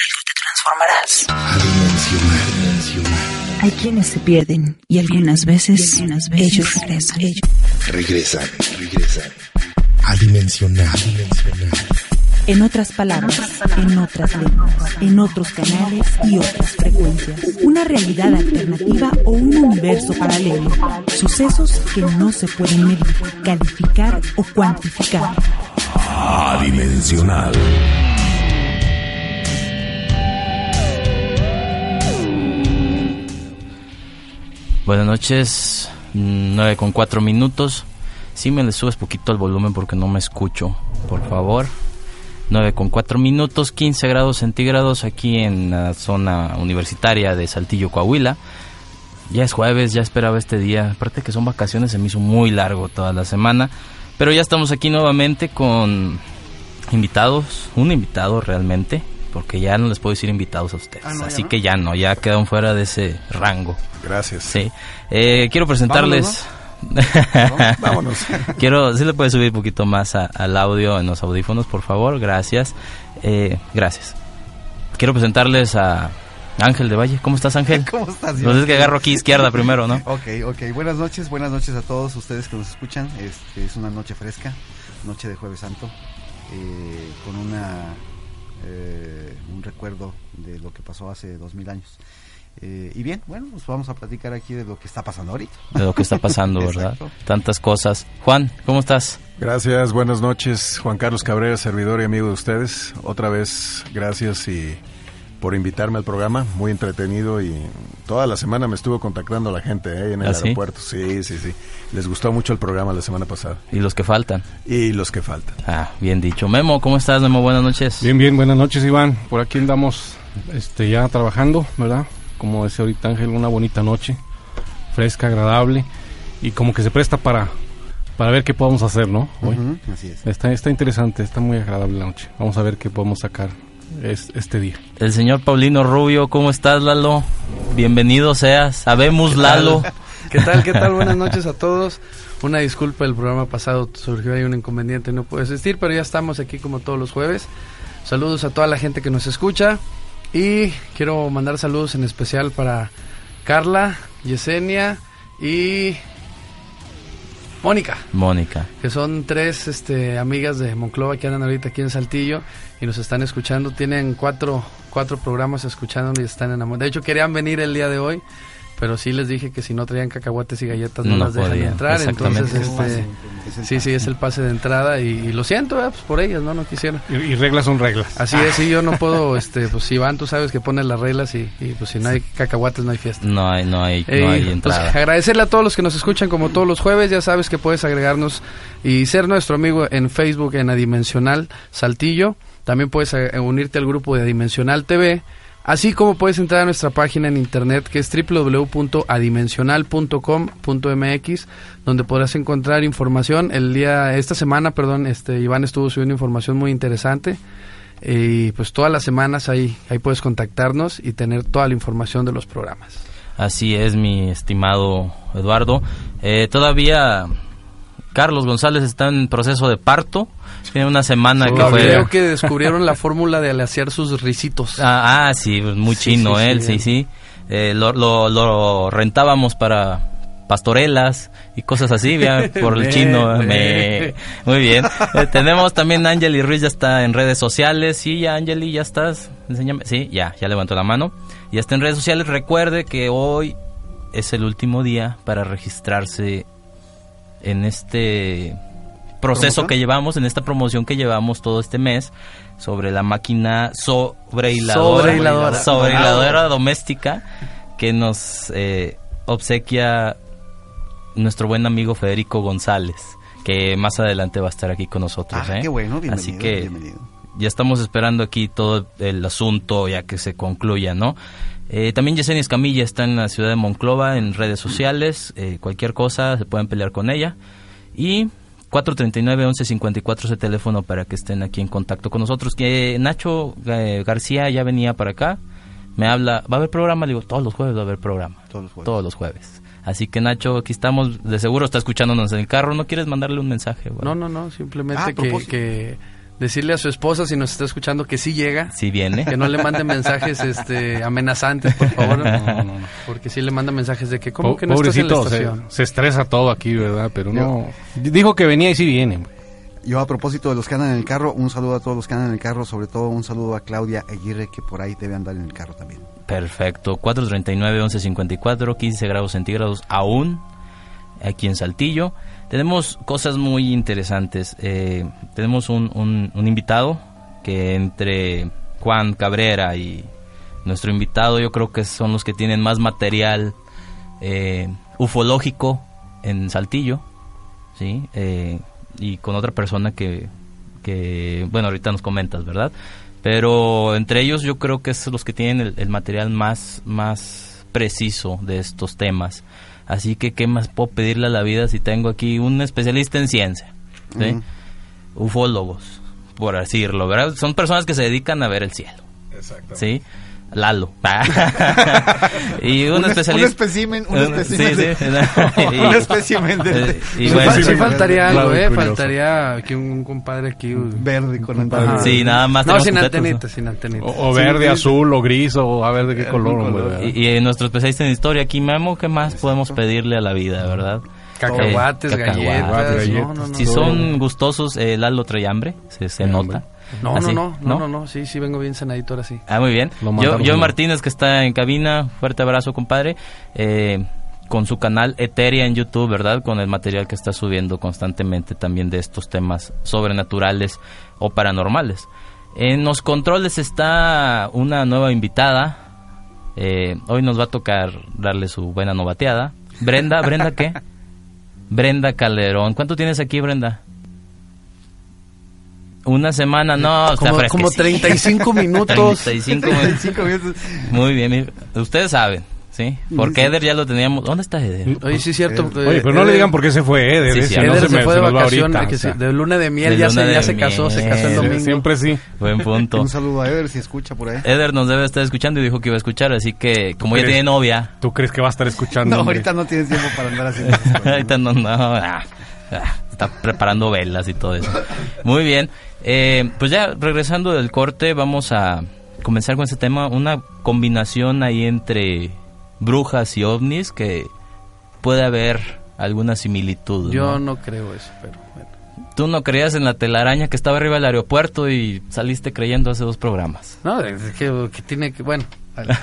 algo te transformarás. Hay quienes se pierden y algunas veces, ellos regresan. Regresan, regresan. Adimensional. En otras palabras, en otras lenguas, en otros canales y otras frecuencias. Una realidad alternativa o un universo paralelo. Sucesos que no se pueden medir, calificar o cuantificar. Adimensional. Buenas noches, 9 con 4 minutos. Si me le subes poquito el volumen porque no me escucho, por favor. 9 con 4 minutos, 15 grados centígrados aquí en la zona universitaria de Saltillo, Coahuila. Ya es jueves, ya esperaba este día. Aparte que son vacaciones, se me hizo muy largo toda la semana. Pero ya estamos aquí nuevamente con invitados, un invitado realmente, porque ya no les puedo decir invitados a ustedes. Ah, no, ya Así no. que ya no, ya quedaron fuera de ese rango. Gracias. Sí. Eh, quiero presentarles. Vámonos. quiero, si le puedes subir un poquito más a- al audio en los audífonos, por favor. Gracias. Eh, gracias. Quiero presentarles a Ángel de Valle. ¿Cómo estás, Ángel? ¿Cómo estás, Pues es que agarro aquí izquierda primero, ¿no? Ok, ok. Buenas noches, buenas noches a todos ustedes que nos escuchan. Este, es una noche fresca, noche de Jueves Santo, eh, con una eh, un recuerdo de lo que pasó hace dos mil años. Eh, y bien, bueno, pues vamos a platicar aquí de lo que está pasando ahorita. De lo que está pasando, ¿verdad? Tantas cosas. Juan, ¿cómo estás? Gracias, buenas noches. Juan Carlos Cabrera, servidor y amigo de ustedes. Otra vez, gracias y por invitarme al programa. Muy entretenido y toda la semana me estuvo contactando la gente ¿eh? en el ¿Ah, aeropuerto. Sí, sí, sí. Les gustó mucho el programa la semana pasada. Y los que faltan. Y los que faltan. Ah, bien dicho. Memo, ¿cómo estás, Memo? Buenas noches. Bien, bien, buenas noches Iván. Por aquí andamos este, ya trabajando, ¿verdad? Como decía ahorita Ángel, una bonita noche, fresca, agradable y como que se presta para, para ver qué podemos hacer, ¿no? Hoy. Así es. Está, está interesante, está muy agradable la noche. Vamos a ver qué podemos sacar es- este día. El señor Paulino Rubio, ¿cómo estás, Lalo? Bienvenido seas. Sabemos, Lalo. ¿Qué tal? ¿Qué tal? Buenas noches a todos. Una disculpa, el programa pasado surgió ahí un inconveniente, no pude asistir, pero ya estamos aquí como todos los jueves. Saludos a toda la gente que nos escucha y quiero mandar saludos en especial para Carla, Yesenia y Mónica, Mónica. que son tres este, amigas de Monclova que andan ahorita aquí en Saltillo y nos están escuchando. Tienen cuatro, cuatro programas escuchando y están enamorados. De hecho, querían venir el día de hoy, pero sí les dije que si no traían cacahuates y galletas no, No las dejan entrar. exactamente. Entonces, Es este, es sí, sí, es el pase de entrada y, y lo siento, eh, pues por ellas, ¿no? No quisieron. Y, y reglas son reglas. Así es, sí, yo no puedo, este, pues Iván, tú sabes que pones las reglas y, y, pues si no hay cacahuates no hay fiesta. No hay, no hay, Eh, no hay pues, entrada. agradecerle a todos los que nos escuchan como todos los jueves. Ya sabes que puedes agregarnos y ser nuestro amigo en Facebook en Adimensional Saltillo. También puedes eh, unirte al grupo de Adimensional TV. Así como puedes entrar a nuestra página en internet que es www.adimensional.com.mx donde podrás encontrar información. El día, esta semana, perdón, este Iván estuvo subiendo información muy interesante. Y pues todas las semanas ahí, ahí puedes contactarnos y tener toda la información de los programas. Así es, mi estimado Eduardo. Eh, todavía Carlos González está en proceso de parto. Tiene una semana que Creo fue... que descubrieron la fórmula de alaciar sus risitos. Ah, ah, sí, pues, muy chino sí, él, sí, sí, sí. Eh, lo, lo, lo rentábamos para pastorelas y cosas así, vea, por el chino. me- Muy bien. Eh, tenemos también a Angeli Ruiz, ya está en redes sociales. Sí, ya, Angeli, ya estás. Enséñame. Sí, ya, ya levantó la mano. Ya está en redes sociales. Recuerde que hoy es el último día para registrarse en este proceso ¿Promoción? que llevamos, en esta promoción que llevamos todo este mes sobre la máquina sobrehiladora, Sobrehiladora. sobrehiladora doméstica que nos eh, obsequia nuestro buen amigo Federico González, que más adelante va a estar aquí con nosotros. Ah, ¿eh? qué bueno, bienvenido, Así que bienvenido. ya estamos esperando aquí todo el asunto ya que se concluya, ¿no? Eh, también Yesenia Escamilla está en la ciudad de Monclova en redes sociales. eh, cualquier cosa se pueden pelear con ella. Y 439-1154 es el teléfono para que estén aquí en contacto con nosotros. Que Nacho eh, García ya venía para acá. Me habla, ¿va a haber programa? Le digo, todos los jueves va a haber programa. Todos los jueves. Todos los jueves. Así que Nacho, aquí estamos. De seguro está escuchándonos en el carro. ¿No quieres mandarle un mensaje? güey? No, no, no, simplemente Ah, a que, propósito. que decirle a su esposa si nos está escuchando que sí llega. Sí viene. Que no le mande mensajes este, amenazantes, por favor. No, no, no. Porque sí le manda mensajes de que, ¿cómo Po- que no estás en la Pobrecito, se estresa todo aquí, ¿verdad? Pero no. Dijo que venía y sí viene. Yo a propósito de los que andan en el carro, un saludo a todos los que andan en el carro, sobre todo un saludo a Claudia Aguirre que por ahí debe andar en el carro también. Perfecto. 439 1154 15 grados centígrados aún aquí en Saltillo. Tenemos cosas muy interesantes. Eh, tenemos un, un- un invitado que entre Juan Cabrera y nuestro invitado yo creo que son los que tienen más material eh, ufológico en Saltillo. ¿sí? Eh, y con otra persona que, que, bueno, ahorita nos comentas, ¿verdad? Pero entre ellos yo creo que es los que tienen el, el material más, más preciso de estos temas. Así que, ¿qué más puedo pedirle a la vida si tengo aquí un especialista en ciencia? ¿sí? Ufólogos, por decirlo, ¿verdad? Son personas que se dedican a ver el cielo. ¿Sí? Lalo. y un, Un es- especialista. un espécimen, un espécimen sí, de- sí. un espécimen de- Eh, y Sí, bueno, sí faltaría algo, ¿eh? curioso. Faltaría aquí un, un compadre aquí. Verde con Ajá. antenas. Sí, nada más No, sin completos, antenita, ¿no? sin antenita. O, o verde, azul, o gris, o a ver de qué color, hombre. ¿verdad? Y, y nuestro especialista en historia aquí, Memo, ¿qué más podemos pedirle a la vida, verdad? Cacahuates, Eh, galletas. cacahuates, No, galletas. no, no. Si son gustosos, eh, Lalo trae hambre, se, se nota. No, no, Así, no, no, no, no, sí, sí vengo bien cenadito ahora sí. Ah, muy bien. Yo, yo. Martínez, que está en cabina, fuerte abrazo, compadre. Eh, con su canal Eteria en YouTube, ¿verdad? Con el material que está subiendo constantemente también de estos temas sobrenaturales o paranormales. En los controles está una nueva invitada. Eh, hoy nos va a tocar darle su buena novateada. Brenda, ¿Brenda qué? Brenda Calderón. ¿Cuánto tienes aquí, Brenda? Una semana, no, está Como, como fresquecita. 35 minutos. 35 minutos. Cinco minutos. Muy bien, ustedes saben, ¿sí? Porque Eder ya lo teníamos. ¿Dónde está Eder? Oye, sí es cierto. eh, Oye, pero no le Eder- digan por qué se fue, Eder. Sí, eh, sí, si no Eder se, se, me- fue se de va vacaciones, ahorita, que o sea. sí, de luna de miel, De ya, luna se, ya se casó, se casó el miel. domingo. Siempre sí. Buen punto. Un saludo a Eder si escucha por ahí. Eder nos debe estar escuchando y dijo que iba a escuchar, así que como ya tiene novia, ¿Tú crees que va a estar escuchando? No, hombre? ahorita no tienes tiempo para andar cosas. ahorita no, no, ah, ah, está preparando velas y todo eso. Muy bien, eh, pues ya regresando del corte vamos a comenzar con este tema, una combinación ahí entre brujas y ovnis que puede haber alguna similitud. Yo ¿no? no creo eso, pero bueno. Tú no creías en la telaraña que estaba arriba del aeropuerto y saliste creyendo hace dos programas. No, es que, que tiene que, bueno.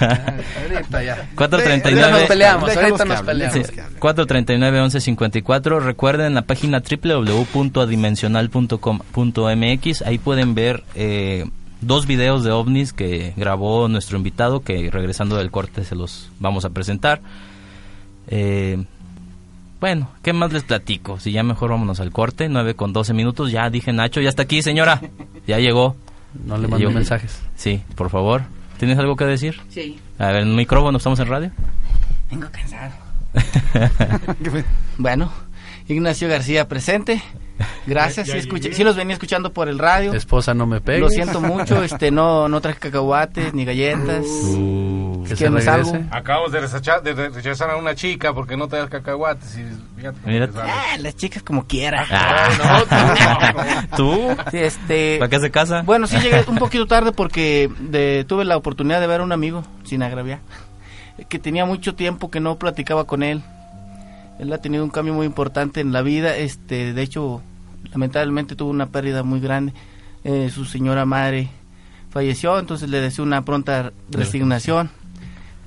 ahorita ya. 439 Ahorita nos peleamos, ahorita nos peleamos. Sí, que hablen. 439 1154 Recuerden la página www.adimensional.com.mx. Ahí pueden ver eh, dos videos de ovnis que grabó nuestro invitado. Que regresando del corte se los vamos a presentar. Eh, bueno, ¿qué más les platico? Si ya mejor vámonos al corte. 9 con 12 minutos. Ya dije Nacho, ya está aquí, señora. Ya llegó. No le mando Yo- mensajes. Sí, por favor. ¿Tienes algo que decir? Sí, A ver, en el micrófono, ¿estamos en radio? vengo cansado. Bueno, Ignacio García presente. Gracias, sí, escuché- sí los venía escuchando por el radio. Esposa, no me pegue. Lo siento mucho, este no no traje cacahuates ni galletas. Uh, Que Es se que no es regrese. algo. Acabamos de rechazar, de rechazar a una chica porque no das cacahuates. Y fíjate Mira. Ah, las chicas como quiera. Ah, ¿Tú? Sí, este ¿Para qué se casa? Bueno, sí llegué un poquito tarde porque de- tuve la oportunidad de ver a un amigo, sin agraviar, que tenía mucho tiempo que no platicaba con él. Él ha tenido un cambio muy importante en la vida, este, de hecho, lamentablemente tuvo una pérdida muy grande. Eh, su señora madre falleció, entonces le deseo una pronta resignación.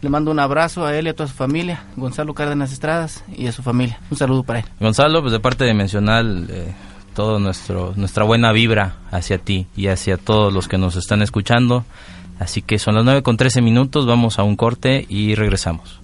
Le mando un abrazo a él y a toda su familia, Gonzalo Cárdenas Estradas y a su familia. Un saludo para él. Gonzalo, pues de parte de Mencional, eh, todo nuestro nuestra buena vibra hacia ti y hacia todos los que nos están escuchando. Así que son las 9 con 13 minutos, vamos a un corte y regresamos.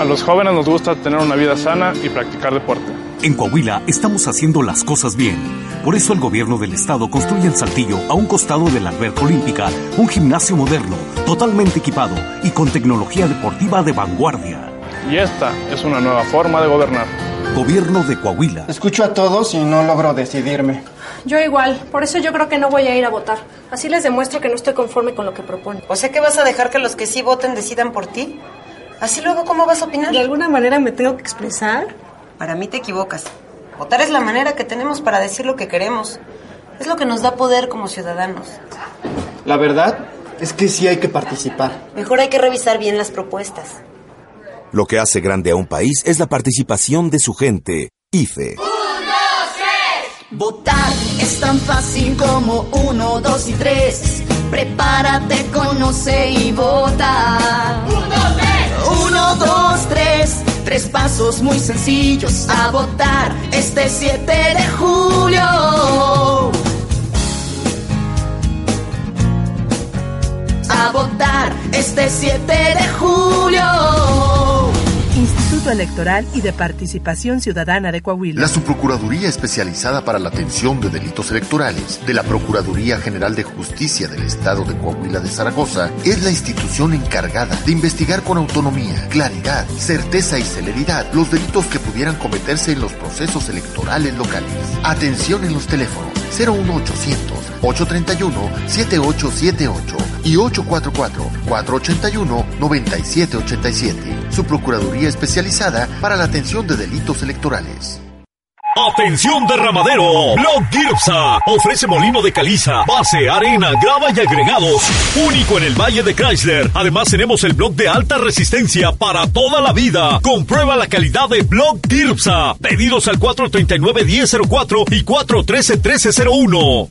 A los jóvenes nos gusta tener una vida sana y practicar deporte. En Coahuila estamos haciendo las cosas bien. Por eso el gobierno del estado construye en Saltillo, a un costado de la alberca olímpica, un gimnasio moderno, totalmente equipado y con tecnología deportiva de vanguardia. Y esta es una nueva forma de gobernar. Gobierno de Coahuila. Escucho a todos y no logro decidirme. Yo igual, por eso yo creo que no voy a ir a votar. Así les demuestro que no estoy conforme con lo que proponen. O sea que vas a dejar que los que sí voten decidan por ti. Así luego, ¿cómo vas a opinar? ¿De alguna manera me tengo que expresar? Para mí te equivocas. Votar es la manera que tenemos para decir lo que queremos. Es lo que nos da poder como ciudadanos. La verdad es que sí hay que participar. Mejor hay que revisar bien las propuestas. Lo que hace grande a un país es la participación de su gente. IFE. Votar es tan fácil como uno, dos y tres. Prepárate, conoce y vota. Uno, dos, tres. Uno, dos, tres. Tres pasos muy sencillos a votar este 7 de julio. A votar este 7 de julio. Electoral y de Participación Ciudadana de Coahuila. La Subprocuraduría Especializada para la Atención de Delitos Electorales de la Procuraduría General de Justicia del Estado de Coahuila de Zaragoza es la institución encargada de investigar con autonomía, claridad, certeza y celeridad los delitos que pudieran cometerse en los procesos electorales locales. Atención en los teléfonos 01800 831 7878 y 844-481-9787. Su Procuraduría Especializada para la Atención de Delitos Electorales. Atención derramadero, Blog Girpsa ofrece molino de caliza, base, arena, grava y agregados, único en el Valle de Chrysler. Además tenemos el blog de alta resistencia para toda la vida. Comprueba la calidad de Blog Girpsa. Pedidos al 439-1004 y 413-1301.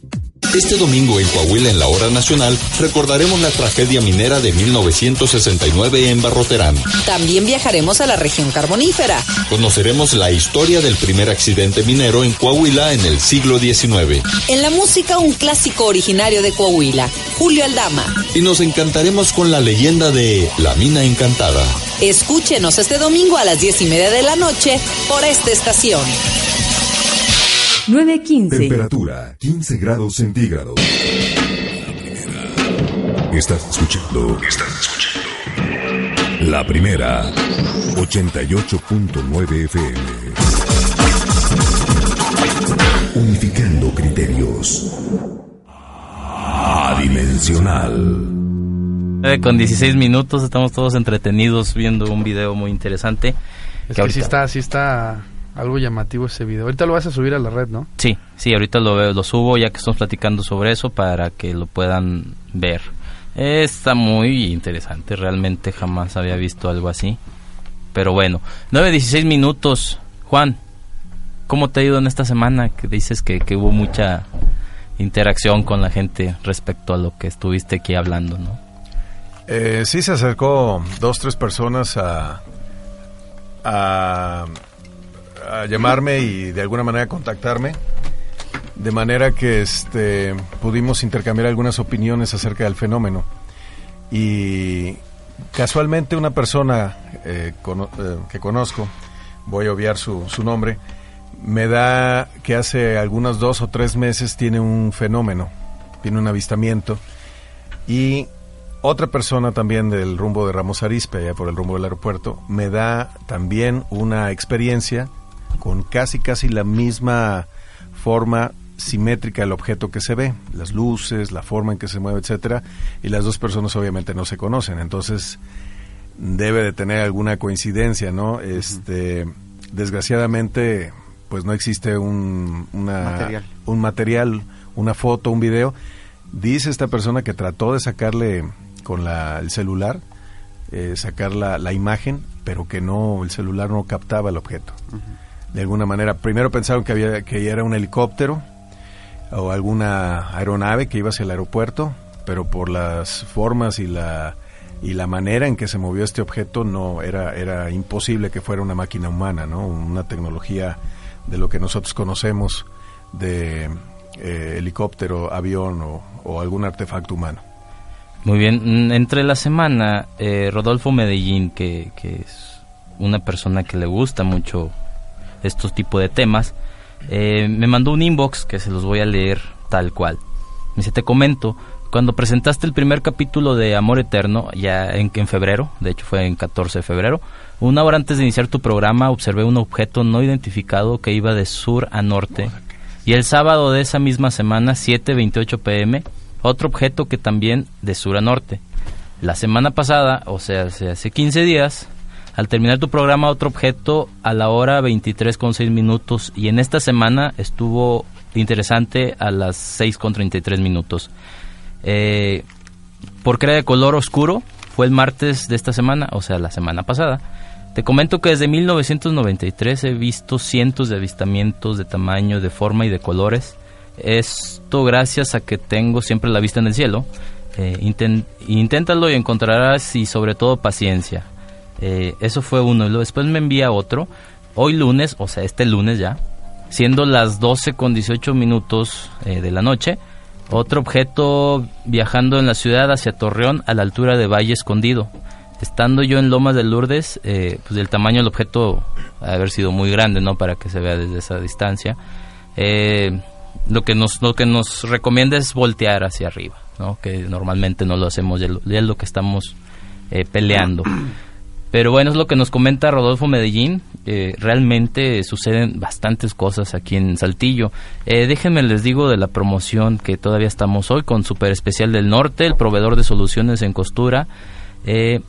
Este domingo en Coahuila, en la hora nacional, recordaremos la tragedia minera de 1969 en Barroterán. También viajaremos a la región carbonífera. Conoceremos la historia del primer accidente minero en Coahuila en el siglo XIX. En la música, un clásico originario de Coahuila, Julio Aldama. Y nos encantaremos con la leyenda de La Mina Encantada. Escúchenos este domingo a las diez y media de la noche por esta estación. 915. Temperatura 15 grados centígrados. Estás escuchando. Estás escuchando. La primera. 88.9 FM. Unificando criterios. Adimensional. Con 16 minutos estamos todos entretenidos viendo un video muy interesante. Es que, ahorita- sí está, sí está algo llamativo ese video. Ahorita lo vas a subir a la red, ¿no? Sí, sí, ahorita lo veo, lo subo ya que estamos platicando sobre eso para que lo puedan ver. Eh, Está muy interesante, realmente jamás había visto algo así. Pero bueno, 9.16 minutos. Juan, ¿cómo te ha ido en esta semana? Que dices que, que hubo mucha interacción con la gente respecto a lo que estuviste aquí hablando, ¿no? Eh, sí, se acercó dos, tres personas a, a, a llamarme y de alguna manera contactarme. De manera que este, pudimos intercambiar algunas opiniones acerca del fenómeno. Y casualmente una persona eh, eh, que conozco, voy a obviar su, su nombre, me da que hace algunos dos o tres meses tiene un fenómeno, tiene un avistamiento. Y otra persona también del rumbo de Ramos Arizpe, allá por el rumbo del aeropuerto, me da también una experiencia con casi casi la misma forma simétrica del objeto que se ve, las luces, la forma en que se mueve, etcétera, y las dos personas obviamente no se conocen, entonces debe de tener alguna coincidencia, ¿no? Este, desgraciadamente, pues no existe un una- Material. un material, una foto, un video. Dice esta persona que trató de sacarle con la, el celular, eh, sacar la, la imagen, pero que no, el celular no captaba el objeto. De alguna manera, primero pensaron que había que era un helicóptero o alguna aeronave que iba hacia el aeropuerto, pero por las formas y la y la manera en que se movió este objeto no era era imposible que fuera una máquina humana, ¿no? Una tecnología de lo que nosotros conocemos de eh, helicóptero, avión o, o algún artefacto humano. Muy bien, Mm, entre la semana, eh, Rodolfo Medellín, que, que es una persona que le gusta mucho estos tipos de temas, eh, me mandó un inbox que se los voy a leer tal cual. Me dice, te comento, cuando presentaste el primer capítulo de Amor Eterno, ya en, en febrero, de hecho fue en 14 de febrero, una hora antes de iniciar tu programa observé un objeto no identificado que iba de sur a norte. Y el sábado de esa misma semana, 7.28 pm, otro objeto que también de sur a norte. La semana pasada, o sea, hace hace 15 días, Al terminar tu programa, otro objeto a la hora 23 con 6 minutos. Y en esta semana estuvo interesante a las 6 con 33 minutos. Eh, ¿Por qué era de color oscuro? Fue el martes de esta semana, o sea, la semana pasada. Te comento que desde 1993 he visto cientos de avistamientos de tamaño, de forma y de colores. Esto gracias a que tengo siempre la vista en el cielo. Eh, inténtalo y encontrarás y sobre todo paciencia. Eh, eso fue uno. Después me envía otro. Hoy lunes, o sea, este lunes ya, siendo las 12 con 18 minutos eh, de la noche, otro objeto viajando en la ciudad hacia Torreón a la altura de Valle Escondido. Estando yo en Lomas de Lourdes, eh, pues el tamaño del objeto ha haber sido muy grande, ¿no? Para que se vea desde esa distancia. Eh, lo que nos lo que nos recomienda es voltear hacia arriba, ¿no? Que normalmente no lo hacemos, ya es lo que estamos eh, peleando. Pero bueno, es lo que nos comenta Rodolfo Medellín. Eh, realmente suceden bastantes cosas aquí en Saltillo. Eh, déjenme les digo de la promoción que todavía estamos hoy con Super Especial del Norte, el proveedor de soluciones en costura. Eh,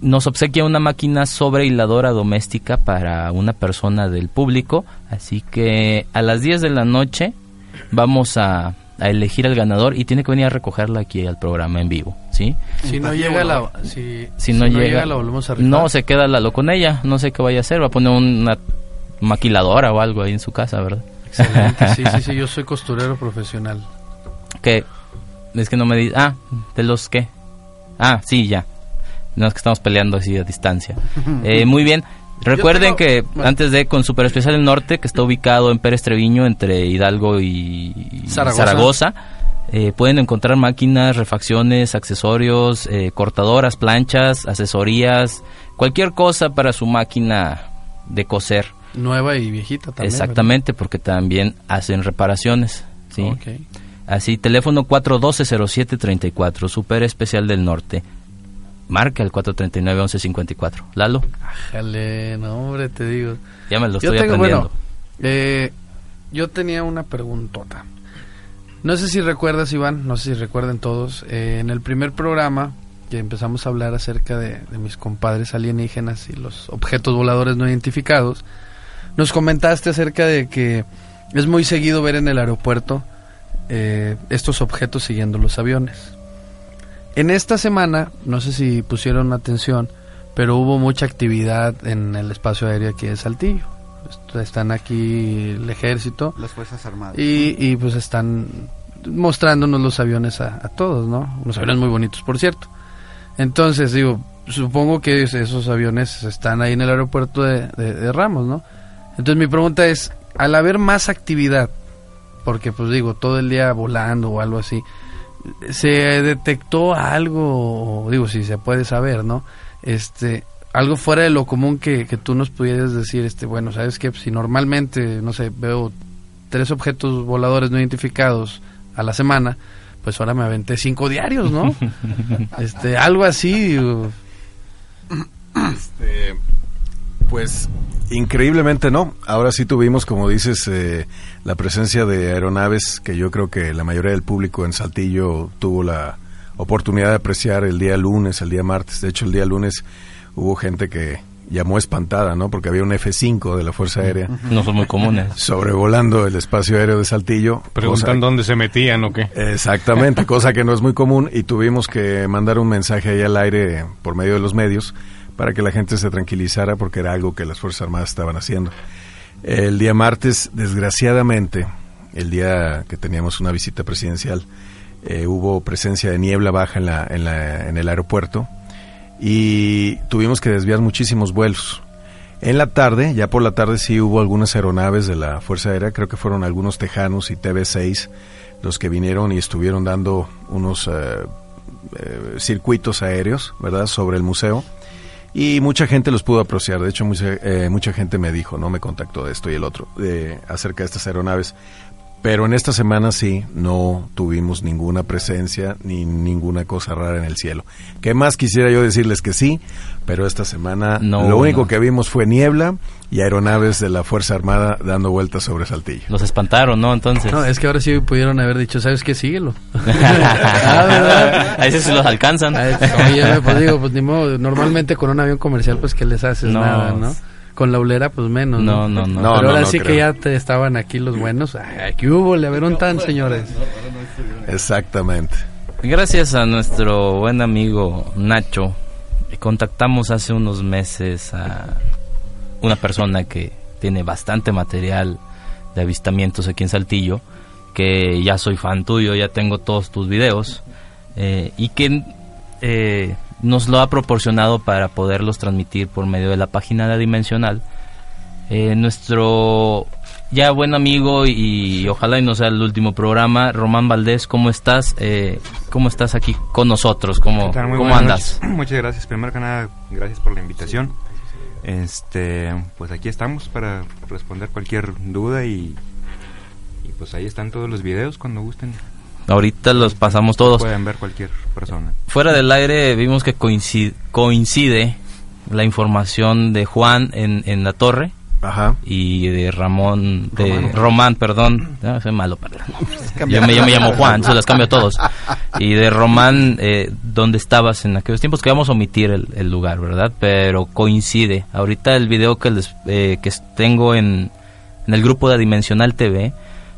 nos obsequia una máquina sobrehiladora doméstica para una persona del público. Así que a las 10 de la noche vamos a, a elegir al ganador y tiene que venir a recogerla aquí al programa en vivo. ¿sí? Si no llega la, si, Si no, llega, la volvemos a rifar. no se queda Lalo con ella. No sé qué vaya a hacer. Va a poner una maquiladora o algo ahí en su casa, ¿verdad? Excelente, sí, sí, sí, yo soy costurero profesional. que es que no me di ah de los qué ah sí ya no es que estamos peleando así a distancia Eh, muy bien recuerden tengo- que bueno. antes de con Super Especial del Norte que está ubicado en Pérez Treviño entre Hidalgo y Zaragoza. Zaragoza, eh, pueden encontrar máquinas refacciones accesorios eh, cortadoras planchas asesorías cualquier cosa para su máquina de coser Nueva y viejita también. Exactamente, porque también hacen reparaciones. ¿sí? Ok. Así, teléfono 412-0734, Super Especial del Norte. Marca el 439-1154. Lalo, ¿verdad? Jale, no, hombre, te digo. ya me lo Yo estoy tengo, aprendiendo. bueno, eh, yo tenía una preguntota. No sé si recuerdas, Iván, no sé si recuerden todos, eh, en el primer programa que empezamos a hablar acerca de, de mis compadres alienígenas y los objetos voladores no identificados, nos comentaste acerca de que es muy seguido ver en el aeropuerto eh, estos objetos siguiendo los aviones. En esta semana, no sé si pusieron atención, pero hubo mucha actividad en el espacio aéreo aquí de Saltillo. Est- Están aquí el ejército Las Fuerzas Armadas. y, y, pues están mostrándonos los aviones a, a todos, ¿no? Unos aviones muy bonitos, por cierto. Entonces, digo, supongo que es- esos aviones están ahí en el aeropuerto de, de- de Ramos, ¿no? Entonces mi pregunta es, al haber más actividad, porque pues digo, todo el día volando o algo así, ¿se detectó algo, digo, si se puede saber, ¿no? Este, algo fuera de lo común que, que tú nos pudieras decir, este, bueno, ¿sabes qué? Si normalmente, no sé, veo tres objetos voladores no identificados a la semana, pues ahora me aventé cinco diarios, ¿no? este, algo así, digo, Este, pues increíblemente no. Ahora sí tuvimos, como dices, eh, la presencia de aeronaves que yo creo que la mayoría del público en Saltillo tuvo la oportunidad de apreciar el día lunes, el día martes. De hecho, el día lunes hubo gente que llamó espantada, ¿no? Porque había un F-5 de la Fuerza Aérea. No son muy comunes. Sobrevolando el espacio aéreo de Saltillo. Preguntan cosa- dónde se metían o qué. Exactamente, cosa que no es muy común y tuvimos que mandar un mensaje ahí al aire por medio de los medios para que la gente se tranquilizara porque era algo que las Fuerzas Armadas estaban haciendo. El día martes, desgraciadamente, el día que teníamos una visita presidencial, eh, hubo presencia de niebla baja en, la, en, la- en el aeropuerto y tuvimos que desviar muchísimos vuelos. En la tarde, ya por la tarde sí hubo algunas aeronaves de la Fuerza Aérea, creo que fueron algunos tejanos y TV6 los que vinieron y estuvieron dando unos eh, eh, circuitos aéreos, ¿verdad?, sobre el museo. Y mucha gente los pudo apreciar. De hecho, mucha, eh, mucha gente me dijo, no me contactó de esto y el otro, de, acerca de estas aeronaves. Pero en esta semana sí, no tuvimos ninguna presencia ni ninguna cosa rara en el cielo. ¿Qué más quisiera yo decirles que sí? Pero esta semana No, lo único no. que vimos fue niebla y aeronaves de la Fuerza Armada dando vueltas sobre Saltillo. Los espantaron, ¿no? Entonces. No, es que ahora sí pudieron haber dicho, ¿sabes qué? Síguelo. A veces sí los alcanzan. Oye, pues digo, pues ni modo, normalmente con un avión comercial, pues que les haces No. nada, ¿no? Con la ulera, pues menos. No, no, no. No, Pero no, ahora no sí que ya te estaban aquí los buenos. Ay, ¿qué hubo? Le vieron tan, señores. Exactamente. Gracias a nuestro buen amigo Nacho, contactamos hace unos meses a una persona que tiene bastante material de avistamientos aquí en Saltillo, que ya soy fan tuyo, ya tengo todos tus videos, eh, y que eh, nos lo ha proporcionado para poderlos transmitir por medio de la página de Dimensional. Eh, nuestro ya buen amigo y, ojalá y no sea el último programa, Román Valdés, ¿cómo estás? Eh, ¿Cómo estás aquí con nosotros? ¿Cómo, cómo andas? noches. Muchas gracias. Primero que nada, gracias por la invitación. Este, pues aquí estamos para responder cualquier duda y, y pues ahí están todos los videos cuando gusten. Ahorita los pasamos todos. Pueden ver cualquier persona. Fuera del aire vimos que coincide, coincide la información de Juan en, en la torre Ajá. y de Ramón, de Román. Román, perdón, Ah, soy malo para. Yo me, yo me llamo Juan, se los cambio a todos. Y de Román, eh, ¿dónde estabas en aquellos tiempos? Que vamos a omitir el, el lugar, ¿verdad? Pero coincide. Ahorita el video que les eh, que tengo en, en el grupo de Dimensional TV,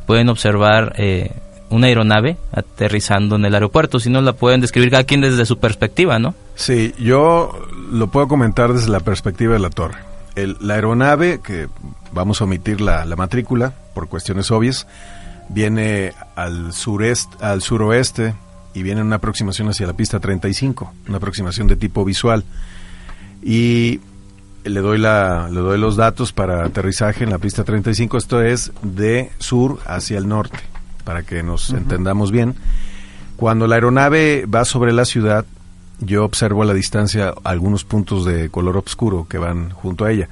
pueden observar eh, una aeronave aterrizando en el aeropuerto. Si no, la pueden describir cada quien desde su perspectiva, ¿no? Sí, yo lo puedo comentar desde la perspectiva de la torre. El- la aeronave, que vamos a omitir la, la matrícula por cuestiones obvias, viene al sureste, al suroeste y viene en una aproximación hacia la pista 35, una aproximación de tipo visual. Y le doy la le doy los datos para aterrizaje en la pista 35, esto es de sur hacia el norte, para que nos entendamos bien. Cuando la aeronave va sobre la ciudad, yo observo a la distancia algunos puntos de color oscuro que van junto a ella.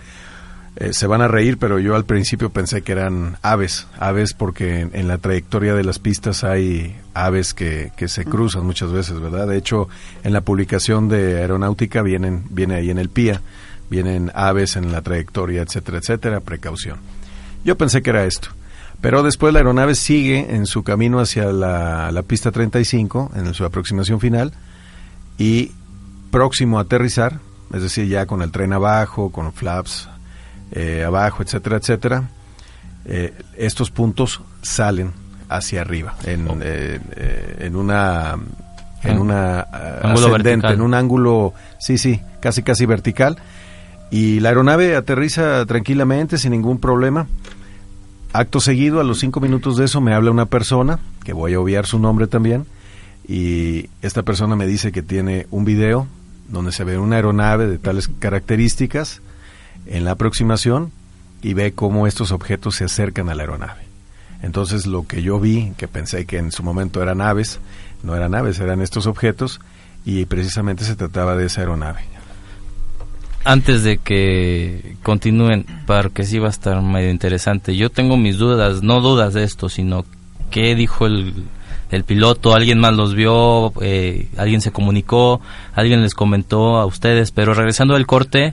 Eh, se van a reír, pero yo al principio pensé que eran aves, aves porque en, en la trayectoria de las pistas hay aves que, que se cruzan muchas veces, ¿verdad? De hecho, en la publicación de aeronáutica vienen, viene ahí en el PIA, vienen aves en la trayectoria, etcétera, etcétera, precaución. Yo pensé que era esto. Pero después la aeronave sigue en su camino hacia la, la pista 35, en su aproximación final, y próximo a aterrizar, es decir, ya con el tren abajo, con flaps eh, abajo, etcétera, etcétera, eh, estos puntos salen hacia arriba, en, eh, eh, en una en una ah, ángulo ascendente, vertical. en un ángulo, sí, sí, casi casi vertical, y la aeronave aterriza tranquilamente, sin ningún problema. Acto seguido, a los cinco minutos de eso, me habla una persona, que voy a obviar su nombre también, y esta persona me dice que tiene un video donde se ve una aeronave de tales características en la aproximación y ve cómo estos objetos se acercan a la aeronave. Entonces lo que yo vi, que pensé que en su momento eran aves, no eran aves, eran estos objetos y precisamente se trataba de esa aeronave. Antes de que continúen, porque sí va a estar medio interesante, yo tengo mis dudas, no dudas de esto, sino qué dijo el, el piloto, alguien más los vio, eh, alguien se comunicó, alguien les comentó a ustedes, pero regresando del corte,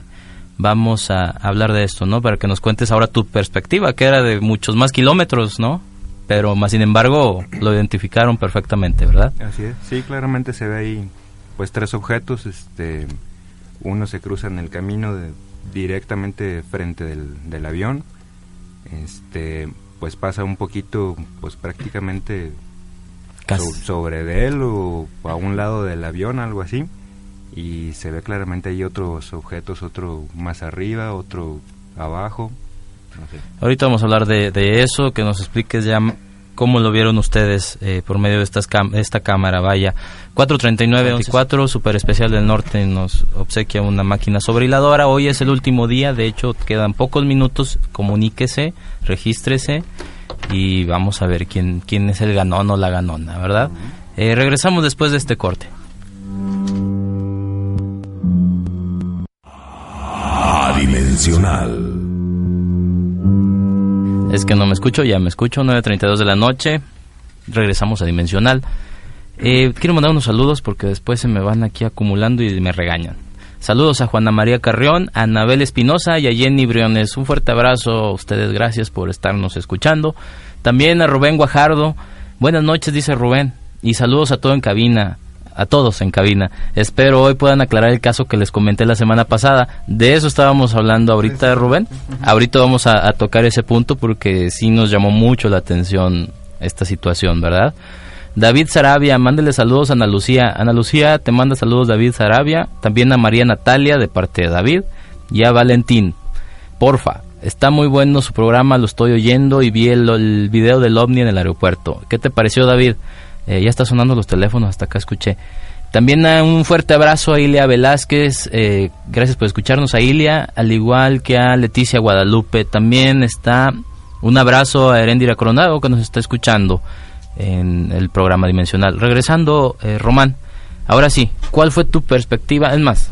vamos a hablar de esto, ¿no? Para que nos cuentes ahora tu perspectiva, que era de muchos más kilómetros, ¿no? Pero más sin embargo lo identificaron perfectamente, ¿verdad? Así es. Sí, claramente se ve ahí pues tres objetos, este uno se cruza en el camino de- directamente frente del, del avión. Este pues pasa un poquito pues prácticamente so- sobre de él o a un lado del avión, algo así. Y se ve claramente ahí otros objetos, otro más arriba, otro abajo. No sé. Ahorita vamos a hablar de, de eso, que nos expliques ya cómo lo vieron ustedes eh, por medio de estas cam- esta cámara. Vaya, 439-114, Super Especial del Norte nos obsequia una máquina sobrehiladora. Hoy es el último día, de hecho quedan pocos minutos. Comuníquese, regístrese y vamos a ver quién, quién es el ganón o la ganona, ¿verdad? Eh, regresamos después de este corte. Adimensional. Es que no me escucho, ya me escucho, 9.32 de la noche. Regresamos a Dimensional. Eh, quiero mandar unos saludos porque después se me van aquí acumulando y me regañan. Saludos a Juana María Carrión, a Anabel Espinosa y a Jenny Briones. Un fuerte abrazo a ustedes, gracias por estarnos escuchando. También a Rubén Guajardo. Buenas noches, dice Rubén. Y saludos a todo en cabina, a todos en cabina. Espero hoy puedan aclarar el caso que les comenté la semana pasada. De eso estábamos hablando ahorita, Rubén. Ahorita vamos a, a tocar ese punto porque sí nos llamó mucho la atención esta situación, ¿verdad? David Sarabia, mándele saludos a Ana Lucía. Ana Lucía, te manda saludos David Sarabia. También a María Natalia, de parte de David. Y a Valentín. Porfa, está muy bueno su programa, lo estoy oyendo y vi el, el video del ovni en el aeropuerto. ¿Qué te pareció, David? Eh, ya está sonando los teléfonos, hasta acá escuché. También a un fuerte abrazo a Ilia Velázquez, eh, gracias por escucharnos a Ilia, al igual que a Leticia Guadalupe. También está un abrazo a Erendira Coronado que nos está escuchando en el programa Dimensional. Regresando, eh, Román, ahora sí, ¿cuál fue tu perspectiva? Es más,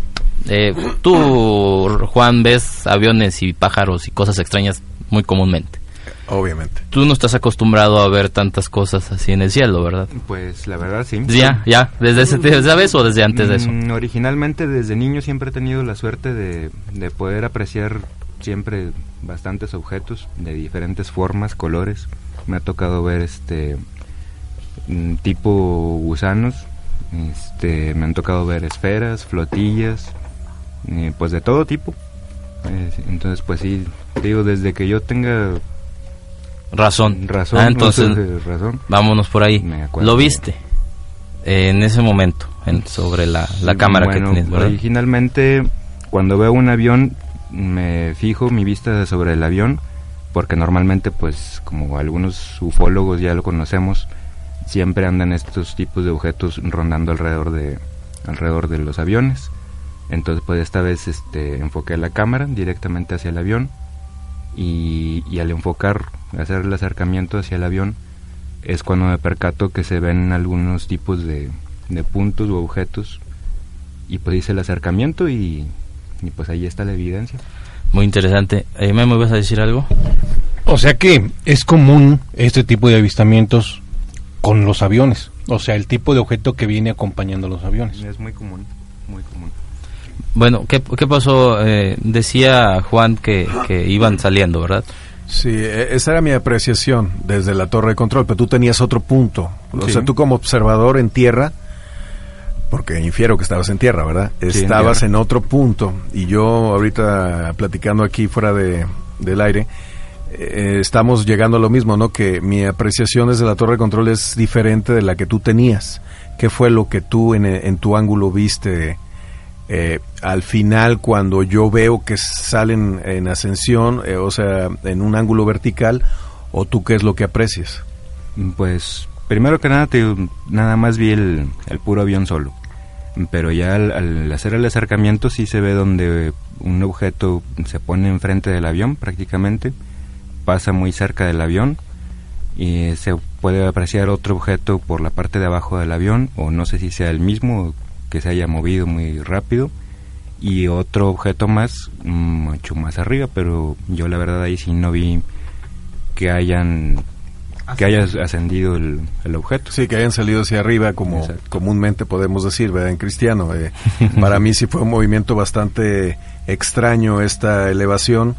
eh, tú, Juan, ves aviones y pájaros y cosas extrañas muy comúnmente. Obviamente. Tú no estás acostumbrado a ver tantas cosas así en el cielo, ¿verdad? Pues la verdad sí. Ya, ya, desde ese desde vez o desde antes de eso. Mm, originalmente desde niño siempre he tenido la suerte de, de poder apreciar siempre bastantes objetos de diferentes formas, colores. Me ha tocado ver este mm, tipo gusanos, este, me han tocado ver esferas, flotillas, eh, pues de todo tipo. Eh, entonces, pues sí, digo, desde que yo tenga Razón. razón, Ah, entonces, razón, vámonos por ahí. ¿Lo viste? eh, en ese momento, en- sobre la, la cámara Bueno, que tienes, ¿verdad? Originalmente, cuando veo un avión, me fijo mi vista sobre el avión, porque normalmente, pues, como algunos ufólogos ya lo conocemos, siempre andan estos tipos de objetos rondando alrededor de, alrededor de los aviones. Entonces, pues, esta vez este, enfoqué la cámara directamente hacia el avión y, y al enfocar, hacer el acercamiento hacia el avión, es cuando me percato que se ven algunos tipos de, de puntos o objetos y pues hice el acercamiento y, y pues ahí está la evidencia. Muy interesante. Eh, Memo, ¿vas a decir algo? O sea que es común este tipo de avistamientos con los aviones. O sea, el tipo de objeto que viene acompañando a los aviones. Es muy común, muy común. Bueno, ¿qué, qué pasó? Eh, decía Juan que, que iban saliendo, ¿verdad? Sí, e- esa era mi apreciación desde la torre de control, pero tú tenías otro punto. O Sí. sea, tú como observador en tierra, porque infiero que estabas en tierra, ¿verdad? Sí, estabas en, otro punto y yo ahorita platicando aquí fuera de, del aire, eh, estamos llegando a lo mismo, ¿no? Que mi apreciación desde la torre de control es diferente de la que tú tenías. ¿Qué fue lo que tú en, en tu ángulo viste? Eh, al final cuando yo veo que salen en ascensión, eh, o sea, en un ángulo vertical, o tú qué es lo que aprecias? Pues primero que nada, te nada más vi el, el puro avión solo. Pero ya al, al hacer el acercamiento sí se ve donde un objeto se pone enfrente del avión prácticamente, pasa muy cerca del avión y se puede apreciar otro objeto por la parte de abajo del avión o no sé si sea el mismo que se haya movido muy rápido y otro objeto más mm, mucho más arriba pero yo la verdad ahí sí no vi que hayan que haya ascendido el, el objeto Sí, que hayan salido hacia arriba, como comúnmente podemos decir, ¿verdad? En cristiano. Eh, para mí sí fue un movimiento bastante extraño esta elevación,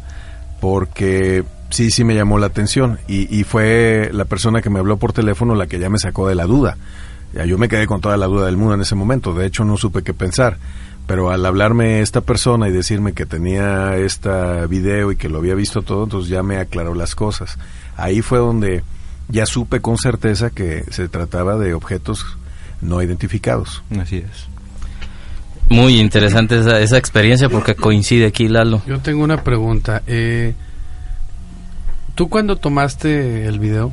porque sí, sí me llamó la atención. Y, y fue la persona que me habló por teléfono la que ya me sacó de la duda. Ya yo me quedé con toda la duda del mundo en ese momento. De hecho, no supe qué pensar. Pero al hablarme esta persona y decirme que tenía este video y que lo había visto todo, entonces ya me aclaró las cosas. Ahí fue donde ya supe con certeza que se trataba de objetos no identificados. Así es. Muy interesante esa, esa experiencia porque coincide aquí, Lalo. Yo tengo una pregunta. Eh, ¿Tú cuando tomaste el video,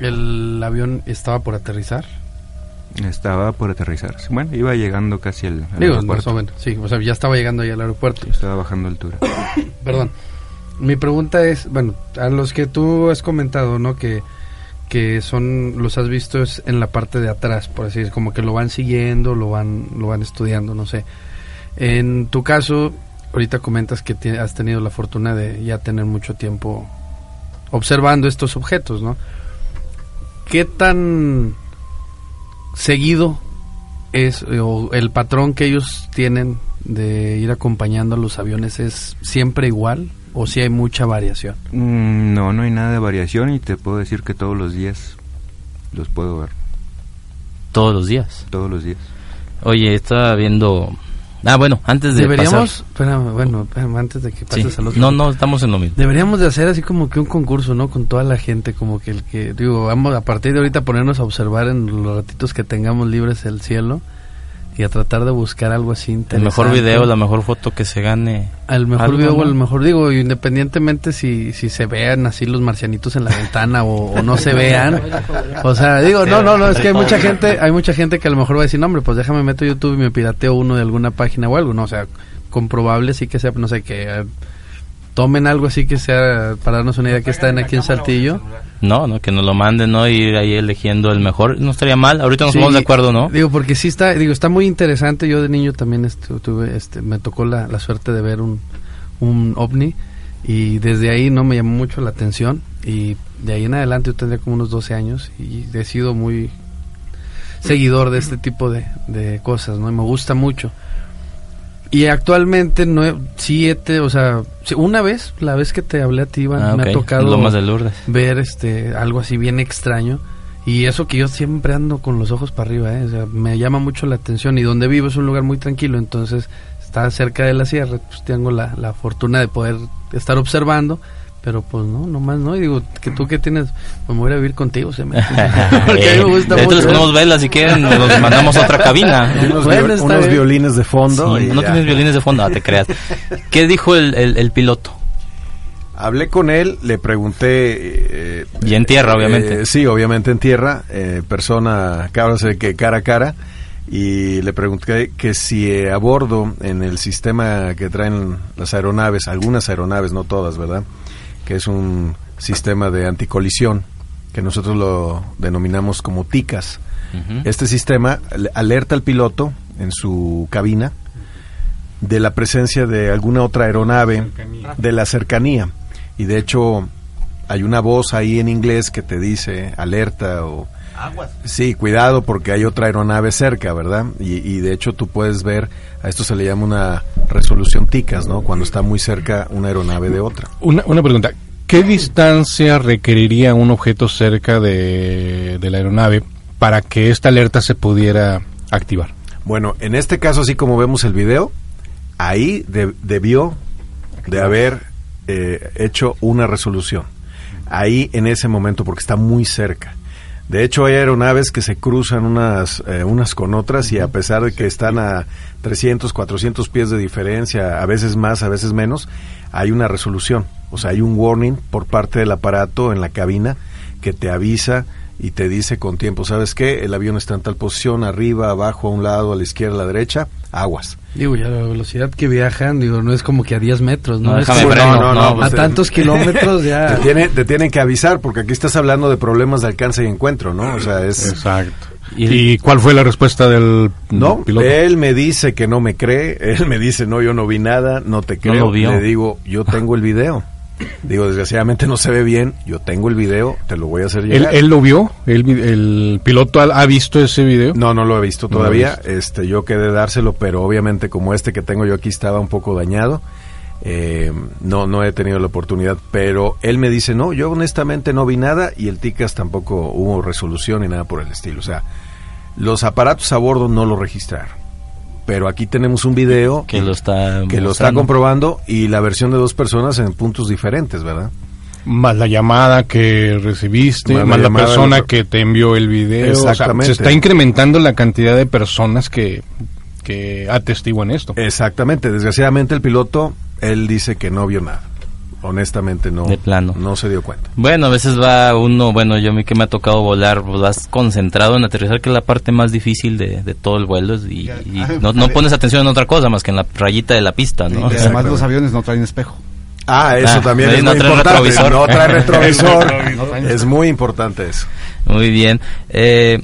el avión estaba por aterrizar? Estaba por aterrizarse. Bueno, iba llegando casi al, al Digo, aeropuerto. más o menos, sí, o sea, ya estaba llegando ahí al aeropuerto. Estaba bajando altura. Perdón. Mi pregunta es, bueno, a los que tú has comentado, ¿no? Que, que son, los has visto es en la parte de atrás, por así decirlo, como que lo van siguiendo, lo van, lo van estudiando, no sé. En tu caso, ahorita comentas que ti- has tenido la fortuna de ya tener mucho tiempo observando estos objetos, ¿no? ¿Qué tan seguido es eh, o el patrón que ellos tienen de ir acompañando a los aviones es siempre igual o si hay mucha variación? Mm, no, no hay nada de variación y te puedo decir que todos los días los puedo ver. Todos los días. Todos los días. Oye, estaba viendo... Ah, bueno, antes de Deberíamos, pasar... espérame, bueno, espérame, antes de que pases Sí. al otro. No, no, estamos en lo mismo. Deberíamos de hacer así como que un concurso, ¿no? Con toda la gente, como que el que, digo, vamos a partir de ahorita ponernos a observar en los ratitos que tengamos libres el cielo y a tratar de buscar algo así El interesante. mejor video, la mejor foto que se gane. Al mejor algo, video o ¿no? el mejor, digo, independientemente si, si se vean así los marcianitos en la ventana o, o no se vean. O sea, digo, no, no, no, es que hay mucha gente, hay mucha gente que a lo mejor va a decir, no, hombre, pues déjame meto YouTube y me pirateo uno de alguna página o algo, no, o sea, comprobable sí que sea, no sé, que tomen algo así que sea, para darnos una idea que están aquí en Saltillo. No, no, que nos lo manden, ¿no? Ir ahí eligiendo el mejor. No estaría mal. Ahorita nos Sí, ponemos de acuerdo, ¿no? Digo, porque sí está, digo, está muy interesante. Yo de niño también estu- tuve, este, me tocó la, la suerte de ver un, un ovni y desde ahí no me llamó mucho la atención y de ahí en adelante yo tendría como unos 12 años y he sido muy seguidor de este tipo de, de cosas, ¿no? Y me gusta mucho. Y actualmente no he, sí he te- o sea, una vez, la vez que te hablé a ti, Iván, Ah, me ha tocado Lomas de Lourdes. ver este algo así bien extraño y eso que yo siempre ando con los ojos para arriba, ¿eh? O sea, me llama mucho la atención y donde vivo es un lugar muy tranquilo, entonces está cerca de la sierra, pues tengo la, la fortuna de poder estar observando, pero pues no, nomás no, y digo, que tú que tienes, pues me voy a ir a vivir contigo, se me porque a mí me gusta De hecho, mucho. les ponemos velas si quieren, nos mandamos a otra cabina. Unos, Bueno, viol- está unos violines de fondo. Sí, no ya. tienes violines de fondo, no te creas. ¿Qué dijo el, el, el piloto? Hablé con él, le pregunté... eh, Y en tierra, obviamente. eh, sí, obviamente en tierra, eh, persona, cabra sé que cara a cara, y le pregunté que si eh, a bordo, en el sistema que traen las aeronaves, algunas aeronaves, no todas, ¿verdad? Que es un sistema de anticolisión, que nosotros lo denominamos como TICAS. Este sistema le- alerta al piloto en su cabina de la presencia de alguna otra aeronave, de la cercanía. Y de hecho hay una voz ahí en inglés que te dice alerta o... Sí, cuidado porque hay otra aeronave cerca, ¿verdad? Y, y de hecho tú puedes ver, a esto se le llama una resolución TICAS, ¿no? Cuando está muy cerca una aeronave de otra. Una, una pregunta. ¿Qué distancia requeriría un objeto cerca de, de la aeronave para que esta alerta se pudiera activar? Bueno, en este caso, así como vemos el video, ahí de- debió de haber eh, hecho una resolución. Ahí en ese momento, porque está muy cerca. De hecho, hay aeronaves que se cruzan unas, eh, unas con otras y a pesar de que están a 300, 400 pies de diferencia, a veces más, a veces menos, hay una resolución. O sea, hay un warning por parte del aparato en la cabina que te avisa y te dice con tiempo, ¿sabes qué? El avión está en tal posición, arriba, abajo, a un lado, a la izquierda, a la derecha, aguas. Digo, ya la velocidad que viajan, digo, no es como que a 10 metros, ¿no? No, Es déjame como- freno, no, no, a pues, tantos eh, kilómetros ya. Te, tiene- te tienen que avisar porque aquí estás hablando de problemas de alcance y encuentro, ¿no? O sea, es... Exacto. ¿Y, cuál fue la respuesta del No, piloto? él me dice que no me cree, él me dice, no, yo no vi nada, no te creo. lo vio. Le digo, yo tengo el video. Digo, desgraciadamente no se ve bien, yo tengo el video, te lo voy a hacer ¿Él, llegar. él lo vio? ¿El, el piloto ha, visto ese video? No, no lo he visto No lo he todavía. visto. Este, yo quedé dárselo, pero obviamente como este que tengo yo aquí estaba un poco dañado, eh, no, no he tenido la oportunidad. Pero él me dice, no, yo honestamente no vi nada y el TICAS tampoco hubo resolución ni nada por el estilo. O sea, los aparatos a bordo no lo registraron. Pero aquí tenemos un video Que lo está que lo está comprobando y la versión de dos personas en puntos diferentes, ¿verdad? Más la llamada que recibiste, Más más, la persona de que te envió el video. O sea, Exactamente. se está incrementando la cantidad de personas que, que atestiguan esto. Exactamente. Desgraciadamente el piloto, él dice que no vio nada. Honestamente no. De plano. No se dio cuenta. Bueno, a veces va uno, bueno, yo a mí que me ha tocado volar, vas concentrado en aterrizar, que es la parte más difícil de, de todo el vuelo, y, y no, no pones atención en otra cosa más que en la rayita de la pista, ¿no? Y además los aviones no traen espejo. Ah, eso Ah, también es no muy trae importante. retrovisor. No trae retrovisor. Es muy importante eso. Muy bien. Eh,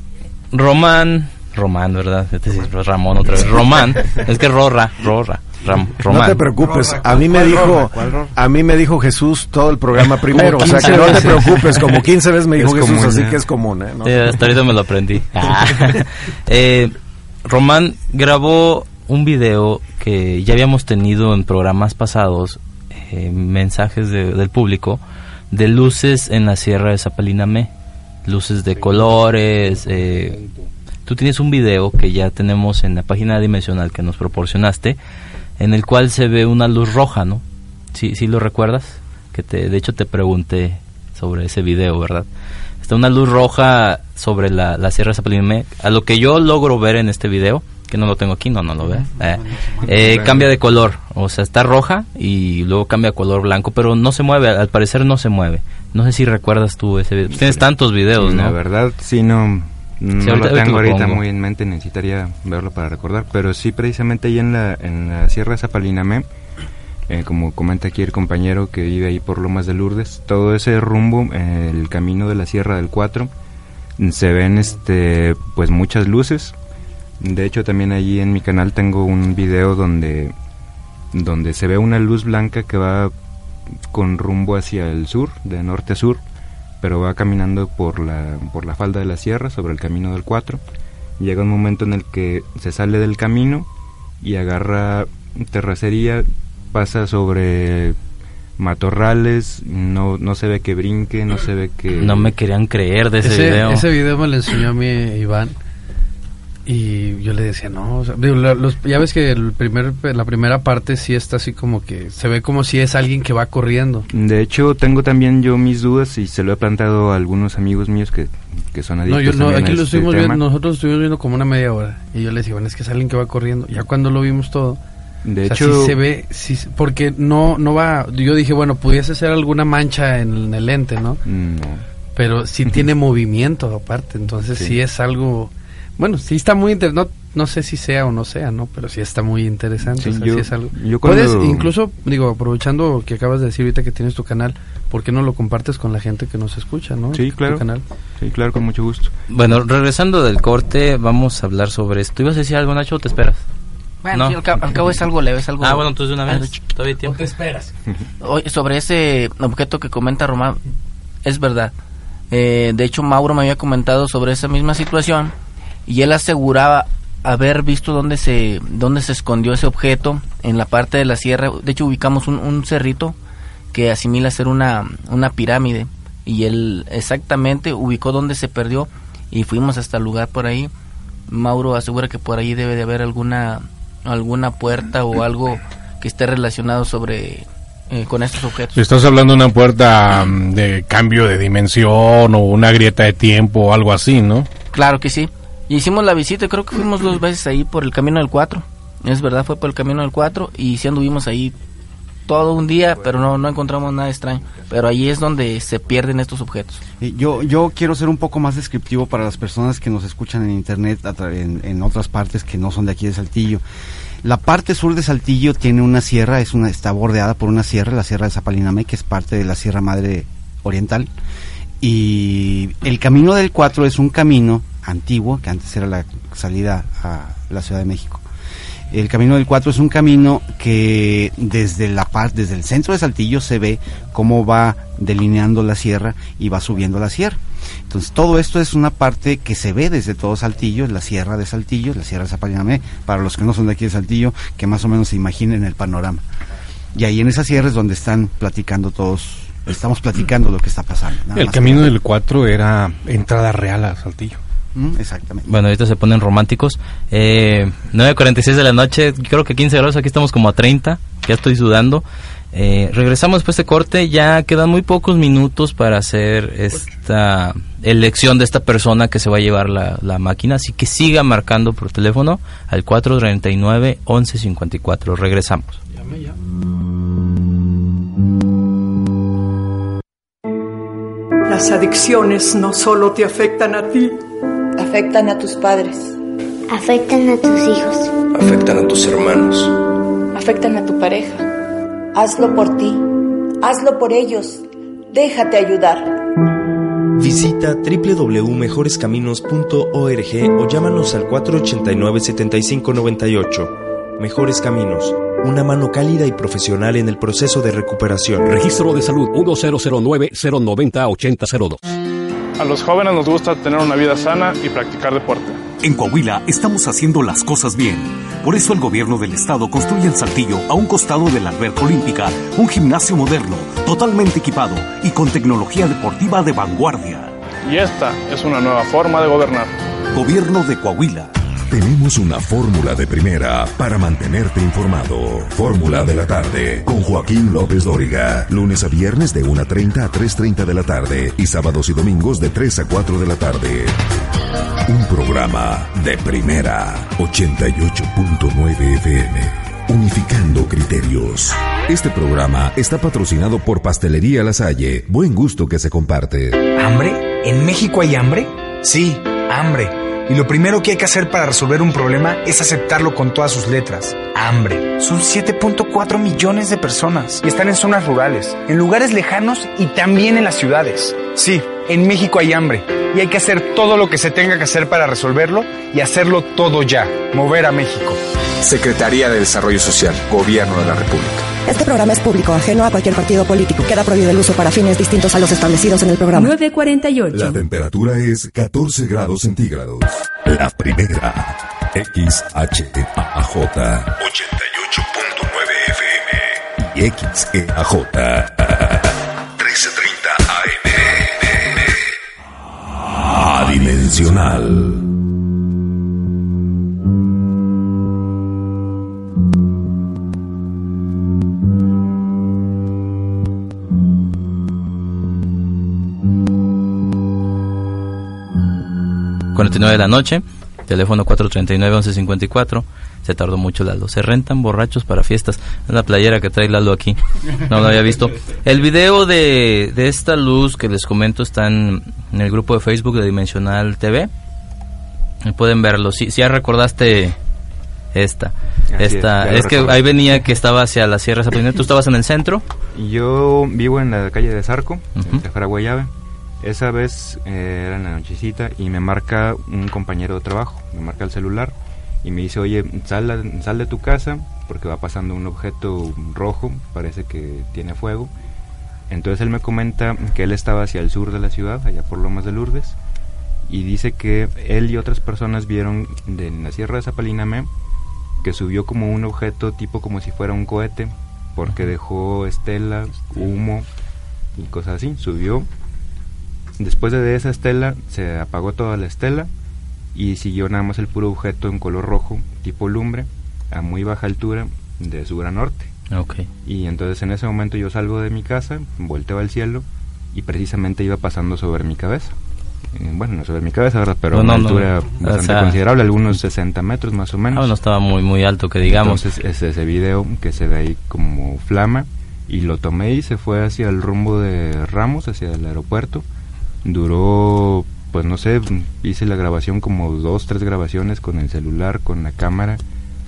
Román, Román, ¿verdad? Este Ramón otra vez. Román, es que Rorra, Rorra. Ram- No Román. te preocupes, a mí me ¿cuál dijo, a mí me dijo Jesús todo el programa primero, o sea 15 que no te preocupes, como 15 veces me dijo Es Jesús, común, así ¿eh? que es común, ¿eh? No Sí, hasta ahorita me lo aprendí. Ah. Eh, Román grabó un video que ya habíamos tenido en programas pasados, eh, mensajes de- del público, de luces en la Sierra de Zapalinamé, luces de colores. eh, tú tienes un video que ya tenemos en la página dimensional que nos proporcionaste, en el cual se ve una luz roja, ¿no? Sí, sí lo recuerdas, que te, de hecho te pregunté sobre ese video, ¿verdad? Está una luz roja sobre la, la Sierra de Zapalinamé. A lo que yo logro ver en este video, que no lo tengo aquí, no, no lo ve. eh, eh, cambia de color, o sea, está roja y luego cambia a color blanco, pero no se mueve, al parecer no se mueve. No sé si recuerdas tú ese video. Tienes tantos videos, Sí, ¿no? La verdad, sí, no, no Sí, ahorita- lo ahorita tengo lo ahorita muy en mente, necesitaría verlo para recordar, pero sí, precisamente ahí en la, en la Sierra de Zapalinamé, eh, como comenta aquí el compañero que vive ahí por Lomas de Lourdes, todo ese rumbo, eh, el camino de la Sierra del 4, se ven este pues muchas luces. De hecho, también allí en mi canal tengo un video donde donde se ve una luz blanca que va con rumbo hacia el sur, de norte a sur, pero va caminando por la, por la falda de la sierra, sobre el camino del 4. Llega un momento en el que se sale del camino y agarra terracería, pasa sobre matorrales, no, no se ve que brinque, no se ve que... No me querían creer de ese, ese, video. ese video me lo enseñó a mí Iván. Y yo le decía, no, o sea, digo, la- los- ya ves que el primer, la primera parte sí está así como que se ve como si es alguien que va corriendo. De hecho, tengo también yo mis dudas y se lo he planteado a algunos amigos míos que, que son No, adictos yo, no, aquí lo este estuvimos tema. viendo, nosotros lo estuvimos viendo como una media hora. Y yo le decía, bueno, es que es alguien que va corriendo. Ya cuando lo vimos todo, De o sea, hecho- sí se ve, sí, porque no, no va, yo dije, bueno, pudiese ser alguna mancha en, el lente, ¿no? No. Pero sí tiene movimiento aparte, entonces sí. Sí. es algo, bueno, sí está muy interesante, no, no sé si sea o no sea, ¿no? Pero sí está muy interesante, Sí, o sea, yo- sí es algo. yo cuando- Puedes, incluso, digo, aprovechando que acabas de decir ahorita que tienes tu canal, ¿por qué no lo compartes con la gente que nos escucha, no? Sí, Tu claro. canal. Sí, claro, con mucho gusto. Bueno, regresando del corte, vamos a hablar sobre esto. ¿Ibas a decir algo, Nacho, o te esperas? Bueno, No. sí, al, cabo, al cabo es algo leve, es algo... Ah, bueno, entonces de una vez. chiquito. Todavía hay tiempo. te esperas? Oye, sobre ese objeto que comenta Román, es verdad. Eh, de hecho, Mauro me había comentado sobre esa misma situación y él aseguraba haber visto dónde se, dónde se escondió ese objeto en la parte de la sierra. De hecho, ubicamos un, un cerrito que asimila a ser una, una pirámide y él exactamente ubicó dónde se perdió y fuimos hasta el lugar por ahí. Mauro asegura que por ahí debe de haber alguna alguna puerta o algo que esté relacionado sobre eh, con estos objetos. Estás hablando de una puerta mm, de cambio de dimensión o una grieta de tiempo o algo así, ¿no? Claro que sí. Y hicimos la visita, creo que fuimos dos veces ahí por el camino del 4. Es verdad, fue por el camino del 4 y sí anduvimos ahí todo un día, pero no, no encontramos nada extraño. Pero ahí es donde se pierden estos objetos. Yo, yo quiero ser un poco más descriptivo para las personas que nos escuchan en internet, en, en otras partes que no son de aquí de Saltillo. La parte sur de Saltillo tiene una sierra, es una, está bordeada por una sierra, la sierra de Zapalinamé, que es parte de la Sierra Madre Oriental. Y el camino del 4 es un camino antiguo, que antes era la salida a la Ciudad de México. El camino del 4 es un camino que desde la parte, desde el centro de Saltillo se ve cómo va delineando la sierra y va subiendo la sierra. Entonces todo esto es una parte que se ve desde todo Saltillo, la sierra de Saltillo, la sierra de Zapalinamé, para los que no son de aquí de Saltillo, que más o menos se imaginen el panorama. Y ahí en esa sierra es donde están platicando todos, estamos platicando lo que está pasando. El camino que- del 4 era entrada real a Saltillo. Mm, Exactamente. Bueno, ahorita se ponen románticos. Eh, 9.46 de la noche, creo que 15 grados, aquí estamos como a 30, ya estoy sudando. Eh, regresamos después de corte, ya quedan muy pocos minutos para hacer esta elección de esta persona que se va a llevar la, la máquina, así que siga marcando por teléfono al 439-1154. Regresamos. Las adicciones no solo te afectan a ti, Afectan a tus padres. Afectan a tus hijos. Afectan a tus hermanos. Afectan a tu pareja. Hazlo por ti. Hazlo por ellos. Déjate ayudar. Visita www.mejorescaminos.org o llámanos al 489-7598. Mejores Caminos, una mano cálida y profesional en el proceso de recuperación. Registro de salud 1009-090-8002. A los jóvenes nos gusta tener una vida sana y practicar deporte. En Coahuila estamos haciendo las cosas bien. Por eso el gobierno del estado construye en Saltillo, a un costado de la alberca olímpica, un gimnasio moderno, totalmente equipado y con tecnología deportiva de vanguardia. Y esta es una nueva forma de gobernar. Gobierno de Coahuila. Tenemos una fórmula de primera para mantenerte informado. Fórmula de la tarde con Joaquín López Dóriga. Lunes a viernes de 1.30 a 3.30 de la tarde y sábados y domingos de 3 a 4 de la tarde. Un programa de primera 88.9 FM. Unificando criterios. Este programa está patrocinado por Pastelería La Salle. Buen gusto que se comparte. ¿Hambre? ¿En México hay hambre? Sí, hambre. Y lo primero que hay que hacer para resolver un problema es aceptarlo con todas sus letras. Hambre. Son 7.4 millones de personas y están en zonas rurales, en lugares lejanos y también en las ciudades. Sí, en México hay hambre y hay que hacer todo lo que se tenga que hacer para resolverlo y hacerlo todo ya. Mover a México. Secretaría de Desarrollo Social, Gobierno de la República. Este programa es público, ajeno a cualquier partido político. Queda prohibido el uso para fines distintos a los establecidos en el programa. 948. La temperatura es 14 grados centígrados. La primera. XHAJ. 88.9 FM. Y XEAJ. 1330 AM. Adimensional. De la noche, teléfono 439-1154. Se tardó mucho Lalo. Se rentan borrachos para fiestas. Es la playera que trae Lalo aquí. No lo había visto. El video de, de esta luz que les comento está en, en el grupo de Facebook de Dimensional TV. Pueden verlo. Si, si ya recordaste esta. esta es, que ahí venía que estaba hacia la Sierra Zapatina. ¿Tú estabas en el centro? Yo vivo en la calle de Zarco, en Tejara esa vez eh, era en la nochecita y me marca un compañero de trabajo, me marca el celular y me dice, oye, sal, sal de tu casa porque va pasando un objeto rojo, parece que tiene fuego. Entonces él me comenta que él estaba hacia el sur de la ciudad, allá por Lomas de Lourdes, y dice que él y otras personas vieron de la Sierra de Zapalinamé que subió como un objeto tipo como si fuera un cohete, porque dejó estela, humo y cosas así. Subió Después de esa estela se apagó toda la estela y siguió nada más el puro objeto en color rojo, tipo lumbre, a muy baja altura de sur a norte. Okay. Y entonces en ese momento yo salgo de mi casa, volteo al cielo y precisamente iba pasando sobre mi cabeza. Eh, bueno, no sobre mi cabeza, ¿verdad? Pero a una altura bastante considerable, algunos 60 metros más o menos. Ah, no estaba muy muy alto, que digamos. Entonces es ese video que se ve ahí como flama y lo tomé y se fue hacia el rumbo de Ramos, hacia el aeropuerto duró pues no sé hice la grabación como dos tres grabaciones con el celular con la cámara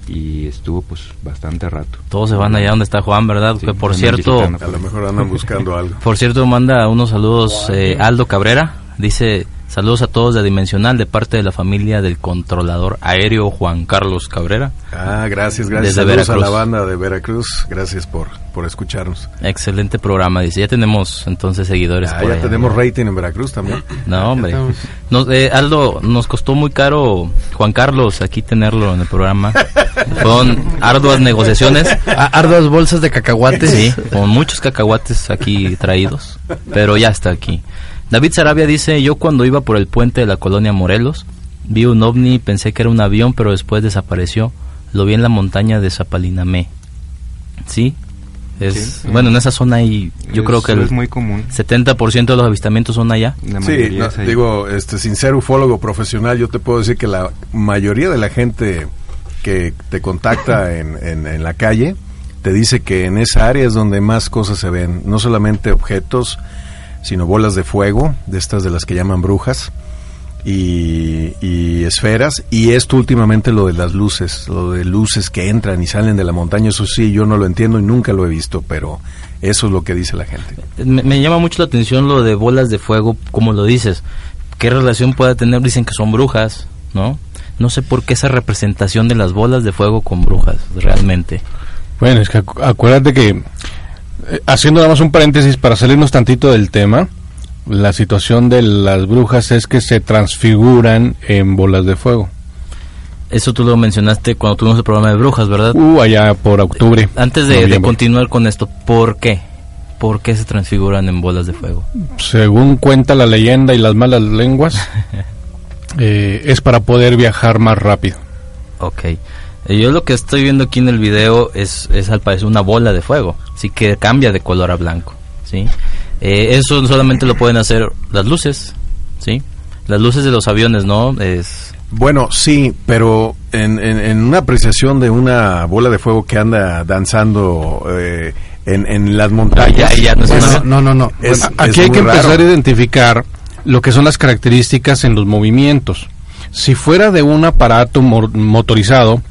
y estuvo pues bastante rato. Todos se van allá donde está Juan verdad que por cierto a lo mejor andan buscando algo. por cierto manda unos saludos eh, Aldo Cabrera. Dice Saludos a todos de Dimensional de parte de la familia del controlador aéreo Juan Carlos Cabrera. Ah, gracias, gracias. Saludos a la banda de Veracruz. Gracias por, por escucharnos. Excelente programa, dice. Ya tenemos entonces seguidores. Ah, ya tenemos rating en Veracruz también. No, hombre. Eh, Aldo, nos costó muy caro, Juan Carlos, aquí tenerlo en el programa. Con arduas negociaciones. arduas bolsas de cacahuates. Sí, con muchos cacahuates aquí traídos. Pero ya está aquí. David Sarabia dice, yo cuando iba por el puente de la colonia Morelos, vi un ovni, pensé que era un avión, pero después desapareció. Lo vi en la montaña de Zapalinamé. ¿Sí? Es, Bueno, en esa zona hay, yo creo que el es muy común. 70% de los avistamientos son allá. sí, digo, este, sin ser ufólogo profesional, yo te puedo decir que la mayoría de la gente que te contacta en, en, en la calle te dice que en esa área es donde más cosas se ven, no solamente objetos, sino bolas de fuego, de estas de las que llaman brujas, y, esferas. Y esto últimamente lo de las luces, lo de luces que entran y salen de la montaña, eso sí, yo no lo entiendo y nunca lo he visto, pero eso es lo que dice la gente. Me, llama mucho la atención lo de bolas de fuego, como lo dices. ¿Qué relación puede tener? Dicen que son brujas, ¿no? No sé por qué esa representación de las bolas de fuego con brujas, realmente. Bueno, es que acu- acuérdate que, eh, haciendo nada más un paréntesis para salirnos tantito del tema, la situación de las brujas es que se transfiguran en bolas de fuego. Eso tú lo mencionaste cuando tuvimos el programa de brujas, ¿verdad? Uh, allá por octubre. Antes de, continuar con esto, ¿por qué? ¿Por qué se transfiguran en bolas de fuego? Según cuenta la leyenda y las malas lenguas, eh, es para poder viajar más rápido. Ok. Eh, Yo lo que estoy viendo aquí en el video es, es al parecer una bola de fuego, así que cambia de color a blanco, ¿sí? Eh, eso solamente lo pueden hacer las luces, ¿sí? Las luces de los aviones, ¿no? Es... Bueno, sí, pero en, en- en una apreciación de una bola de fuego que anda danzando eh, en, en las montañas. Ya, ya, no es es- una- No, no, no. es- Bueno, aquí es hay que empezar raro. a identificar lo que son las características en los movimientos. Si fuera de un aparato mor- motorizado,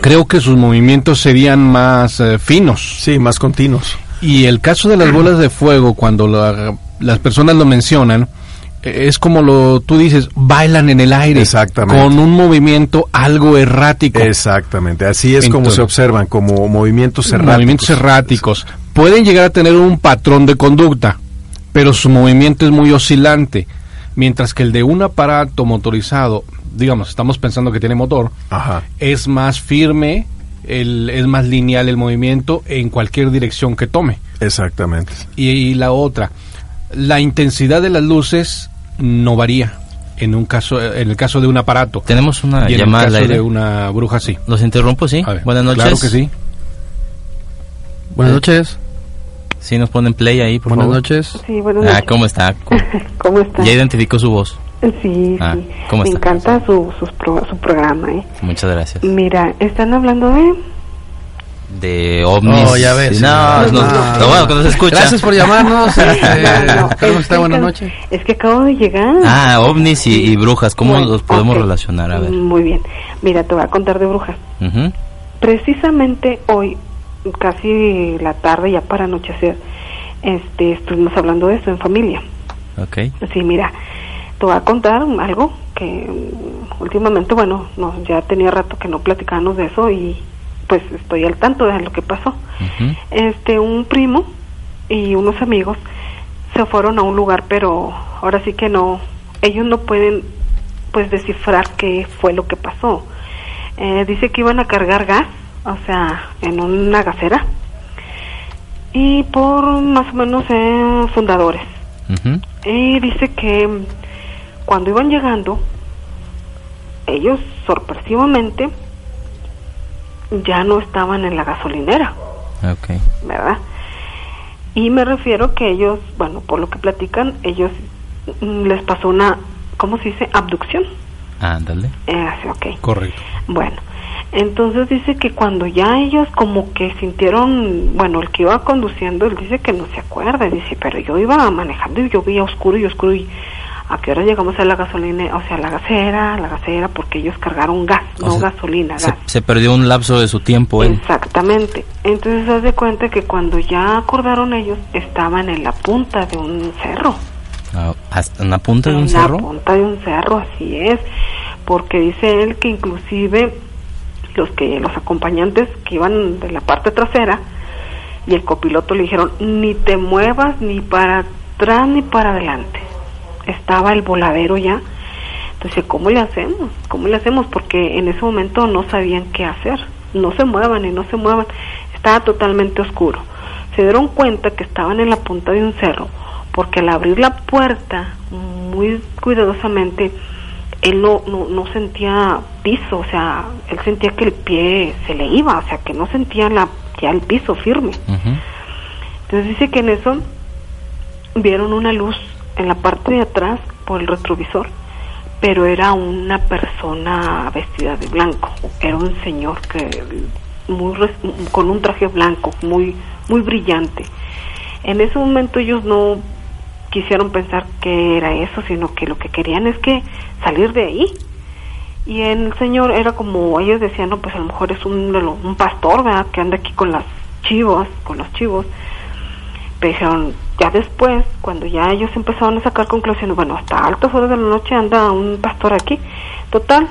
creo que sus movimientos serían más eh, finos. Sí, más continuos. Y el caso de las bolas de fuego, cuando la- las personas lo mencionan, eh, es como lo tú dices, bailan en el aire. Exactamente. Con un movimiento algo errático. Exactamente, así es como se observan, como movimientos erráticos. movimientos erráticos. Pueden llegar a tener un patrón de conducta, pero su movimiento es muy oscilante. Mientras que el de un aparato motorizado, digamos, estamos pensando que tiene motor, Ajá. es más firme, el, es más lineal el movimiento en cualquier dirección que tome. Exactamente. Y, y la otra, la intensidad de las luces no varía en un caso, en el caso de un aparato. Tenemos una y en llamada el caso aire. de una bruja sí. ¿Los interrumpo, sí? Ver, Buenas noches. Claro que sí. Buenas Eh, noches. Sí, nos ponen play ahí, por Buenas favor. noches. Sí, buenas Ah, noches. ¿cómo está? ¿Cómo, ¿Cómo está? ya identificó su voz. Sí, Ah, sí. ¿cómo Me está? encanta su, sus pro- su programa, ¿eh? Muchas gracias. Mira, están hablando de... De ovnis. Oh, ya ves. Sí, No, no, No, no, bueno, que nos escucha. Gracias por llamarnos. No, no, ¿Cómo es está? que Buenas acá- noches. Es que acabo de llegar. Ah, ovnis y, y brujas, ¿cómo Bueno, los podemos ok. relacionar? A ver. Muy bien. Mira, te voy a contar de brujas. Ujú. Precisamente hoy, casi la tarde, ya para anochecer, este, estuvimos hablando de eso en familia. Ok. Sí, mira, te voy a contar algo que mm, últimamente, bueno, no, ya tenía rato que no platicábamos de eso y pues estoy al tanto de lo que pasó. Este, un primo y unos amigos se fueron a un lugar, pero ahora sí que no, ellos no pueden pues descifrar qué fue lo que pasó. Eh, dice que iban a cargar gas, o sea, en una gasera y por más o menos eh, fundadores. Y dice que cuando iban llegando, ellos sorpresivamente ya no estaban en la gasolinera, Ok. ¿verdad? Y me refiero que ellos, bueno, por lo que platican, ellos mm, les pasó una, ¿cómo se dice? Abducción. Ándale. Eh, sí, ok. Correcto. Bueno, entonces dice que cuando ya ellos como que sintieron, bueno, el que iba conduciendo, él dice que no se acuerda, dice, pero yo iba manejando y yo veía oscuro y oscuro y a qué hora llegamos a la gasolina, o sea, la gasera, la gasera, porque ellos cargaron gas, O no sea, gasolina, Se, gas. se perdió un lapso de su tiempo él. Exactamente. Entonces se de cuenta que cuando ya acordaron ellos, estaban en la punta de un cerro. Ah, hasta en la punta de un en cerro. la punta de un cerro, así es. Porque dice él que inclusive los que los acompañantes que iban de la parte trasera y el copiloto le dijeron ni te muevas ni para atrás ni para adelante. Estaba el voladero ya. Entonces, ¿cómo le hacemos? ¿Cómo le hacemos? Porque en ese momento no sabían qué hacer. No se muevan y no se muevan. Estaba totalmente oscuro. Se dieron cuenta que estaban en la punta de un cerro porque al abrir la puerta muy cuidadosamente él no, no, no sentía piso, o sea, él sentía que el pie se le iba, o sea, que no sentía la, ya el piso firme. Entonces dice que en eso vieron una luz en la parte de atrás por el retrovisor, pero era una persona vestida de blanco, era un señor que muy con un traje blanco, muy muy brillante. En ese momento ellos no quisieron pensar que era eso, sino que lo que querían es que salir de ahí. Y el señor era como ellos decían, no, pues a lo mejor es un, un pastor, ¿verdad? Que anda aquí con las chivos, con los chivos. Pero dijeron, ya después, cuando ya ellos empezaron a sacar conclusiones, bueno, hasta altas horas de la noche anda un pastor aquí. Total,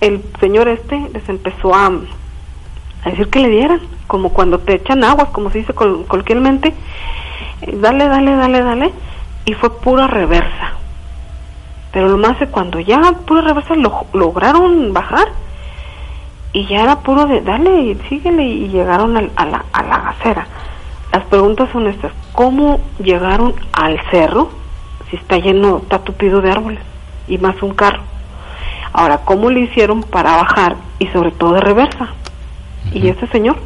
el señor este les empezó a, a decir que le dieran, como cuando te echan aguas, como se dice col coloquialmente, eh, dale, dale, dale, dale, y fue pura reversa. Pero lo más de cuando ya pura reversa lo lograron bajar, y ya era puro de dale síguele, y llegaron a, la, a la acera. Las preguntas son estas, ¿cómo llegaron al cerro si está lleno, está tupido de árboles y más un carro? Ahora, ¿cómo le hicieron para bajar y sobre todo de reversa? ¿Y ese señor?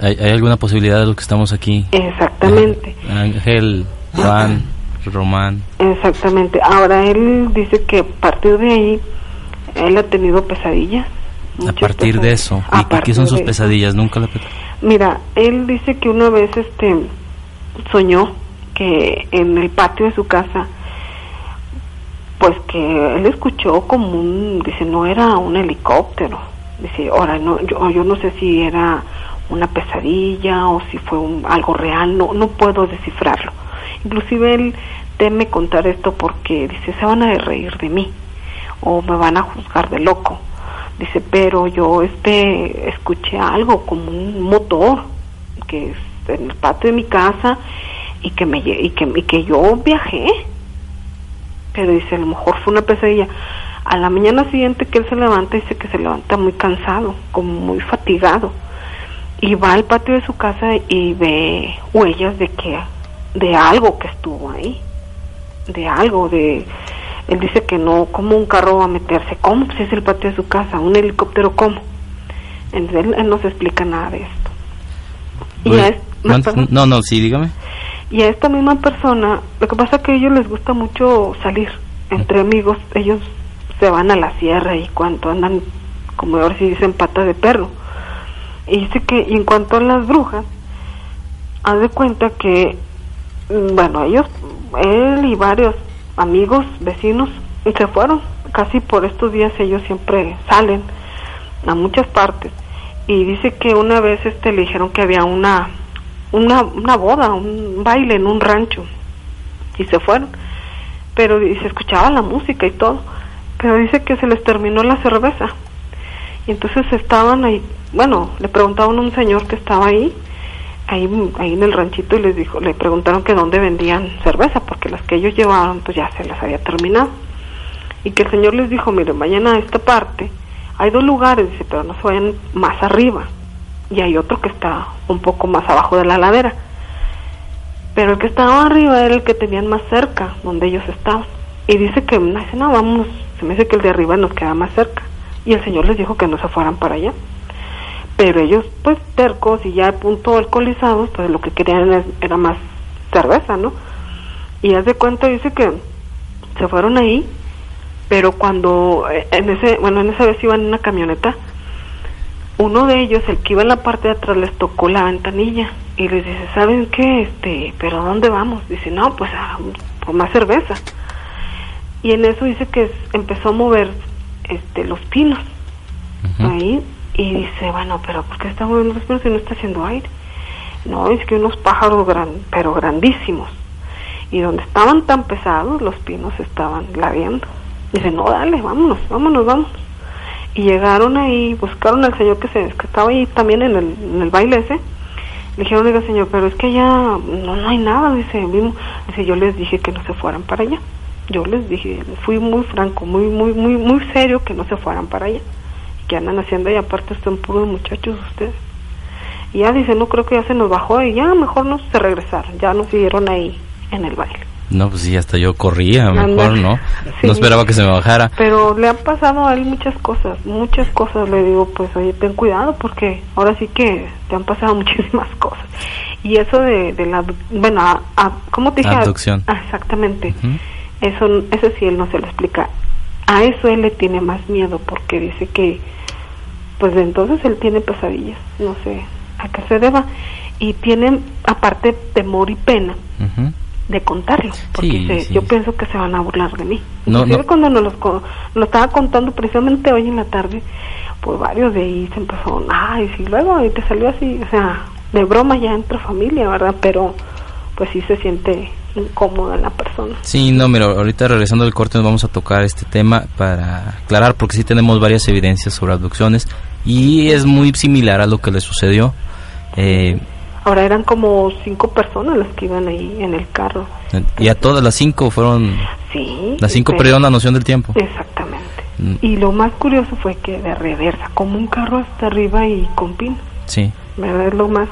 ¿Hay, hay alguna posibilidad de lo que estamos aquí? Exactamente, Ángel, Juan, Román. exactamente. Ahora, él dice que a partir de ahí, él ha tenido pesadillas. A partir de pesadillas. eso. A ¿Y qué son sus de eso. pesadillas? Nunca la... Mira, él dice que una vez este soñó que en el patio de su casa pues que él escuchó como un dice no era un helicóptero. Dice ahora no yo, yo no sé si era una pesadilla o si fue un, algo real no no puedo descifrarlo. Inclusive él teme contar esto porque dice se van a reír de mí o me van a juzgar de loco dice pero yo este escuché algo como un motor que es en el patio de mi casa y que me y que, y que yo viajé pero dice a lo mejor fue una pesadilla a la mañana siguiente que él se levanta dice que se levanta muy cansado como muy fatigado. Y va al patio de su casa y ve huellas de que de algo que estuvo ahí de algo de él dice que no cómo un carro va a meterse cómo si es el patio de su casa un helicóptero cómo entonces él, él no se explica nada de esto. Y Uy, a, es- man- perdón. no, no, sí, dígame. y a esta misma persona lo que pasa es que a ellos les gusta mucho salir entre amigos ellos se van a la sierra y cuando andan como ahora sí dicen pata de perro. Y dice que y en cuanto a las brujas haz de cuenta que mm, bueno ellos él y varios amigos vecinos se fueron. Casi por estos días ellos siempre salen a muchas partes. Y dice que una vez este le dijeron que había una una, una boda, un baile en un rancho y se fueron. Pero y se escuchaba la música y todo pero dice que se les terminó la cerveza. Y entonces estaban ahí bueno le preguntaban a un señor que estaba ahí ahí ahí en el ranchito y les dijo le preguntaron que dónde vendían cerveza porque las que ellos llevaban pues ya se las había terminado. Y que el señor les dijo miren vayan a esta parte hay dos lugares dice pero no se vayan más arriba y hay otro que está un poco más abajo de la ladera pero el que estaba arriba era el que tenían más cerca donde ellos estaban. Y dice que no, vámonos se me dice que el de arriba nos queda más cerca. Y el señor les dijo que no se fueran para allá pero ellos pues tercos y ya a punto alcoholizados pues lo que querían era más cerveza no y haz de cuenta dice que se fueron ahí pero cuando eh, en ese bueno en esa vez iban en una camioneta uno de ellos el que iba en la parte de atrás les tocó la ventanilla y les dice saben qué este pero ¿a dónde vamos dice no pues a por más cerveza. Y en eso dice que es- empezó a mover este los pinos. Ahí y dice bueno pero ¿por qué está moviendo los pinos si no está haciendo aire? no es que unos pájaros gran pero grandísimos. Y donde estaban tan pesados los pinos estaban ladeando. Dice no dale vámonos vámonos vámonos y llegaron ahí buscaron al señor que se que estaba ahí también en el, en el baile ese. Le dijeron oiga señor pero es que ya no, no hay nada dice vimos dice yo les dije que no se fueran para allá. Yo les dije fui muy franco muy muy muy muy serio que no se fueran para allá que andan haciendo y aparte están puros muchachos ustedes. Y ya dice no creo que ya se nos bajó y ya mejor nos se regresaron ya nos siguieron ahí en el baile No, pues sí, hasta yo corría, mejor, ¿no? Sí. No esperaba que se me bajara. pero le han pasado a él muchas cosas muchas cosas. Le digo pues oye ten cuidado porque ahora sí que te han pasado muchísimas cosas y eso de, de la bueno a, a- cómo te dije Abducción. Ah, exactamente. Eso eso sí él no se lo explica a eso él le tiene más miedo porque dice que pues de entonces él tiene pesadillas no sé a qué se deba y tiene aparte temor y pena de contarlo porque Sí, dice, sí. yo pienso que se van a burlar de mí No, Inclusive no. cuando nos los lo estaba contando precisamente hoy en la tarde pues varios de ahí se empezó ay sí luego y te salió así o sea de broma ya entre familia verdad pero pues sí se siente incómoda en la persona. Sí, no, mira, ahorita regresando al corte nos vamos a tocar este tema para aclarar, porque sí tenemos varias evidencias sobre abducciones y es muy similar a lo que le sucedió. Eh, Ahora eran como cinco personas las que iban ahí en el carro. y a todas las cinco fueron... Sí. Las cinco perdieron la noción del tiempo. Exactamente. Mm, Y lo más curioso fue que de reversa, como un carro hasta arriba y con pin. Sí. ¿Verdad? Es lo más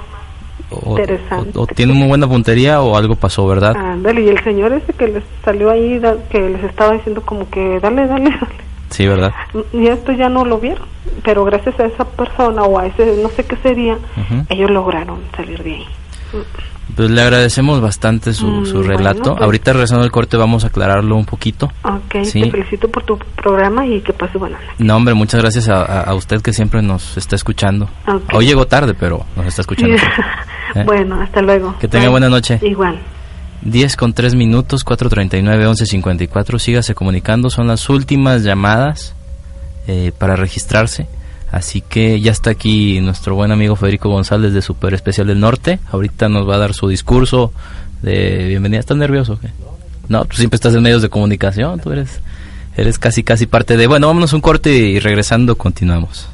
O, interesante. o tiene muy buena puntería o algo pasó, ¿verdad? Ándale, y el señor ese que les salió ahí, da- que les estaba diciendo como que dale, dale, dale. Sí, ¿verdad? Y esto ya no lo vieron, pero gracias a esa persona o a ese no sé qué sería, ellos lograron salir de ahí. Pues le agradecemos bastante su, Mm, su bueno, relato. pues. Ahorita regresando al corte vamos a aclararlo un poquito. Ok, Sí. te felicito por tu programa y que pase buenas noches. No, hombre, muchas gracias a, a- usted que siempre nos está escuchando. Ok. Hoy llegó tarde, pero nos está escuchando. ¿Eh? Bueno, hasta luego. Que tenga Bye. buena noche. Igual. 10 con 3 minutos, 439 1154. Sígase comunicando, son las últimas llamadas eh, para registrarse. Así que ya está aquí nuestro buen amigo Federico González de Super Especial del Norte. Ahorita nos va a dar su discurso de bienvenida. ¿Estás nervioso? o qué? No, tú siempre estás en medios de comunicación, tú eres, eres casi casi parte de... Bueno, vámonos un corte y regresando continuamos.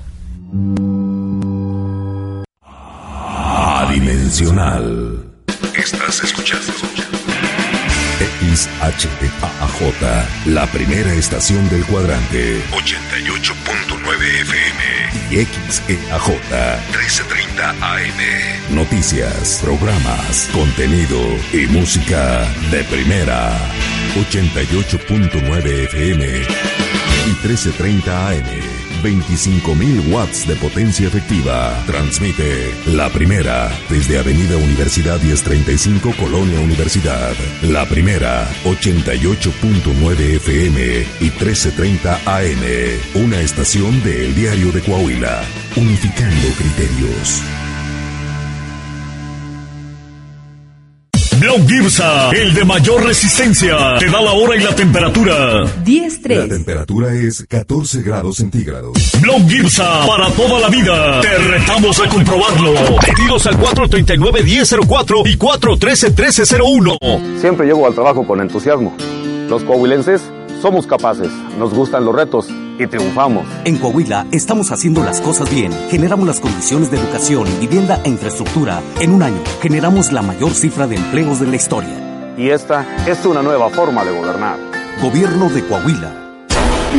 Adimensional. Estás escuchando. XHAJ, la primera estación del cuadrante. 88.9 FM. Y XEAJ, 1330 AM. Noticias, programas, contenido y música de primera. 88.9 FM y 1330 AM. 25.000 watts de potencia efectiva. Transmite la primera desde Avenida Universidad 1035 Colonia Universidad. La primera 88.9 FM y 1330 AM. Una estación de El Diario de Coahuila. Unificando criterios. Blau Girbsa, el de mayor resistencia, te da la hora y la temperatura. 10.3. La temperatura es 14 grados centígrados. Blau Girbsa, para toda la vida. Te retamos a comprobarlo. Pedidos al 439-1004 y 413-1301. Siempre llego al trabajo con entusiasmo. Los coahuilenses somos capaces, nos gustan los retos y triunfamos. En Coahuila estamos haciendo las cosas bien. Generamos las condiciones de educación, vivienda e infraestructura. En un año generamos la mayor cifra de empleos de la historia. Y esta es una nueva forma de gobernar. Gobierno de Coahuila.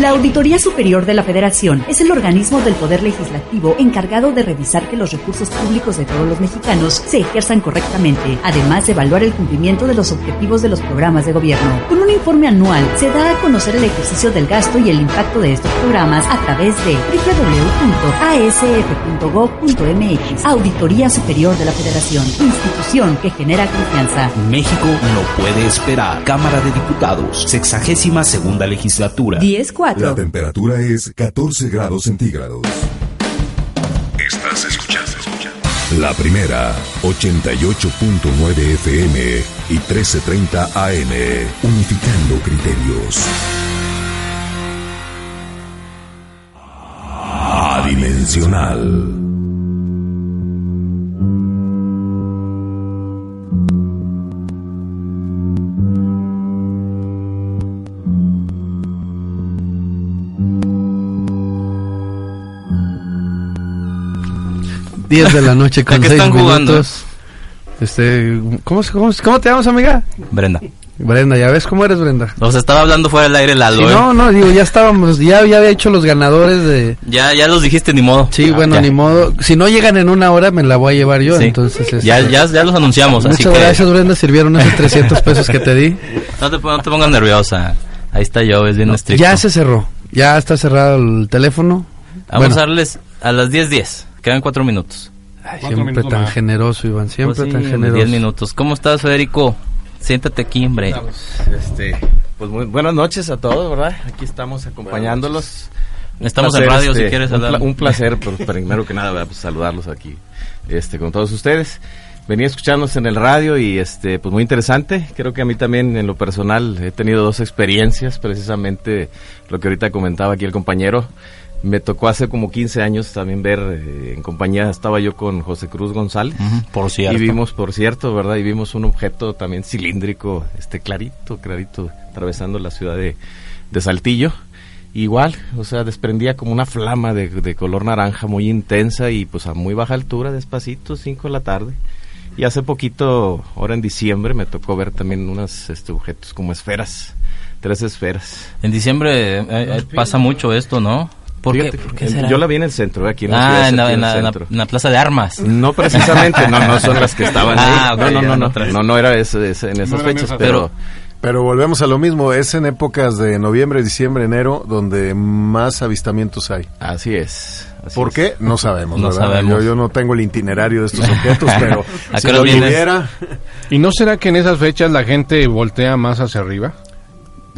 La Auditoría Superior de la Federación es el organismo del Poder Legislativo encargado de revisar que los recursos públicos de todos los mexicanos se ejerzan correctamente, además de evaluar el cumplimiento de los objetivos de los programas de gobierno. Con un informe anual se da a conocer el ejercicio del gasto y el impacto de estos programas a través de www.asf.gov.mx. Auditoría Superior de la Federación, institución que genera confianza. México no puede esperar. Cámara de Diputados, sexagésima segunda legislatura. 10-4. La temperatura es 14 grados centígrados. Estás escuchando. La primera, 88.9 FM y 1330 AM. Unificando criterios. Adimensional. Diez de la noche con ¿A qué 6 están jugando? minutos. Este, ¿cómo, se- cómo, cómo te llamas, amiga? Brenda. Brenda, ¿ya ves cómo eres, Brenda? Nos estaba hablando fuera del aire Lalo, Sí, no, no, digo, ya estábamos, ya, ya había hecho los ganadores de... Ya, ya los dijiste, ni modo. Sí, bueno, Ya. ni modo. Si no llegan en una hora, me la voy a llevar yo, Sí. entonces... este, Ya, ya, ya los anunciamos, así Muchas que... gracias, Brenda, sirvieron esos 300 pesos que te di. No te, no te pongas nerviosa. Ahí está yo, es bien estricto. Ya se cerró, ya está cerrado el teléfono. Vamos Bueno, a darles a las 10.10. Quedan cuatro minutos. ay, siempre tan generoso, Iván, siempre Pues sí, tan generoso. 10 minutos. ¿Cómo estás, Federico? Siéntate aquí, hombre. Este, pues muy buenas noches a todos, ¿verdad? Aquí estamos acompañándolos. Un Estamos en radio, si quieres un, hablar. pla- un placer, pues, primero que nada. Pues, saludarlos aquí, este, con todos ustedes. Venía escuchándonos en el radio y, este, pues muy interesante. Creo que a mí también, en lo personal, he tenido dos experiencias, precisamente lo que ahorita comentaba aquí el compañero. Me tocó hace como 15 años también ver, eh, en compañía estaba yo con José Cruz González. Por cierto. Y vimos, por cierto, ¿verdad? Y vimos un objeto también cilíndrico, este clarito, clarito, atravesando la ciudad de, de Saltillo. Igual, o sea, desprendía como una flama de, de color naranja muy intensa y pues a muy baja altura, despacito, 5 de la tarde. Y hace poquito, ahora en diciembre, me tocó ver también unos este, objetos como esferas, tres esferas. En diciembre eh, eh, pasa mucho esto, ¿no? ¿Por qué, por qué será? Yo la vi en el centro, aquí en la Ah, ciudad de en la, Saltillo, en la- el en la- centro. en la plaza de armas. No precisamente, no, no son las que estaban Ah, ahí. ok, no, no, no, no, otras. no, no era eso, ese- en esas fechas, pero, Pero volvemos a lo mismo, es en épocas de noviembre, diciembre, enero donde más avistamientos hay. Así es. ¿Por qué? No sabemos, No ¿verdad? sabemos. Yo, yo no tengo el itinerario de estos objetos, pero ¿A si qué hora lo tuviera, ¿Y no será que en esas fechas la gente voltea más hacia arriba?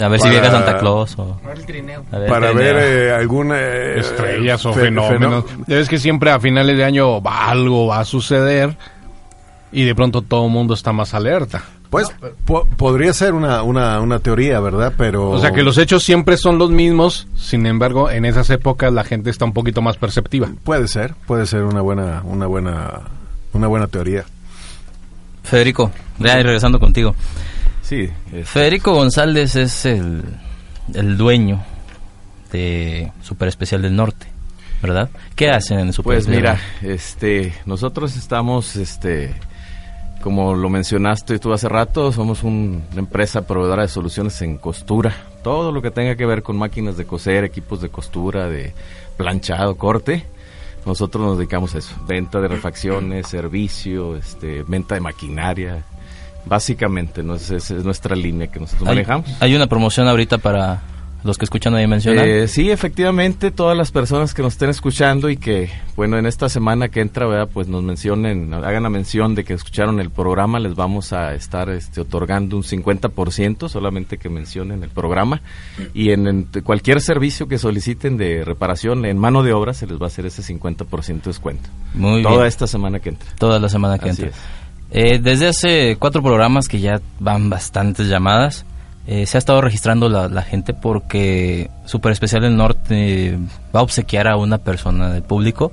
A ver si Para- llega Santa Claus o... A ver, para trineo. ver eh, algún... eh, Estrellas o fe- fenómenos. fenó- Ya ves que siempre a finales de año va- algo va a suceder y de pronto todo el mundo está más alerta. Pues po- podría ser una, una, una teoría, ¿verdad? Pero... O sea que los hechos siempre son los mismos, sin embargo, en esas épocas la gente está un poquito más perceptiva. Puede ser, puede ser una buena, una buena, una buena teoría. Federico, ya regresando contigo. Sí. es- Federico González es el, el dueño de Super Especial del Norte, ¿verdad? ¿Qué hacen en Super Pues Especial? mira, este, nosotros estamos, este, como lo mencionaste tú hace rato, somos un- una empresa proveedora de soluciones en costura. Todo lo que tenga que ver con máquinas de coser, equipos de costura, de planchado, corte, nosotros nos dedicamos a eso. Venta de refacciones, servicio, este, venta de maquinaria. Básicamente, ¿no? Esa es, es nuestra línea que nosotros hay, manejamos. hay una promoción ahorita para los que escuchan ahí mencionar. Eh, sí, efectivamente, todas las personas que nos estén escuchando y que, bueno, en esta semana que entra, ¿verdad? pues nos mencionen, hagan la mención de que escucharon el programa, les vamos a estar este, otorgando un 50%, solamente que mencionen el programa. Y en, en cualquier servicio que soliciten de reparación en mano de obra, se les va a hacer ese 50% de descuento. Muy Toda bien. esta semana que entra. Toda la semana que Así entra. es. Eh, desde hace cuatro programas que ya van bastantes llamadas, eh, se ha estado registrando la, la gente porque Super Especial del Norte va a obsequiar a una persona del público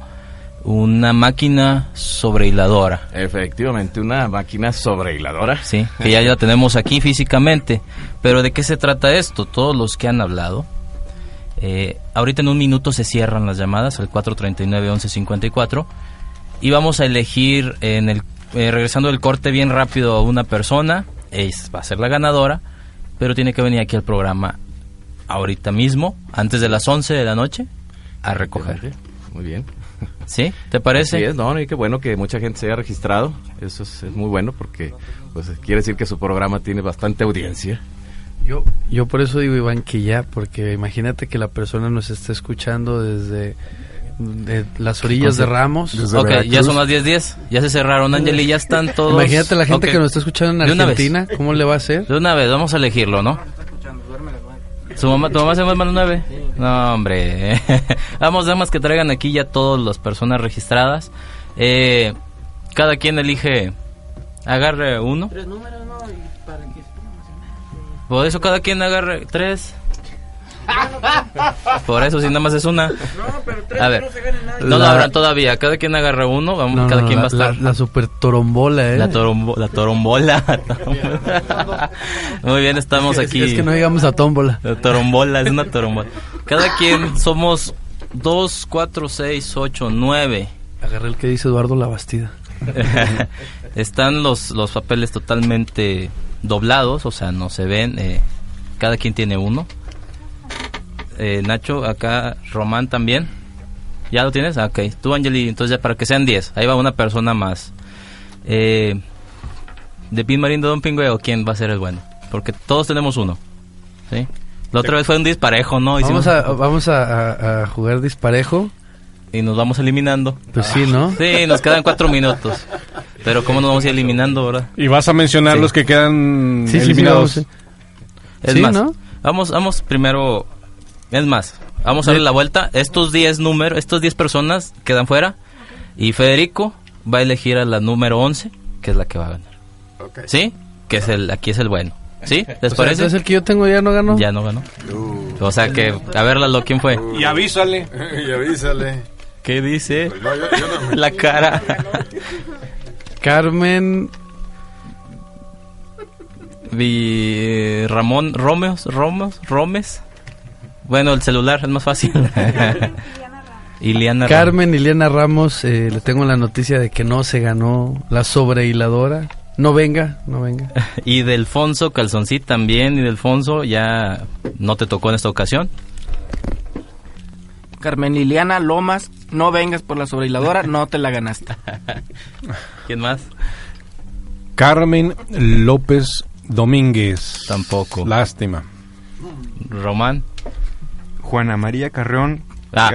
una máquina sobrehiladora. Efectivamente, una máquina sobrehiladora. Sí, que ya la tenemos aquí físicamente. Pero ¿de qué se trata esto? Todos los que han hablado. eh, ahorita en un minuto se cierran las llamadas al 439-1154 y vamos a elegir en el eh, regresando del corte bien rápido a una persona. Es, va a ser la ganadora, pero tiene que venir aquí al programa ahorita mismo, antes de las 11 de la noche, a recoger. Muy bien. ¿Sí? ¿Te parece? Sí, es, no, y qué bueno que mucha gente se haya registrado. Eso es, es muy bueno porque pues quiere decir que su programa tiene bastante audiencia. Yo, yo por eso digo, Iván, que ya, porque imagínate que la persona nos está escuchando desde de las orillas de Ramos. ok, ya son las 10.10, ya se cerraron Ángel y ya están todos. Imagínate la gente que nos está escuchando en. Argentina, ¿cómo le va a hacer? De una vez, vamos a elegirlo, ¿no? ¿Su mamá, ¿Tu mamá se llama nueve? No, hombre. vamos, nada más que traigan aquí ya todas las personas registradas. Eh, cada quien elige, agarre uno. Tres números, ¿no? Y para que Por eso cada quien agarre tres. Por eso, si nada más es una. A ver, no lo La- abran todavía. Cada quien agarra uno. Vamos, No, cada no, quien la, va a estar. la- la super torombola, ¿eh? La, torombo- la torombola. Muy bien, estamos Es- aquí. es que no digamos a tómbola. La torombola, es una torombola. Cada quien somos dos, cuatro, seis, ocho, nueve. Agarré el que dice Eduardo La Bastida. Están los, los papeles totalmente doblados, o sea, no se ven. eh, cada quien tiene uno. Eh, Nacho, acá Román también. ¿Ya lo tienes? Ah, Ok. Tú, Angeli, entonces ya para que sean 10. Ahí va una persona más. Eh, ¿De Pin Marín de Don Pingüe o quién va a ser el bueno? Porque todos tenemos uno. ¿Sí? La otra vez fue un disparejo, ¿no? Vamos Hicimos- a, vamos a, a- a jugar disparejo. Y nos vamos eliminando. Pues sí, ¿no? Sí, nos quedan cuatro minutos. Pero ¿cómo nos vamos a ir eliminando, verdad? Y vas a mencionar Sí. los que quedan Sí, sí, sí, eliminados. vamos, Es Sí, más, ¿no? vamos, vamos primero. Es más, vamos a darle la vuelta. Estos 10 números, estos 10 personas quedan fuera. Y Federico va a elegir a la número 11, que es la que va a ganar. ¿Sí? Que es el, aquí es el bueno. ¿Sí? ¿Les O sea, parece? entonces el que yo tengo ya no ganó. Ya no ganó. O sea que, a ver, Lalo, ¿quién fue? Y avísale. y avísale. ¿Qué dice? No, yo- yo no- La cara. Carmen Vi Ramón Romeos, Romos, Romes. Bueno, el celular es más fácil. Iliana Ramos. Carmen Iliana Ramos, eh, le tengo la noticia de que no se ganó la sobrehiladora. No venga, no venga. Y Delfonso Calzoncit también. Y Delfonso ya no te tocó en esta ocasión. Carmen Liliana Lomas, no vengas por la sobrehiladora, no te la ganaste. ¿Quién más? Carmen López Domínguez. Tampoco. Lástima. Román. Juana María Carreón. Ah.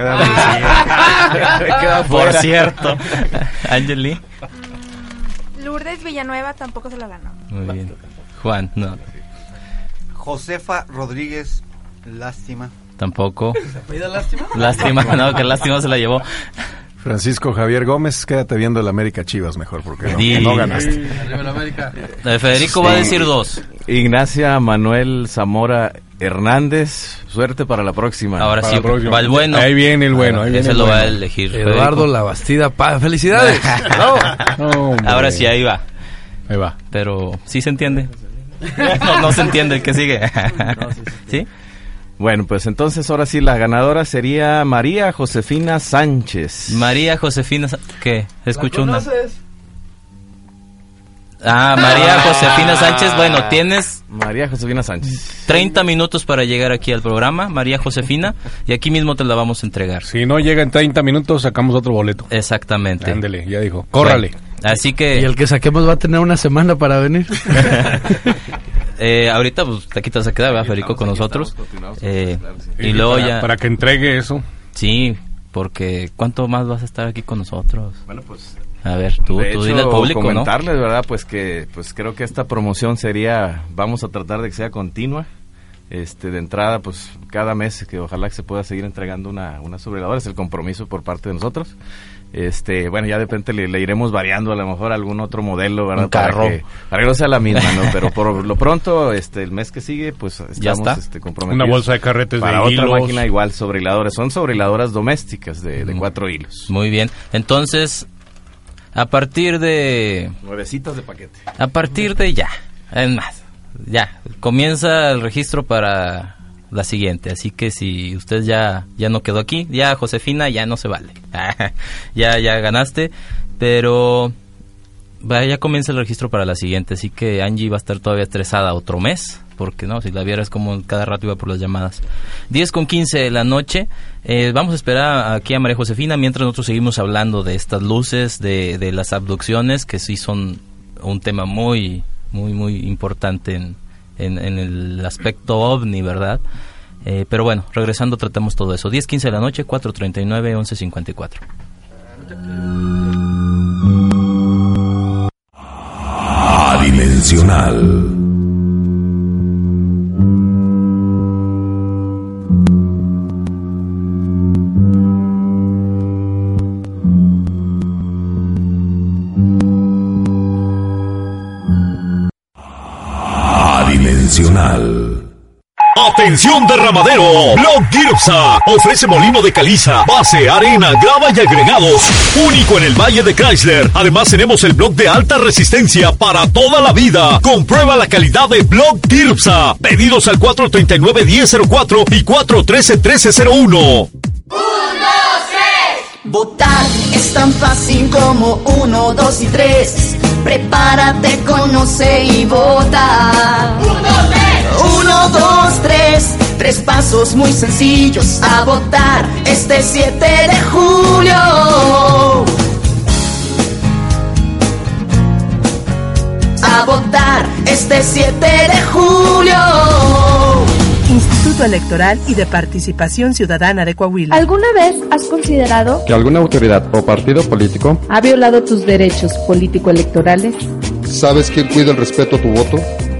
queda Por Queda cierto. Angeli. Lourdes Villanueva tampoco se lo ganó. Muy bien. Juan, no. Josefa Rodríguez, lástima. Tampoco. ¿Apellida lástima? Lástima, no, que lástima se la llevó. Francisco Javier Gómez, quédate viendo el América Chivas mejor, porque no, ganaste. Arriba la América. Eh, Federico va a decir dos. Ignacia Manuel Zamora Hernández, suerte para la próxima. Ahora Para sí, la próxima. va el bueno. Ahí viene el bueno, ahí viene Ese el lo va a bueno. elegir. Eduardo Federico. Labastida Paz. ¡Felicidades! Hombre. Ahora sí, ahí va. Ahí va. Pero, ¿sí se entiende? No, no se entiende el que sigue. ¿Sí? Bueno, pues entonces ahora sí la ganadora sería María Josefina Sánchez. María Josefina... ¿Qué? Escucho una... Ah, María Josefina Sánchez. Bueno, tienes María Josefina Sánchez. 30 minutos para llegar aquí al programa, María Josefina, y aquí mismo te la vamos a entregar. Si no llega en 30 minutos, sacamos otro boleto. Exactamente. Ándele, ya dijo. Córrale. Bueno, así que... Y el que saquemos va a tener una semana para venir. Eh, ahorita pues aquí te vas a quedar, ¿verdad, Federico, con nosotros? Eh, y luego para, ya... Para que entregue eso. Sí, porque ¿cuánto más vas a estar aquí con nosotros? Bueno, pues A ver, tú, de tú hecho, dile al público, ¿no? comentarles, ¿verdad? Pues que pues creo que esta promoción sería, vamos a tratar de que sea continua. Este, de entrada, pues cada mes que ojalá que se pueda seguir entregando una, una sobreladora, es el compromiso por parte de nosotros. Este, bueno, ya de repente le, le iremos variando a lo mejor algún otro modelo, ¿verdad? Un carro. Para que, para que no sea la misma, ¿no? Pero por lo pronto, este, el mes que sigue, pues estamos Ya está. este, comprometidos. Una bolsa de carretes para de otra hilos. máquina igual, sobrehiladoras. Son sobrehiladoras domésticas de, de cuatro hilos. Muy bien. Entonces, a partir de... Nuevecitas de paquete. A partir de ya, es más, ya, comienza el registro para la siguiente, así que si usted ya, ya no quedó aquí, ya Josefina ya no se vale, ya, ya ganaste, pero ya comienza el registro para la siguiente, así que Angie va a estar todavía estresada otro mes, porque no, si la vieras como cada rato iba por las llamadas. 10 con 15 de la noche, eh, vamos a esperar aquí a María Josefina mientras nosotros seguimos hablando de estas luces, de, de las abducciones, que sí son un tema muy, muy, muy importante en, en, en el aspecto ovni, ¿verdad? Eh, pero bueno, regresando tratamos todo eso. 10, 15 de la noche, 439, 11, 54. Derramadero, Blog Girpsa ofrece molino de caliza, base, arena, grava y agregados, único en el Valle de Chrysler. Además tenemos el blog de alta resistencia para toda la vida. Comprueba la calidad de Blog Girpsa. Pedidos al 439-1004 y 413-1301. Votar es tan fácil como uno, dos y tres. Prepárate, conoce y vota. Uno, dos, tres. Tres pasos muy sencillos a votar este 7 de julio. A votar este 7 de julio. Instituto Electoral y de Participación Ciudadana de Coahuila. ¿Alguna vez has considerado que alguna autoridad o partido político ha violado tus derechos político-electorales? ¿Sabes quién cuida el respeto a tu voto?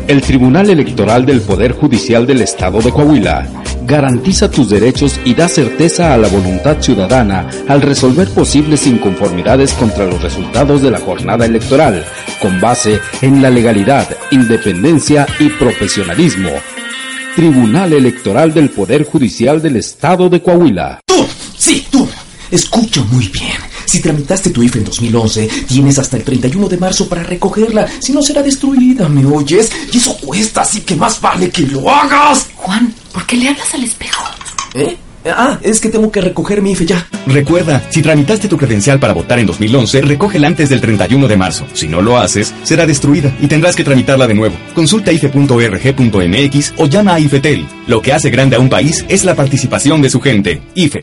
El Tribunal Electoral del Poder Judicial del Estado de Coahuila garantiza tus derechos y da certeza a la voluntad ciudadana al resolver posibles inconformidades contra los resultados de la jornada electoral, con base en la legalidad, independencia y profesionalismo. Tribunal Electoral del Poder Judicial del Estado de Coahuila. Tú, sí, tú. Escucha muy bien. Si tramitaste tu IFE en 2011, tienes hasta el 31 de marzo para recogerla. Si no, será destruida, ¿me oyes? Y eso cuesta, así que más vale que lo hagas. Juan, ¿por qué le hablas al espejo? ¿Eh? Ah, es que tengo que recoger mi IFE ya. Recuerda, si tramitaste tu credencial para votar en 2011, recógela antes del 31 de marzo. Si no lo haces, será destruida y tendrás que tramitarla de nuevo. Consulta ife.org.mx o llama a IFETEL. Lo que hace grande a un país es la participación de su gente. IFE.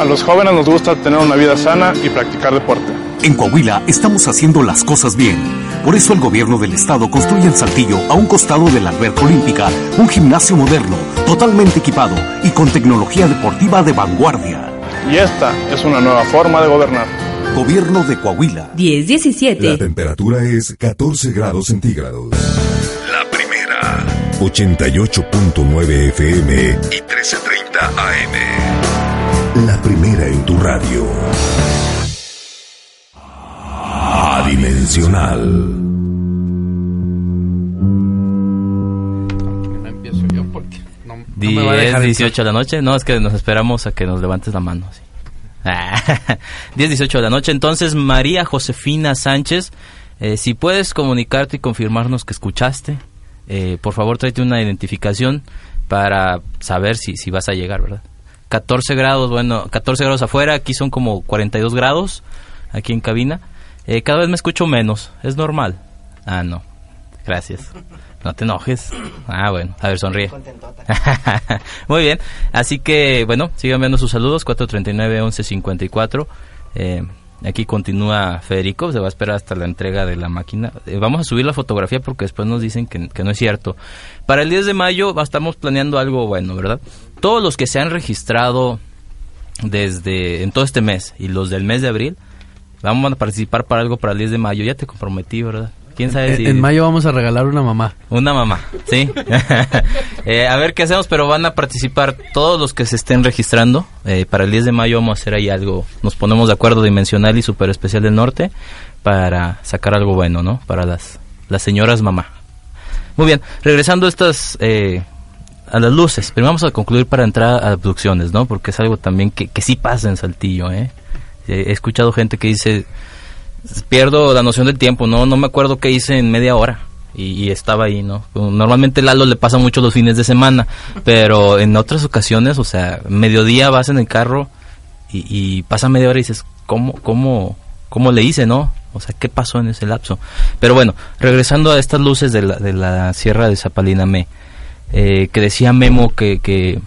A los jóvenes nos gusta tener una vida sana y practicar deporte. En Coahuila estamos haciendo las cosas bien. Por eso el gobierno del estado construye en Saltillo, a un costado de la alberca olímpica, un gimnasio moderno, totalmente equipado y con tecnología deportiva de vanguardia. Y esta es una nueva forma de gobernar. Gobierno de Coahuila. 10-17. La temperatura es 14 grados centígrados. La primera. 88.9 FM y 1330 AM. La primera en tu radio. Adimensional. Empiezo yo porque no, no 10, me va a dejar 18 de la noche. No, es que nos esperamos a que nos levantes la mano. sí. Ah, 10, 18 de la noche. Entonces, María Josefina Sánchez, eh, si puedes comunicarte y confirmarnos que escuchaste, eh, por favor tráete una identificación para saber si, si vas a llegar, ¿verdad? 14 grados, bueno, 14 grados afuera, aquí son como 42 grados, aquí en cabina. Eh, cada vez me escucho menos, es normal. Ah, no, gracias. No te enojes. Ah, bueno, a ver, sonríe. Muy bien, así que, bueno, sigan viendo sus saludos, 439-1154. Eh, aquí continúa Federico, se va a esperar hasta la entrega de la máquina. Eh, vamos a subir la fotografía porque después nos dicen que, que no es cierto. Para el 10 de mayo estamos planeando algo bueno, ¿verdad? Todos los que se han registrado desde en todo este mes y los del mes de abril, vamos a participar para algo para el 10 de mayo. Ya te comprometí, ¿verdad? ¿Quién sabe si... En, en mayo vamos a regalar una mamá. Una mamá, sí. Eh, a ver qué hacemos, pero van a participar todos los que se estén registrando. Eh, para el 10 de mayo vamos a hacer ahí algo. Nos ponemos de acuerdo dimensional y super especial del norte para sacar algo bueno, ¿no? Para las, las señoras mamá. Muy bien, regresando a estas... eh, a las luces, pero vamos a concluir para entrar a abducciones, ¿no? Porque es algo también que, que sí pasa en Saltillo, ¿eh? He escuchado gente que dice, pierdo la noción del tiempo, no no me acuerdo qué hice en media hora y, y estaba ahí, ¿no? Normalmente Lalo le pasa mucho los fines de semana, pero en otras ocasiones, o sea, mediodía vas en el carro y, y pasa media hora y dices, ¿cómo, cómo, cómo le hice, no? O sea, ¿qué pasó en ese lapso? Pero bueno, regresando a estas luces de la, de la Sierra de Zapalinamé, eh, que decía Memo que, que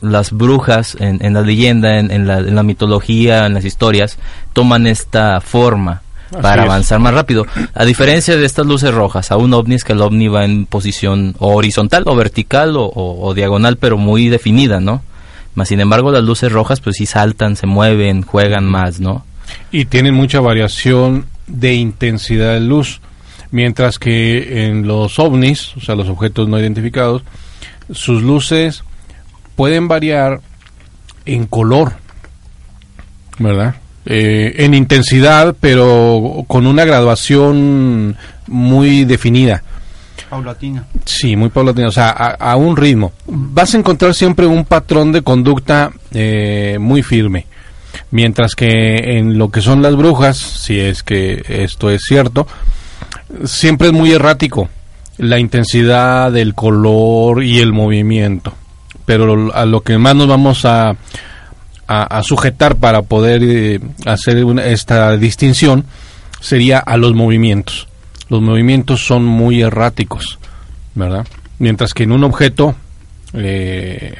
las brujas en, en la leyenda, en, en la, en la mitología, en las historias, toman esta forma Así para es. avanzar más rápido. A diferencia de estas luces rojas, a un ovni es que el ovni va en posición o horizontal o vertical o, o- o diagonal, pero muy definida, ¿no? Más sin embargo, las luces rojas pues sí saltan, se mueven, juegan más, ¿no? y tienen mucha variación de intensidad de luz, mientras que en los ovnis, o sea, los objetos no identificados, sus luces pueden variar en color, ¿verdad? Eh, en intensidad, pero con una graduación muy definida. Paulatina. Sí, muy paulatina, o sea, a, a un ritmo. Vas a encontrar siempre un patrón de conducta eh, muy firme. Mientras que en lo que son las brujas, si es que esto es cierto, siempre es muy errático la intensidad del color y el movimiento. Pero a lo que más nos vamos a, a, sujetar para poder eh, hacer esta distinción sería a los movimientos. Los movimientos son muy erráticos, ¿verdad? Mientras que en un objeto, eh,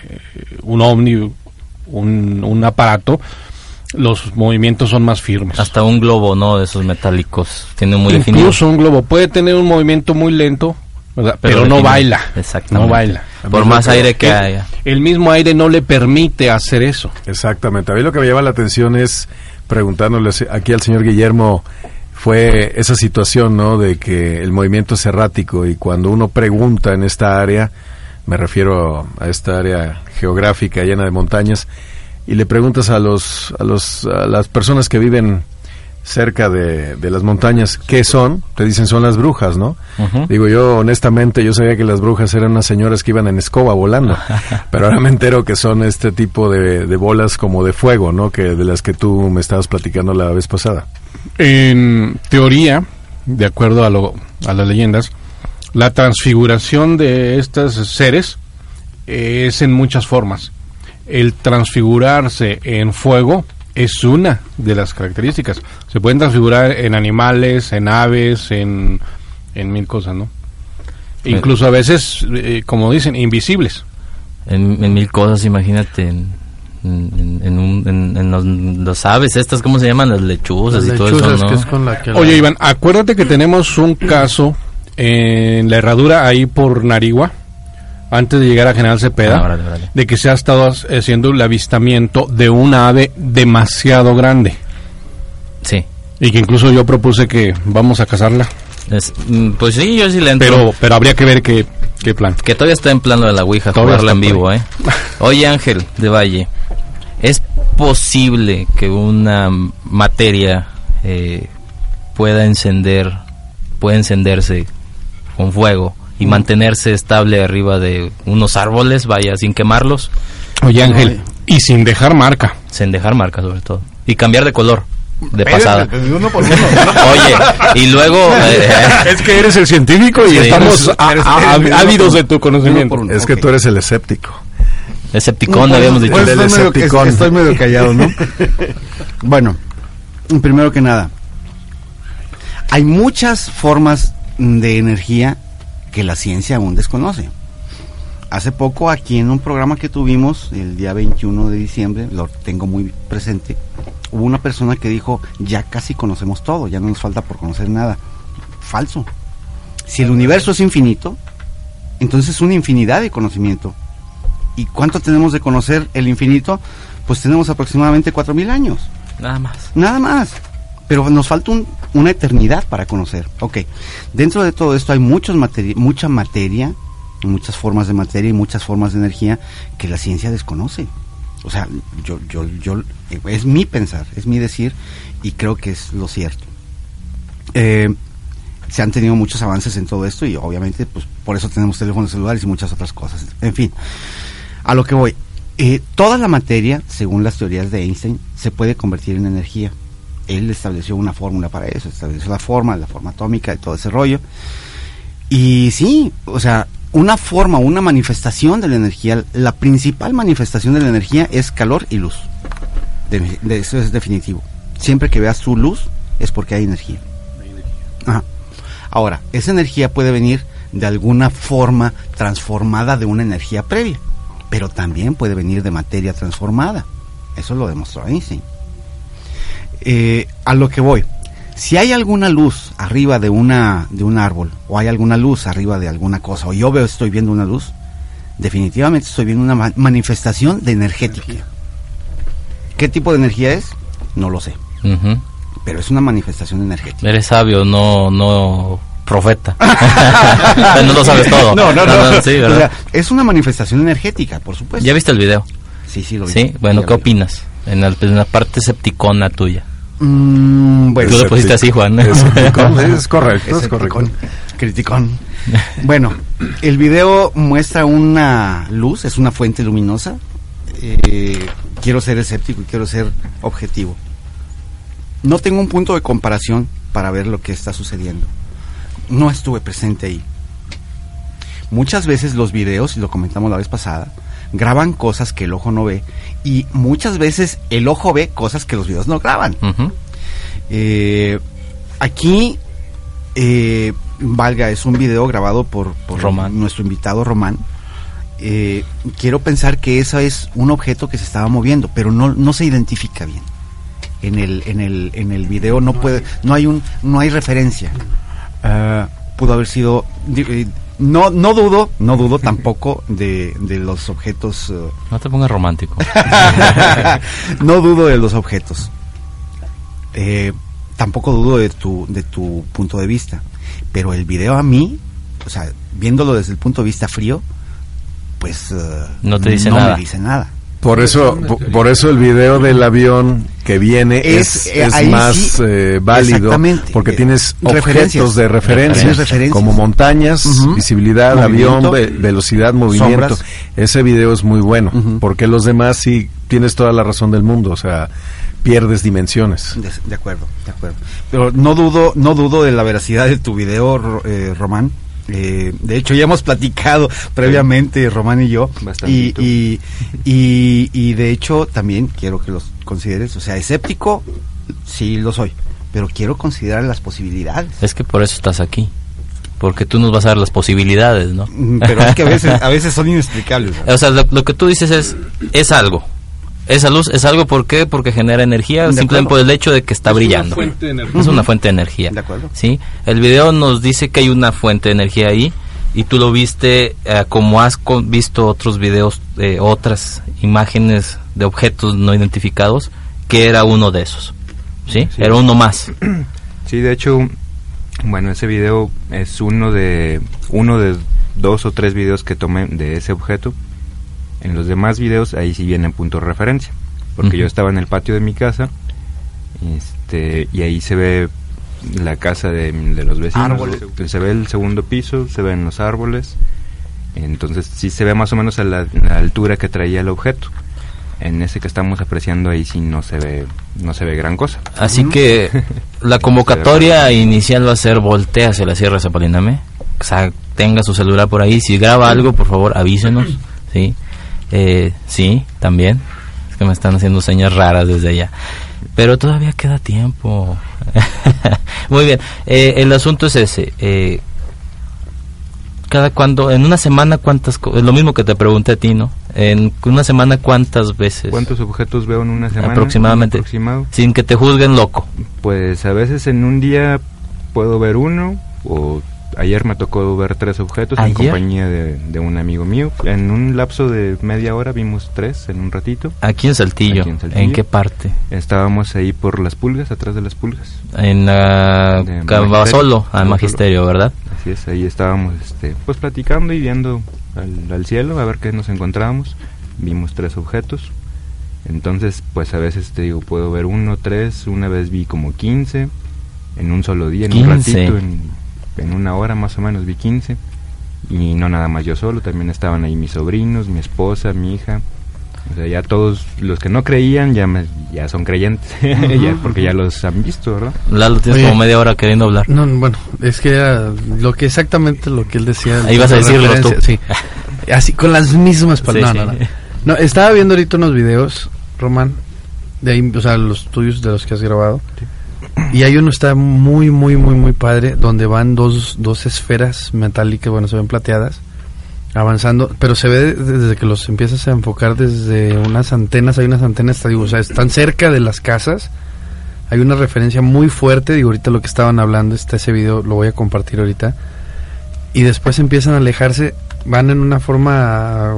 un ovni, un, un aparato, los movimientos son más firmes. Hasta un globo, ¿no? De esos metálicos, tiene muy definido. Incluso un globo puede tener un movimiento muy lento, ¿verdad? pero, no baila. Exactamente. No baila. Por más aire que el, haya. El mismo aire no le permite hacer eso. Exactamente. A mí lo que me llama la atención es preguntándole aquí al señor Guillermo fue esa situación, ¿no? De que el movimiento es errático y cuando uno pregunta en esta área, me refiero a esta área geográfica llena de montañas, y le preguntas a los a los a las personas que viven cerca de, de las montañas. ¿Qué son? Te dicen son las brujas, ¿no? Digo yo, honestamente, yo sabía que las brujas eran unas señoras que iban en escoba volando, pero ahora me entero que son este tipo de, de bolas como de fuego, ¿no? Que de las que tú me estabas platicando la vez pasada. En teoría, de acuerdo a, lo, a las leyendas, la transfiguración de estos seres es en muchas formas. El transfigurarse en fuego es una de las características. Se pueden transfigurar en animales, en aves, en, en mil cosas, ¿no? Incluso a veces, eh, como dicen, invisibles. En, en mil cosas, imagínate. En, en, en, un- en- en los, los aves, estas, ¿cómo se llaman? Las lechuzas Las y todo eso, lechuzas, ¿no? que es con la que la- Oye, Iván, acuérdate que tenemos un caso en la herradura ahí por Narigua, antes de llegar a General Cepeda, Ah, de que se ha estado haciendo el avistamiento de una ave demasiado grande. Sí. Y que incluso yo propuse que vamos a cazarla. Es- mm, pues sí, yo sí le entro. Pero, pero habría que ver qué, qué plan. Que todavía está en plano de la Ouija, Todavía jugarla en vivo, ¿eh? Oye, Ángel de Valle, ¿es posible que una materia eh, pueda encender, pueda encenderse con fuego y mantenerse estable arriba de unos árboles, vaya, sin quemarlos? Oye, Ángel, y sin dejar marca. Sin dejar marca, sobre todo. Y cambiar de color, de pasada. de uno por uno. Oye, y luego... eh, es que eres el científico y Sí, estamos eres- a- eres- a- eres- ávidos de tu conocimiento. Es que tú eres el escéptico. Escepticón, habíamos dicho. Pues El estoy, medio, escepticón. es- estoy medio callado, ¿no? bueno, primero que nada, hay muchas formas de energía que la ciencia aún desconoce. Hace poco aquí en un programa que tuvimos, el día 21 de diciembre, lo tengo muy presente, hubo una persona que dijo, ya casi conocemos todo, ya no nos falta por conocer nada. Falso. Si el universo es infinito, entonces es una infinidad de conocimiento. ¿Y cuánto tenemos de conocer el infinito? Pues tenemos aproximadamente 4.000 años. Nada más. Nada más. Pero nos falta un- una eternidad para conocer. Ok. Dentro de todo esto hay muchos materi- mucha materia, muchas formas de materia y muchas formas de energía que la ciencia desconoce. O sea, yo, yo, yo, es mi pensar, es mi decir y creo que es lo cierto. Eh, se han tenido muchos avances en todo esto y obviamente pues por eso tenemos teléfonos celulares y muchas otras cosas. En fin, a lo que voy. Eh, toda la materia, según las teorías de Einstein, se puede convertir en energía. Él estableció una fórmula para eso, estableció la forma, la forma atómica y todo ese rollo. Y sí, o sea, una forma, una manifestación de la energía, la principal manifestación de la energía es calor y luz. De- eso es definitivo. Siempre que veas tu luz es porque hay energía. Ajá. Ahora, esa energía puede venir de alguna forma transformada de una energía previa, pero también puede venir de materia transformada. Eso lo demostró Einstein. Eh, a lo que voy, si hay alguna luz arriba de una de un árbol o hay alguna luz arriba de alguna cosa o yo veo estoy viendo una luz, definitivamente estoy viendo una ma- manifestación de energética. ¿Qué tipo de energía es? No lo sé, pero es una manifestación energética. Eres sabio, no, no profeta. no lo sabes todo. No, no, no. sí, O sea, es una manifestación energética, por supuesto. ¿Ya viste el video? Sí, sí, lo vi. Sí, bueno, ¿qué opinas? En, el- en la parte septicona tuya. Mm, bueno, Tú lo pusiste así, Juan. Es correcto, es Escepticón, Criticón. Bueno, el video muestra una luz, es una fuente luminosa. Eh, quiero ser escéptico y quiero ser objetivo. No tengo un punto de comparación para ver lo que está sucediendo. No estuve presente ahí. Muchas veces los videos, y lo comentamos la vez pasada, graban cosas que el ojo no ve y muchas veces el ojo ve cosas que los videos no graban. Eh, aquí, eh, valga, es un video grabado por, por nuestro invitado Román. Eh, quiero pensar que eso es un objeto que se estaba moviendo, pero no, no se identifica bien. En el, en el, en el video no puede, no hay un, no hay referencia. Ah, pudo haber sido, eh, no, no dudo, no dudo tampoco de, de los objetos. eh, No te pongas romántico. no dudo de los objetos. Eh, tampoco dudo de tu, de tu punto de vista. Pero el video a mí, o sea, viéndolo desde el punto de vista frío, pues... eh, No te dice nada. me dice nada. Por eso, po- por eso el video del avión que viene es, Es, eh, es más sí, eh, válido porque tienes Referencias. objetos de referencia, referencias. como montañas, visibilidad, Movimiento. avión, ve- velocidad, movimiento. Sombras. Ese video es muy bueno porque los demás sí tienes toda la razón del mundo, o sea, pierdes dimensiones. De, de acuerdo, de acuerdo. Pero no dudo, no dudo de la veracidad de tu video, eh, Román. Eh, de hecho, ya hemos platicado previamente, Román y yo. Y, y, y de hecho, también quiero que los consideres. O sea, escéptico, sí lo soy. Pero quiero considerar las posibilidades. Es que por eso estás aquí. Porque tú nos vas a dar las posibilidades, ¿no? Mm, Pero es que a veces, a veces son inexplicables. O sea, lo, lo que tú dices es, es algo. Esa luz es algo, ¿por qué? Porque genera energía, De simplemente acuerdo. por el hecho de que está Es una brillando. fuente de energía. Es una fuente de energía. De acuerdo. ¿Sí? El video nos dice que hay una fuente de energía ahí y tú lo viste eh, como has con- visto otros videos, eh, otras imágenes de objetos no identificados, que era uno de esos. ¿Sí? Sí. Era uno más. Sí, de hecho, bueno, ese video es uno de uno de dos o tres videos que tomé de ese objeto. En los demás videos ahí sí viene punto de referencia, porque yo estaba en el patio de mi casa, este, y ahí se ve la casa de, de los vecinos, Árboles. se ve el segundo piso, se ven los árboles, entonces sí se ve más o menos a la, la altura que traía el objeto. En ese que estamos apreciando ahí sí no se ve no se ve gran cosa. Así que la convocatoria inicial va a ser voltea hacia la Sierra Zapaliname. O sea, tenga su celular por ahí. Si graba algo, por favor, avísenos. Sí, eh, sí, también. Es que me están haciendo señas raras desde allá. Pero todavía queda tiempo. Muy bien. Eh, el asunto es ese. Eh, cada cuando, en una semana, ¿cuántas? Es lo mismo que te pregunté a ti, ¿no? En una semana, ¿cuántas veces? ¿Cuántos objetos veo en una semana? Aproximadamente. Sin que te juzguen loco. Pues a veces en un día puedo ver uno o ayer me tocó ver tres objetos en compañía de, de un amigo mío. En un lapso de media hora vimos tres en un ratito. Aquí en Saltillo. Aquí en qué parte? Estábamos ahí por las pulgas, atrás de las pulgas. En la De Cabasolo, al Magisterio. ¿verdad? Así es, ahí estábamos este, pues platicando y viendo al, al cielo a ver qué nos encontrábamos. Vimos tres objetos. Entonces, pues a veces te digo, puedo ver uno, tres, una vez vi como 15 en un solo día, en un 15. ratito, en, en una hora más o menos vi 15. Y no nada más yo solo, también estaban ahí mis sobrinos, mi esposa, mi hija. O sea, ya todos los que no creían ya me- ya son creyentes, ya, porque ya los han visto, ¿verdad? Lalo, tienes Oye. como media hora queriendo hablar. No, bueno, es que era lo que exactamente lo que él decía. Ahí vas a decirlo tú. Sí. Así, con las mismas palabras. Sí, no, no, sí. no. No, estaba viendo ahorita unos videos, Román, de ahí, o sea, los tuyos de los que has grabado. Y hay uno está muy, muy, muy, muy padre, donde van dos, dos esferas metálicas, bueno, se ven plateadas, avanzando, pero se ve desde que los empiezas a enfocar desde unas antenas, hay unas antenas, digo, o sea, están cerca de las casas, hay una referencia muy fuerte, digo, ahorita lo que estaban hablando, está ese video, lo voy a compartir ahorita, y después empiezan a alejarse, van en una forma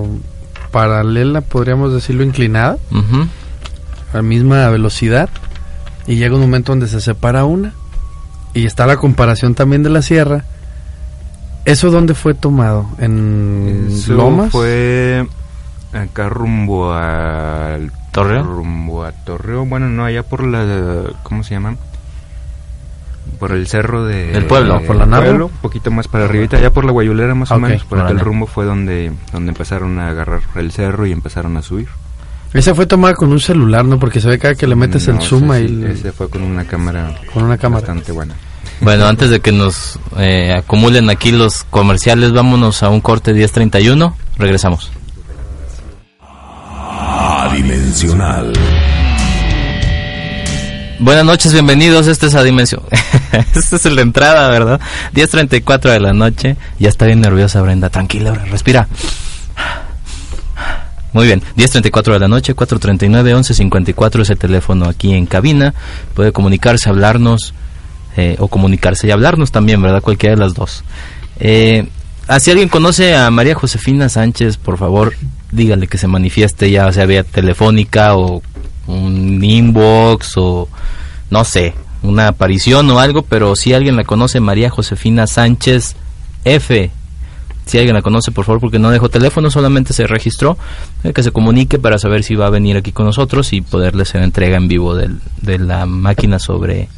paralela, podríamos decirlo, inclinada, Ujú. a la misma velocidad, y llega un momento donde se separa una, y está la comparación también de la sierra. ¿Eso dónde fue tomado? ¿En Eso Lomas? fue acá rumbo al ¿Torreón? Rumbo a Torreón, bueno, no, allá por la ¿cómo se llama? Por el cerro de Del pueblo. de- ¿Por la pueblo, un poquito más para arribita, allá por la Guayulera más o menos, por aquel rumbo fue donde donde empezaron a agarrar el cerro y empezaron a subir. Esa fue tomada con un celular, ¿no? Porque se ve cada que le metes No, el zoom ese ahí. sí, el- ese fue con una cámara Con una cámara. bastante buena. Bueno, antes de que nos eh, acumulen aquí los comerciales, vámonos a un corte 1031. Regresamos. Adimensional. Buenas noches, bienvenidos. Este es a Dimensión. Esta es la entrada, ¿verdad? 10.34 de la noche. Ya está bien nerviosa Brenda. Tranquila, ahora, respira. Muy bien, 10.34 de la noche, 4.39, 11.54 es el teléfono aquí en cabina. Puede comunicarse, hablarnos, eh, o comunicarse y hablarnos también, ¿verdad? Cualquiera de las dos. Eh, ah, si alguien conoce a María Josefina Sánchez, por favor, dígale que se manifieste ya, sea vía telefónica o un inbox o no sé, una aparición o algo, pero si alguien la conoce, María Josefina Sánchez F, Si alguien la conoce, por favor, porque no dejó teléfono, solamente se registró, eh, que se comunique para saber si va a venir aquí con nosotros y poderle hacer entrega en vivo del- de la máquina sobre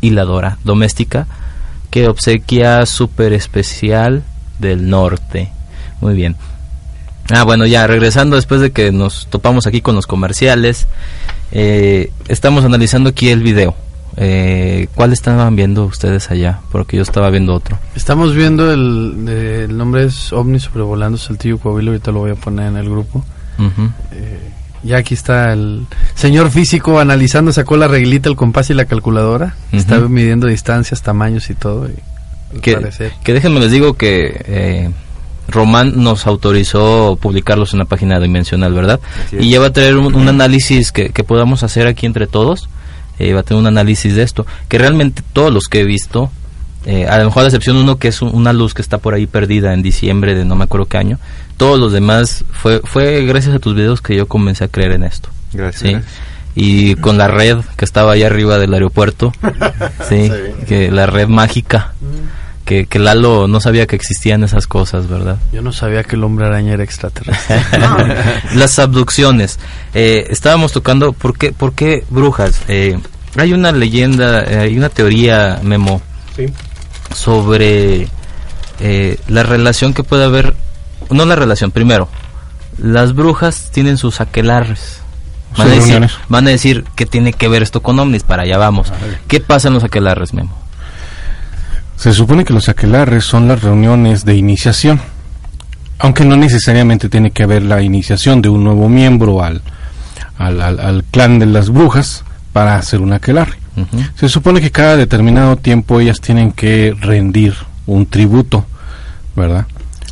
hiladora doméstica que obsequia super especial del norte. Muy bien. Ah, bueno, ya regresando después de que nos topamos aquí con los comerciales, eh, estamos analizando aquí el video. Eh, ¿Cuál estaban viendo ustedes allá? Porque yo estaba viendo otro. Estamos viendo el, de- el nombre es OVNI sobrevolando Saltillo Coahuila, ahorita lo voy a poner en el grupo. Ujú. Eh, ya aquí está el señor físico analizando, sacó la reglita, el compás y la calculadora. Está midiendo distancias, tamaños y todo. y que, déjenme les digo que eh, Román nos autorizó publicarlos en la página dimensional, ¿verdad? Y ya va a tener un, un análisis que, que podamos hacer aquí entre todos. Eh, va a tener un análisis de esto. Que realmente todos los que he visto, eh, a lo mejor a la excepción uno que es un- una luz que está por ahí perdida en diciembre de no me acuerdo qué año, todos los demás fue, fue gracias a tus videos que yo comencé a creer en esto. Gracias, ¿sí? gracias. Y con la red que estaba ahí arriba del aeropuerto, sí, Sí. que la red mágica, que, que Lalo no sabía que existían esas cosas, ¿verdad? Yo no sabía que el hombre araña era extraterrestre. Las abducciones. Eh, estábamos tocando, ¿por qué, por qué brujas? Eh, hay una leyenda, eh, hay una teoría, Memo, sobre eh, la relación que puede haber, no la relación, primero, las brujas tienen sus aquelarres. Van a, decir, van a decir que tiene que ver esto con ovnis, para allá vamos. ¿Qué pasa en los aquelarres, Memo? Se supone que los aquelarres son las reuniones de iniciación, aunque no necesariamente tiene que haber la iniciación de un nuevo miembro al, al, al- al clan de las brujas para hacer un aquelarre. Se supone que cada determinado tiempo ellas tienen que rendir un tributo, ¿verdad?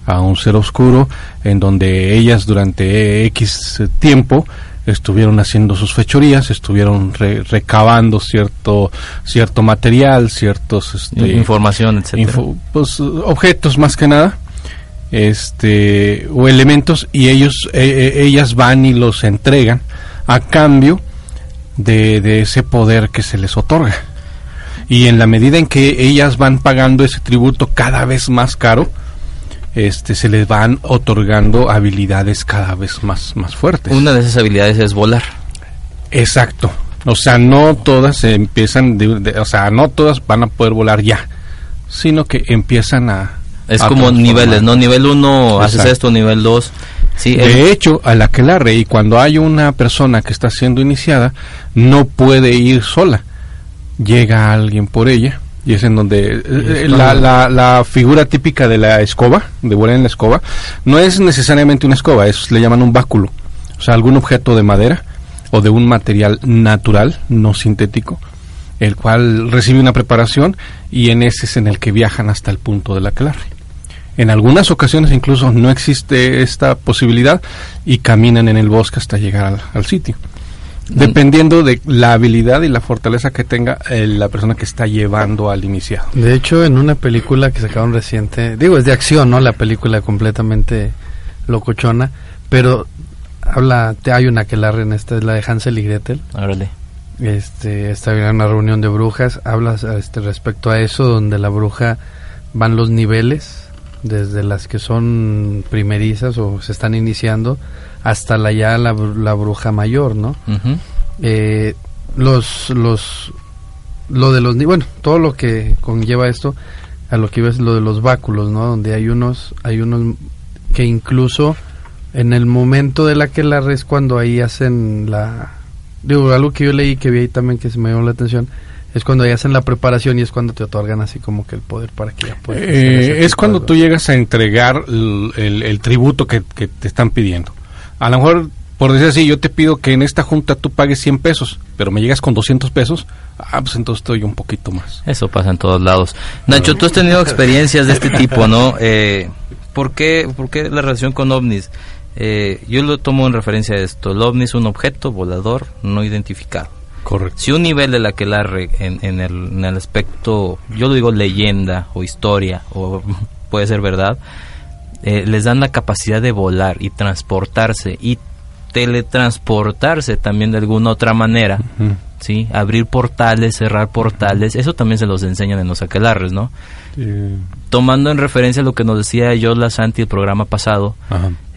A un ser oscuro en donde ellas durante X tiempo estuvieron haciendo sus fechorías, estuvieron re- recabando cierto cierto material, ciertos este, Información, etcétera. info- pues, objetos más que nada este o elementos y ellos eh, eh, ellas van y los entregan a cambio de, de ese poder que se les otorga y en la medida en que ellas van pagando ese tributo cada vez más caro este se les van otorgando habilidades cada vez más más fuertes Una de esas habilidades es volar. Exacto. O sea, no todas se empiezan, de- de- o sea, no todas van a poder volar ya, sino que empiezan a... Es a como niveles, ¿no? Nivel 1 haces esto, nivel 2. Sí, el- De hecho, a la que la y cuando hay una persona que está siendo iniciada, no puede ir sola. Llega alguien por ella. Y es en donde eh, la, la, la figura típica de la escoba, de volar en la escoba, no es necesariamente una escoba, es le llaman un báculo. O sea, algún objeto de madera o de un material natural, no sintético, el cual recibe una preparación y en ese es en el que viajan hasta el punto del aquelarre. En algunas ocasiones incluso no existe esta posibilidad y caminan en el bosque hasta llegar al, al sitio. Dependiendo de la habilidad y la fortaleza que tenga eh, la persona que está llevando al iniciado. De hecho, en una película que sacaron reciente, digo, es de acción, ¿no? La película completamente locochona, pero habla, te hay una que la en esta es la de Hansel y Gretel. Órale. Este, está en una reunión de brujas, hablas este respecto a eso donde la bruja van los niveles desde las que son primerizas o se están iniciando hasta la ya la, br- la bruja mayor, ¿no? Eh, los los lo de los bueno todo lo que conlleva esto a lo que iba es lo de los báculos no donde hay unos hay unos que incluso en el momento de la que la es cuando ahí hacen la digo algo que yo leí que vi ahí también que se me llamó la atención es cuando ahí hacen la preparación y es cuando te otorgan así como que el poder para que ya puedas Eh, es cuando tú llegas a entregar el, el- el tributo que, que te están pidiendo. A lo mejor, por decir así, yo te pido que en esta junta tú pagues 100 pesos, pero me llegas con 200 pesos, ah, pues entonces estoy un poquito más. Eso pasa en todos lados. Nacho, tú has tenido experiencias de este tipo, ¿no? Eh, ¿por, qué, ¿Por qué la relación con ovnis? Eh, yo lo tomo en referencia a esto. El ovni es un objeto volador no identificado. Correcto. Si un nivel de la que la en, en, el, en el aspecto, yo lo digo leyenda o historia, o puede ser verdad, eh, les dan la capacidad de volar y transportarse y teletransportarse también de alguna otra manera ¿sí? Abrir portales, cerrar portales, eso también se los enseñan en los aquelarres, ¿no? Tomando en referencia lo que nos decía Yola Santi el programa pasado,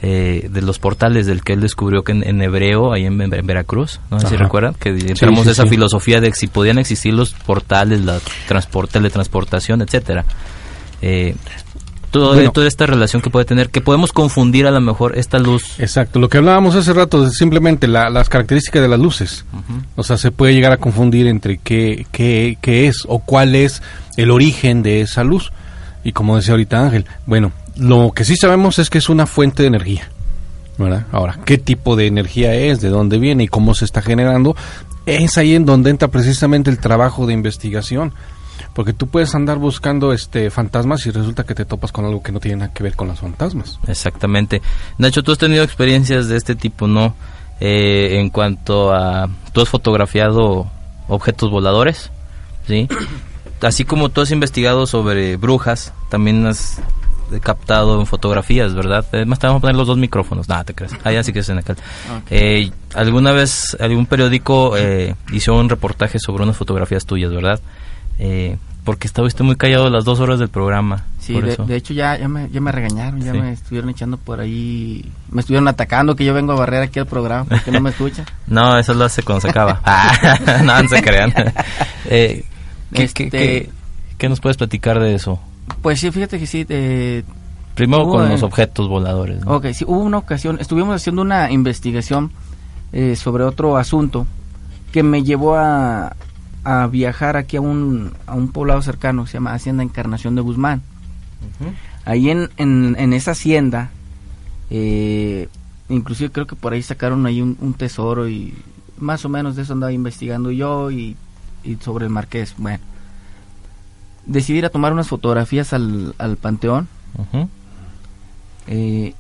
eh, de los portales del que él descubrió que en, hebreo, ahí en, Veracruz, no sé si recuerdan, que entramos sí, esa filosofía de si podían existir los portales, la transporte, teletransportación, etcétera. Eh, Bueno. toda esta relación que puede tener, que podemos confundir a lo mejor esta luz Exacto, lo que hablábamos hace rato es simplemente la- las características de las luces. O sea, se puede llegar a confundir entre qué, qué, qué es o cuál es el origen de esa luz. Y como decía ahorita Ángel, bueno, lo que sí sabemos es que es una fuente de energía. ¿verdad? Ahora, ¿qué tipo de energía es? ¿De dónde viene? ¿Y cómo se está generando? Es ahí en donde entra precisamente el trabajo de investigación. Porque tú puedes andar buscando este fantasmas y resulta que te topas con algo que no tiene nada que ver con los fantasmas. Exactamente. Nacho, tú has tenido experiencias de este tipo, ¿no? Eh, en cuanto a... Tú has fotografiado objetos voladores, ¿sí? Así como tú has investigado sobre brujas, también has captado en fotografías, ¿verdad? Además, te vamos a poner los dos micrófonos. Nada, te crees. Ah, ya sí que es en aquel. Ok. Eh, ¿Alguna vez algún periódico eh, hizo un reportaje sobre unas fotografías tuyas, verdad? Eh, porque estuviste muy callado las dos horas del programa. Sí, de, hecho ya, ya, me, ya me regañaron, ya Sí. me estuvieron echando por ahí, me estuvieron atacando que yo vengo a barrer aquí al programa porque no me escucha. No, eso lo hace cuando se acaba. Ah, no, no se crean. Eh, ¿qué, Este- qué- qué- qué nos puedes platicar de eso? Pues sí, fíjate que sí. eh, Primero hubo, con eh, los objetos voladores. ¿no? Ok, sí, hubo una ocasión, estuvimos haciendo una investigación eh, sobre otro asunto que me llevó a, a viajar aquí a un, a un poblado cercano, se llama Hacienda Encarnación de Guzmán. Ahí en, en, en esa hacienda, eh, inclusive creo que por ahí sacaron ahí un, un tesoro y más o menos de eso andaba investigando yo y, y sobre el marqués. Bueno, decidí ir a tomar unas fotografías al, al panteón. Eh,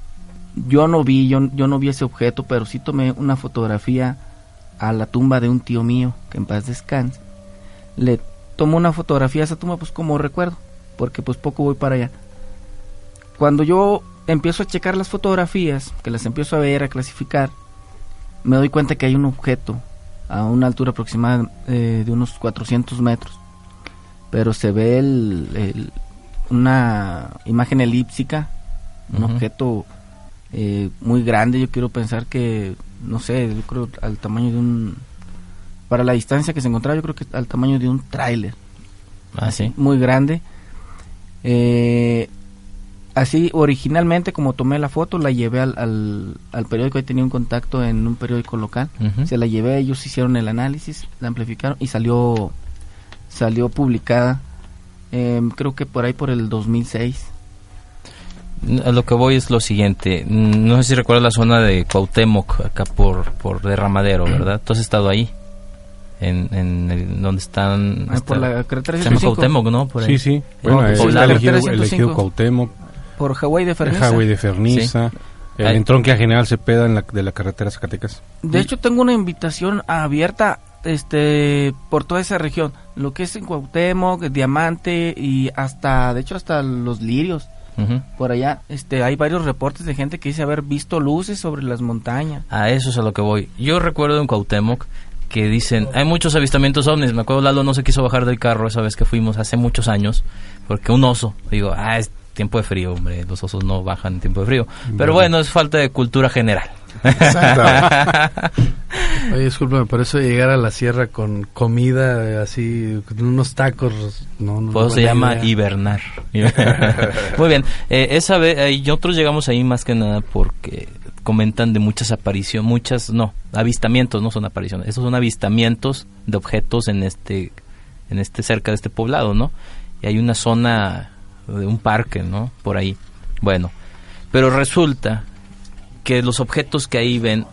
yo no vi, yo, yo no vi ese objeto, pero sí tomé una fotografía a la tumba de un tío mío, que en paz descanse. Le tomo una fotografía a esa tumba pues como recuerdo, porque pues poco voy para allá. Cuando yo empiezo a checar las fotografías, que las empiezo a ver, a clasificar, me doy cuenta que hay un objeto a una altura aproximada eh, de unos 400 metros, pero se ve el, el- una imagen elíptica, un objeto eh, muy grande, yo quiero pensar que, no sé, yo creo al tamaño de un... Para la distancia que se encontraba, yo creo que al tamaño de un tráiler. Ah, sí. Muy grande. Eh, así, originalmente, como tomé la foto, la llevé al, al, al periódico. Ahí tenía un contacto en un periódico local. Se la llevé, ellos hicieron el análisis, la amplificaron y salió, salió publicada. eh, creo que por ahí por el 2006. A lo que voy es lo siguiente. No sé si recuerdas la zona de Cuauhtémoc, acá por, por Derramadero, ¿verdad? Tú has estado ahí. En, en el- donde están... Ah, por la carretera Se llama 105. Cuauhtémoc, ¿no? Por ahí. Sí, sí. Bueno, Eh, ahí está poblado. el ejido, Carretera el ejido 105. Cuauhtémoc, Por Hawái de Ferniza. Highway de Ferniza, Sí. el Ahí- entronque a General Cepeda en la, de la carretera Zacatecas. De hecho, tengo una invitación abierta este por toda esa región. Lo que es en Cuauhtémoc, Diamante y hasta, de hecho, hasta los lirios. Por allá este hay varios reportes de gente que dice haber visto luces sobre las montañas. A eso es a lo que voy. Yo recuerdo en Cuauhtémoc que dicen, hay muchos avistamientos ovnis. Me acuerdo Lalo no se quiso bajar del carro esa vez que fuimos hace muchos años, porque un oso, digo, ah, es tiempo de frío, hombre, los osos no bajan en tiempo de frío. Pero bueno, es falta de cultura general. Oye, discúlpame, por eso llegar a la sierra con comida eh, así, con unos tacos, no, no Por es eso se llama idea. hibernar. Muy bien, eh, esa vez, ahí nosotros llegamos ahí más que nada porque comentan de muchas apariciones, muchas, no, avistamientos, no son apariciones, esos son avistamientos de objetos en este, en este cerca de este poblado, ¿no? Y hay una zona de un parque, ¿no? Por ahí. Bueno, pero resulta que los objetos que ahí ven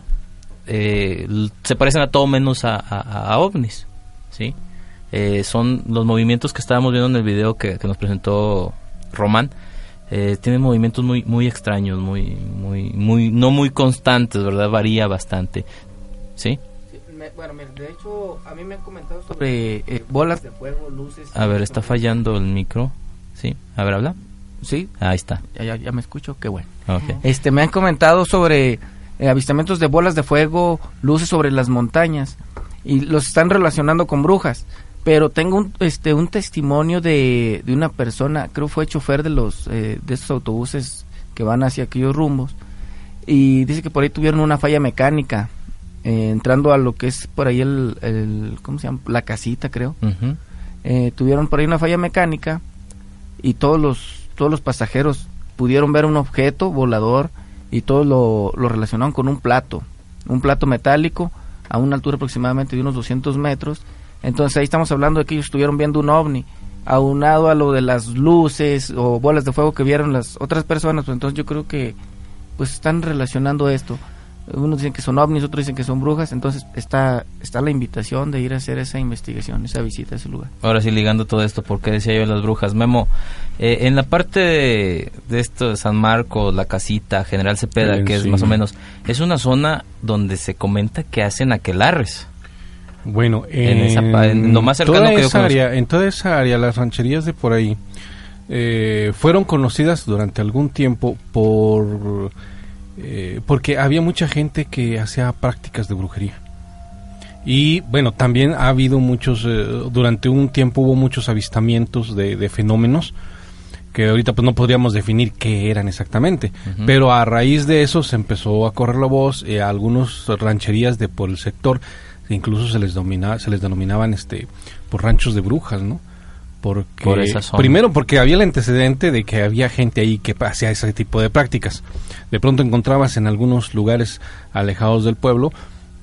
eh, se parecen a todo menos a ovnis, ¿sí? Eh, son los movimientos que estábamos viendo en el video que, que nos presentó Román. Eh, tienen movimientos muy muy extraños, muy muy muy no muy constantes, ¿verdad? Varía bastante, ¿sí? bueno, mire, de hecho, a mí me han comentado sobre eh, bolas de fuego, luces. A ver, está fallando el micro, sí. A ver, habla. Sí. Ahí está. Ya, ya, ya me escucho, qué bueno. Este, me han comentado sobre eh, avistamientos de bolas de fuego, luces sobre las montañas. y los están relacionando con brujas. Pero tengo un, este, un testimonio de, de una persona, creo fue chofer de los eh, de estos autobuses que van hacia aquellos rumbos, y dice que por ahí tuvieron una falla mecánica, eh, entrando a lo que es por ahí el, el ¿cómo se llama? La casita, creo. Eh, tuvieron por ahí una falla mecánica y todos los todos los pasajeros pudieron ver un objeto volador y todos lo, lo relacionaron con un plato, un plato metálico a una altura aproximadamente de unos 200 metros. Entonces ahí estamos hablando de que ellos estuvieron viendo un ovni, aunado a lo de las luces o bolas de fuego que vieron las otras personas, pues entonces yo creo que pues están relacionando esto. Unos dicen que son ovnis, otros dicen que son brujas, entonces está está la invitación de ir a hacer esa investigación, esa visita a ese lugar. Ahora sí, ligando todo esto, porque decía yo las brujas. Memo, eh, en la parte de, de esto de San Marcos, la casita, General Cepeda, que es sí. más o menos, es una zona donde se comenta que hacen aquelarres. Bueno, En esa en lo más cercano toda que esa área, en toda esa área, las rancherías de por ahí eh, fueron conocidas durante algún tiempo por eh, porque había mucha gente que hacía prácticas de brujería. Y bueno, también ha habido muchos, eh, durante un tiempo hubo muchos avistamientos de, de fenómenos que ahorita pues no podríamos definir qué eran exactamente, pero a raíz de eso se empezó a correr la voz eh, a algunos rancherías de por el sector, incluso se les dominaba, se les denominaban este por ranchos de brujas, ¿no? Porque Por esa zona. primero porque había el antecedente de que había gente ahí que hacía ese tipo de prácticas. De pronto encontrabas en algunos lugares alejados del pueblo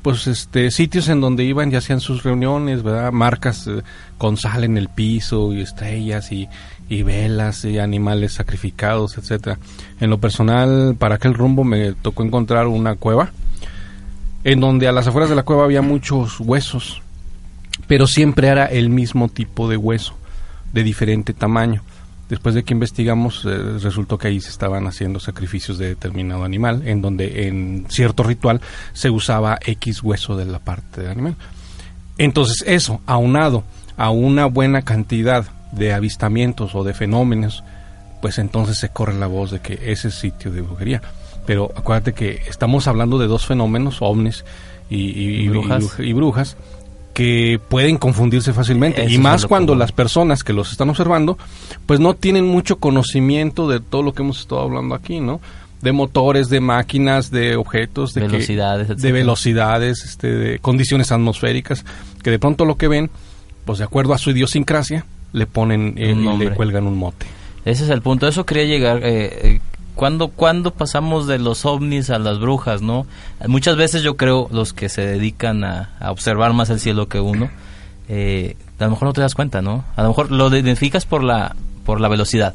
pues este sitios en donde iban y hacían sus reuniones, ¿verdad? Marcas eh, con sal en el piso y estrellas y, y velas y animales sacrificados, etcétera. En lo personal, para aquel rumbo me tocó encontrar una cueva en donde a las afueras de la cueva había muchos huesos, pero siempre era el mismo tipo de hueso, de diferente tamaño. Después de que investigamos, eh, resultó que ahí se estaban haciendo sacrificios de determinado animal, en donde en cierto ritual se usaba X hueso de la parte del animal. Entonces eso, aunado a una buena cantidad de avistamientos o de fenómenos, pues entonces se corre la voz de que ese es sitio de brujería. Pero acuérdate que estamos hablando de dos fenómenos, ovnis y, y- y- Brujas. y bruj- y brujas, que pueden confundirse fácilmente. Eso y más cuando común. las personas que los están observando, pues no tienen mucho conocimiento de todo lo que hemos estado hablando aquí, ¿no? De motores, de máquinas, de objetos, de que- Velocidades, de etcétera. velocidades, este, de condiciones atmosféricas, que de pronto lo que ven, pues de acuerdo a su idiosincrasia, le ponen eh, y le cuelgan un mote. Ese es el punto. Eso quería llegar. Eh, eh, ¿cuándo, cuándo pasamos de los ovnis a las brujas, no? Muchas veces yo creo los que se dedican a, a observar más el cielo que uno, eh, a lo mejor no te das cuenta, ¿no? A lo mejor lo identificas por la por la velocidad.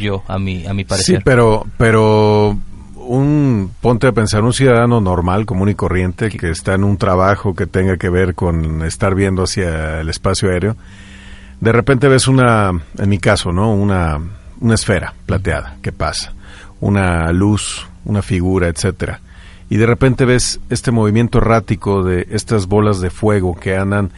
Yo, a mi a mi Sí, parecer. pero, pero un ponte a pensar un ciudadano normal, común y corriente, que está en un trabajo que tenga que ver con estar viendo hacia el espacio aéreo, de repente ves una, en mi caso, ¿no? Una, una esfera plateada que pasa, una luz, una figura, etcétera. Y de repente ves este movimiento errático de estas bolas de fuego que andan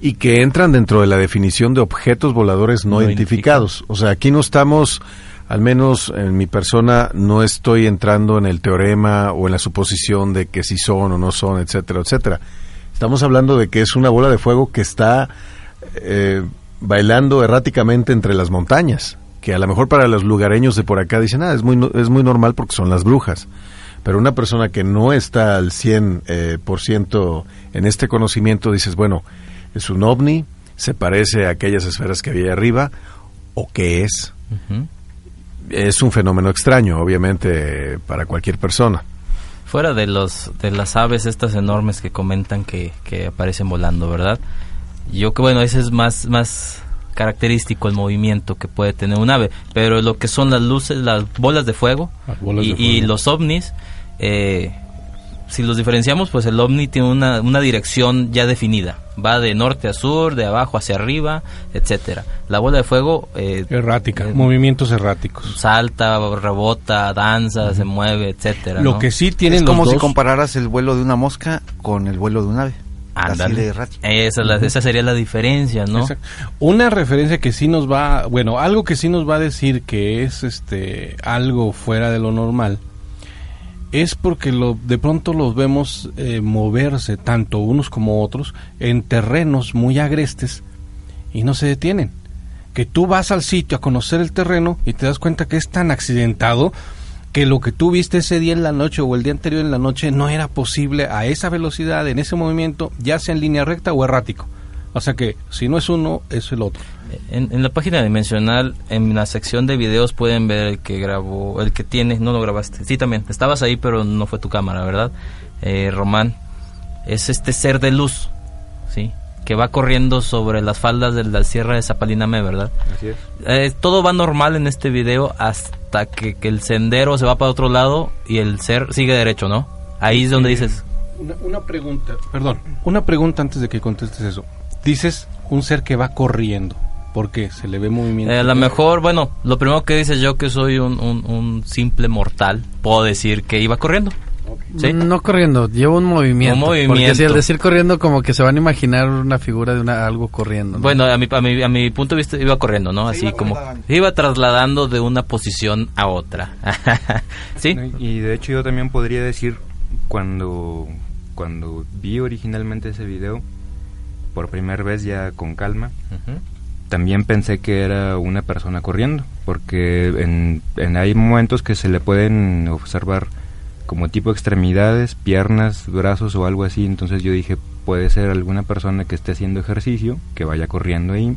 y que entran dentro de la definición de objetos voladores no, No identificados. O sea, aquí no estamos, al menos en mi persona, no estoy entrando en el teorema o en la suposición de que si son o no son, etcétera, etcétera. Estamos hablando de que es una bola de fuego que está eh, bailando erráticamente entre las montañas, que a lo mejor para los lugareños de por acá dicen, ah, es muy, es muy normal porque son las brujas. Pero una persona que no está al 100% eh, por ciento en este conocimiento, dices, bueno, es un ovni, se parece a aquellas esferas que había ahí arriba, o qué es. Es un fenómeno extraño, obviamente, para cualquier persona. Fuera de los de las aves estas enormes que comentan que, que aparecen volando, ¿verdad? Yo que bueno, ese es más más característico el movimiento que puede tener un ave, pero lo que son las luces, las bolas de fuego bolas y, de y fuego. los ovnis, eh, si los diferenciamos, pues el ovni tiene una, una dirección ya definida, va de norte a sur, de abajo hacia arriba, etcétera. La bola de fuego eh, Errática, eh, movimientos erráticos. salta, rebota, danza, se mueve, etcétera. Lo ¿no? que sí tienen es los como si compararas el vuelo de una mosca con el vuelo de un ave. Así de. Esa, es la- esa sería la diferencia, ¿no? Exacto. Una referencia que sí nos va, bueno, algo que sí nos va a decir que es este algo fuera de lo normal es porque lo, de pronto los vemos eh, moverse, tanto unos como otros, en terrenos muy agrestes y no se detienen. Que tú vas al sitio a conocer el terreno y te das cuenta que es tan accidentado que lo que tú viste ese día en la noche o el día anterior en la noche no era posible a esa velocidad, en ese movimiento, ya sea en línea recta o errático. O sea que si no es uno, es el otro. En, la página dimensional, en la sección de videos pueden ver el que grabó, el que tiene, no lo grabaste. Sí, también. Estabas ahí, pero no fue tu cámara, ¿verdad? Eh, Román, es este ser de luz, ¿sí? Que va corriendo sobre las faldas de la sierra de Zapaliname, ¿verdad? Así es. Eh, todo va normal en este video hasta que, que el sendero se va para otro lado y el ser sigue derecho, ¿no? Ahí es donde Eh, dices, Una, una pregunta, perdón, una pregunta antes de que contestes eso. Dices un ser que va corriendo. ¿Por qué? Se le ve movimiento. Eh, a lo mejor, bueno, lo primero que dices yo que soy un, un- un simple mortal, puedo decir que iba corriendo. ¿Sí? No corriendo, lleva un movimiento. Un Porque movimiento. si al decir corriendo, como que se van a imaginar una figura de una, algo corriendo. ¿no? Bueno, a mi, a, mi, a mi punto de vista iba corriendo, ¿no? Así como iba trasladando de una posición a otra. ¿Sí? Y de hecho yo también podría decir, cuando, cuando vi originalmente ese video, por primera vez ya con calma, también pensé que era una persona corriendo, porque en, en- hay momentos que se le pueden observar como tipo extremidades, piernas, brazos o algo así, entonces yo dije, puede ser alguna persona que esté haciendo ejercicio, que vaya corriendo ahí,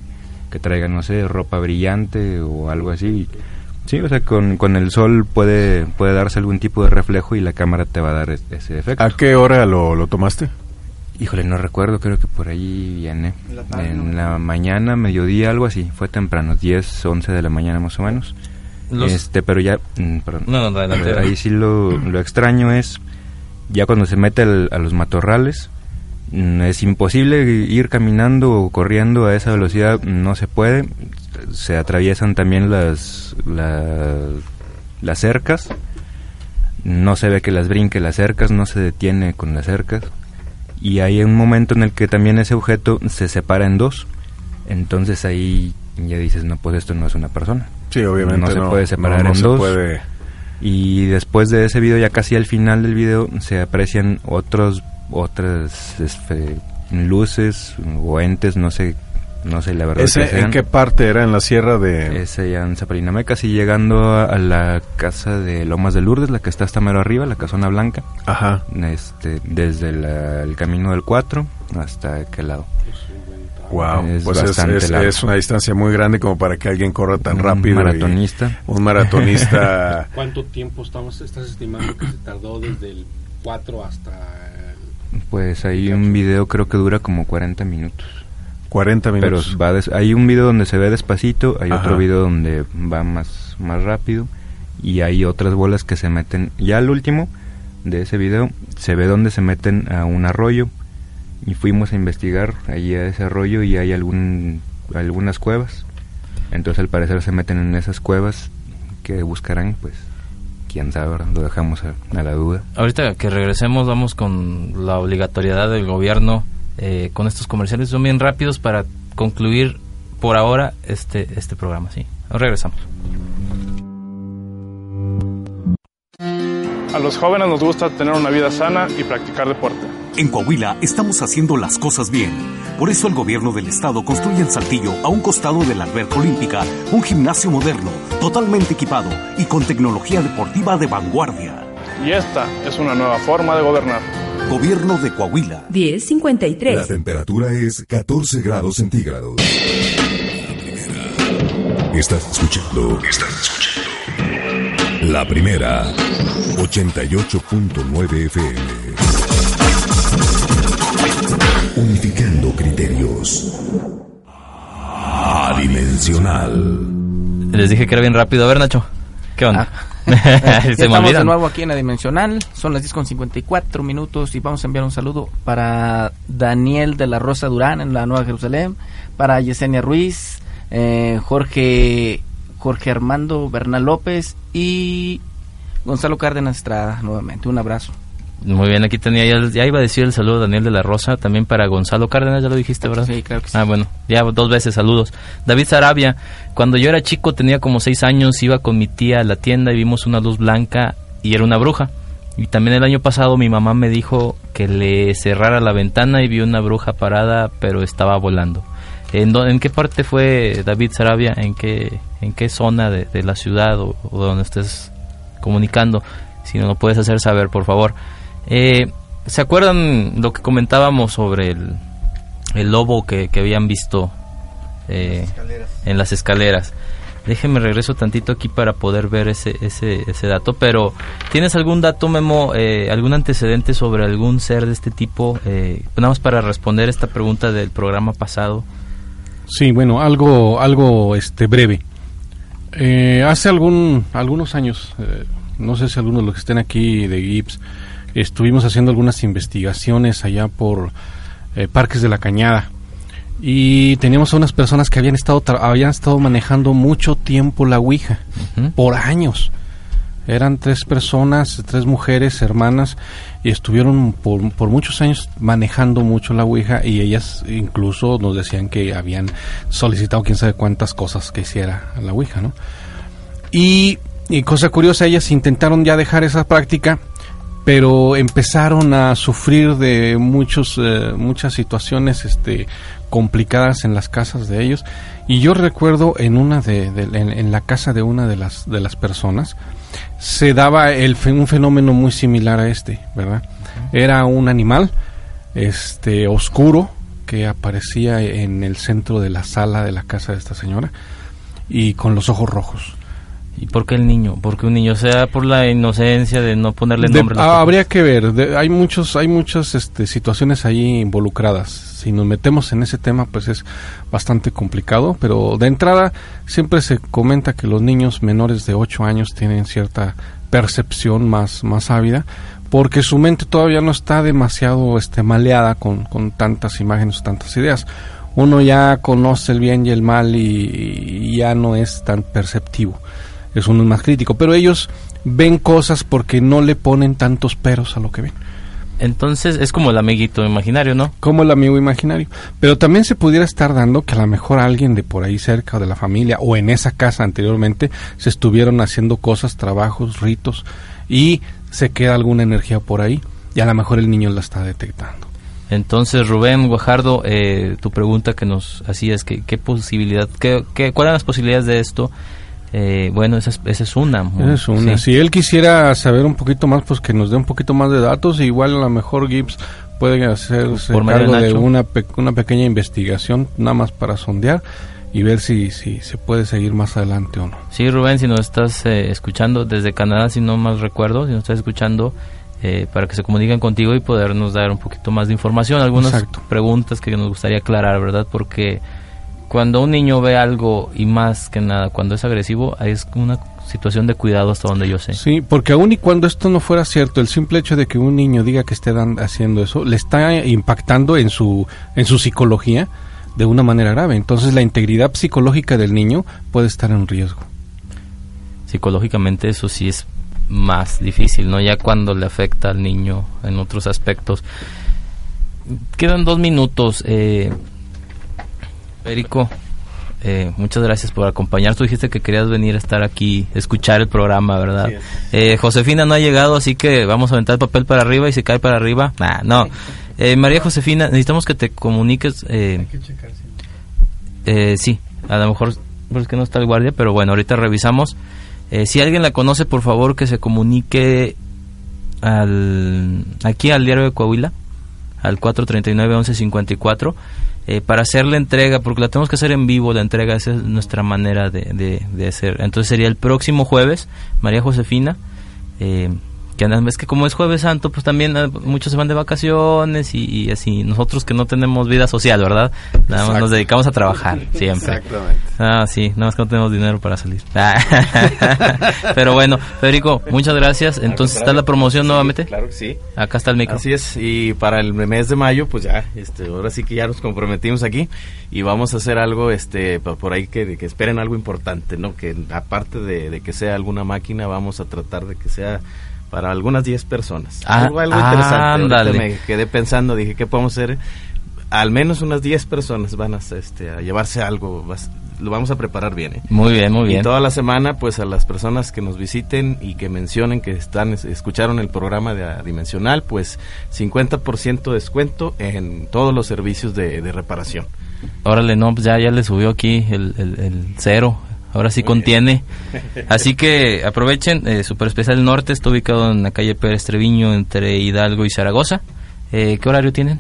que traiga, no sé, ropa brillante o algo así. Sí, o sea, con, con el sol puede, puede darse algún tipo de reflejo y la cámara te va a dar es- ese efecto. ¿A qué hora lo, lo tomaste? Híjole, no recuerdo, creo que por ahí viene. En la tarde, En la mañana, mediodía, algo así. Fue temprano, 10, 11 de la mañana más o menos. Los- Este, pero ya, mm, perdón. No, no, adelante. Ahí sí lo, lo extraño es, ya cuando se mete a los matorrales, mm, es imposible ir caminando o corriendo a esa velocidad, no se puede. Se atraviesan también las, la- las cercas. No se ve que las brinque las cercas, no se detiene con las cercas. Y hay un momento en el que también ese objeto se separa en dos. Entonces ahí ya dices, no, pues esto no es una persona. Sí, obviamente No se no, puede separar no, no en se dos. puede. Y después de ese video, ya casi al final del video, se aprecian otros, otras este, luces o entes, no sé, no sé la verdad. ¿Ese que en qué parte era? ¿En la sierra de...? Ese ya en Zapaliname, casi llegando a, a la casa de Lomas de Lourdes, la que está hasta mero arriba, la casona blanca. Ajá. Este, desde la- el camino del 4 hasta aquel lado. Wow, Es pues es, bastante es- largo. es una distancia muy grande como para que alguien corra tan Un rápido. maratonista. un maratonista. ¿Cuánto tiempo estamos, estás estimando que se tardó desde el 4 hasta... Pues hay un video creo que dura como 40 minutos. 40 minutos. Pero va des- hay un video donde se ve despacito, hay Ajá. otro video donde va más, más rápido y hay otras bolas que se meten. Ya al último de ese video se ve donde se meten a un arroyo y fuimos a investigar allí a ese arroyo y hay algún, algunas cuevas. Entonces al parecer se meten en esas cuevas que buscarán, pues quién sabe, lo dejamos a, a la duda. Ahorita que regresemos vamos con la obligatoriedad del gobierno eh, con estos comerciales. Son bien rápidos para concluir por ahora este, este programa, ¿sí? Regresamos. A los jóvenes nos gusta tener una vida sana y practicar deporte. En Coahuila estamos haciendo las cosas bien. Por eso el gobierno del estado construye en Saltillo, a un costado de la alberca olímpica, un gimnasio moderno, totalmente equipado y con tecnología deportiva de vanguardia. Y esta es una nueva forma de gobernar. Gobierno de Coahuila. 1053. La temperatura es 14 grados centígrados. Estás escuchando. Estás escuchando. La primera. 88.9 FM. Unificando criterios. Adimensional. Les dije que era bien rápido. A ver, Nacho, ¿qué onda? Ya Se me Ah. estamos de nuevo aquí en la Dimensional. Son las 10 con 54 minutos y vamos a enviar un saludo para Daniel de la Rosa Durán en la Nueva Jerusalén, para Yesenia Ruiz, eh, Jorge Jorge Armando Bernal López y Gonzalo Cárdenas Estrada nuevamente. Un abrazo. Muy bien, aquí tenía, ya, ya iba a decir el saludo a Daniel de la Rosa, también para Gonzalo Cárdenas, ya lo dijiste, ¿verdad? Sí, claro que sí. Ah, bueno, ya dos veces saludos. David Sarabia, cuando yo era chico, tenía como seis años, iba con mi tía a la tienda y vimos una luz blanca y era una bruja. Y también el año pasado mi mamá me dijo que le cerrara la ventana y vi una bruja parada, pero estaba volando. ¿En, dó- en qué parte fue David Sarabia? ¿En qué, en qué zona de, de la ciudad o, o donde estés comunicando? Si no lo puedes hacer saber, por favor. Eh, ¿Se acuerdan lo que comentábamos sobre el, el lobo que, que habían visto eh, en las escaleras? Déjeme regreso tantito aquí para poder ver ese, ese, ese dato. Pero, ¿tienes algún dato, Memo, eh, algún antecedente sobre algún ser de este tipo? Eh, nada más para responder esta pregunta del programa pasado. Sí, bueno, algo, algo este, breve. Eh, hace algún, algunos años, eh, no sé si algunos de los que estén aquí de Gibbs, estuvimos haciendo algunas investigaciones allá por eh, Parques de la Cañada y teníamos a unas personas que habían estado, tra- habían estado manejando mucho tiempo la Ouija, por años. Eran tres personas, tres mujeres, hermanas, y estuvieron por, por muchos años manejando mucho la Ouija y ellas incluso nos decían que habían solicitado quién sabe cuántas cosas que hiciera la Ouija, ¿no? Y, y cosa curiosa, ellas intentaron ya dejar esa práctica, pero empezaron a sufrir de muchos, eh, muchas situaciones este, complicadas en las casas de ellos. Y yo recuerdo en una de, de- en, en la casa de una de las, de las personas, se daba el, fe- un fenómeno muy similar a este, ¿verdad? Era un animal este oscuro que aparecía en el centro de la sala de la casa de esta señora y con los ojos rojos. ¿Y por qué el niño? Porque un niño sea por la inocencia de no ponerle De- nombre. a las ah, habría que ver, de- hay muchos, hay muchas este, situaciones ahí involucradas. Si nos metemos en ese tema, pues es bastante complicado, pero de entrada siempre se comenta que los niños menores de 8 años tienen cierta percepción más, más ávida, porque su mente todavía no está demasiado este, maleada con, con tantas imágenes, tantas ideas. Uno ya conoce el bien y el mal y, y ya no es tan perceptivo es uno más crítico, pero ellos ven cosas porque no le ponen tantos peros a lo que ven. Entonces es como el amiguito imaginario, ¿no? Como el amigo imaginario. Pero también se pudiera estar dando que a lo mejor alguien de por ahí cerca o de la familia o en esa casa anteriormente se estuvieron haciendo cosas, trabajos, ritos y se queda alguna energía por ahí y a lo mejor el niño la está detectando. Entonces, Rubén Guajardo, eh, tu pregunta que nos hacías, que, ¿qué posibilidad, qué, qué, cuáles eran las posibilidades de esto? Eh, bueno, esa es, esa es una. Esa es una. Sí. Si él quisiera saber un poquito más, pues que nos dé un poquito más de datos. Igual a lo mejor Gibbs puede hacerse Por cargo de una, pe- una pequeña investigación, nada más para sondear y ver si, si se puede seguir más adelante o no. Sí, Rubén, si nos estás eh, escuchando desde Canadá, si no más recuerdo, si nos estás escuchando, eh, para que se comuniquen contigo y podernos dar un poquito más de información, algunas Exacto. preguntas que nos gustaría aclarar, ¿verdad? Porque cuando un niño ve algo y más que nada cuando es agresivo, es una situación de cuidado hasta donde yo sé. Sí, porque aun y cuando esto no fuera cierto, el simple hecho de que un niño diga que esté dan- haciendo eso, le está impactando en su, en su psicología de una manera grave. Entonces la integridad psicológica del niño puede estar en riesgo. Psicológicamente eso sí es más difícil, ¿no? Ya cuando le afecta al niño en otros aspectos. Quedan dos minutos. Eh, Perico, eh, muchas gracias por acompañar. Tú dijiste que querías venir a estar aquí, escuchar el programa, ¿verdad? Eh, Josefina no ha llegado, así que vamos a aventar el papel para arriba y si cae para arriba, nah, no. Eh, María Josefina, necesitamos que te comuniques. Eh, eh, sí, a lo mejor pues, es que no está el guardia, pero bueno, ahorita revisamos. Eh, si alguien la conoce, por favor, que se comunique al aquí al diario de Coahuila, al 439-1154, eh, para hacer la entrega, porque la tenemos que hacer en vivo, la entrega, esa es nuestra manera de, de, de hacer. Entonces sería el próximo jueves, María Josefina. Eh, que andan- es que como es jueves santo, pues también eh, muchos se van de vacaciones y, y así. Nosotros que no tenemos vida social, ¿verdad? Nada más nos dedicamos a trabajar, siempre. Exactamente. Ah, sí, nada más que no tenemos dinero para salir. Ah. Pero bueno, Federico, muchas gracias. Entonces, ¿está la promoción Sí, nuevamente? Claro que sí. Acá está el micro. Así es, y para el mes de mayo, pues ya, este, ahora sí que ya nos comprometimos aquí y vamos a hacer algo, este, por por ahí que, que esperen algo importante, ¿no? Que aparte de, de que sea alguna máquina, vamos a tratar de que sea para algunas 10 personas. Ah, algo, algo interesante. Ahorita me quedé pensando, dije, ¿qué podemos hacer? al menos unas 10 personas van a, este, a llevarse algo, vas- lo vamos a preparar bien. ¿eh? Muy bien, muy bien. Y toda la semana, pues a las personas que nos visiten y que mencionen que están es- escucharon el programa de Adimensional, pues 50% descuento en todos los servicios de, de reparación. Órale, no, pues ya, ya le subió aquí el, el- el cero. Ahora sí contiene. Así que aprovechen, eh, Super Especial Norte está ubicado en la calle Pérez Treviño entre Hidalgo y Zaragoza. Eh, ¿Qué horario tienen?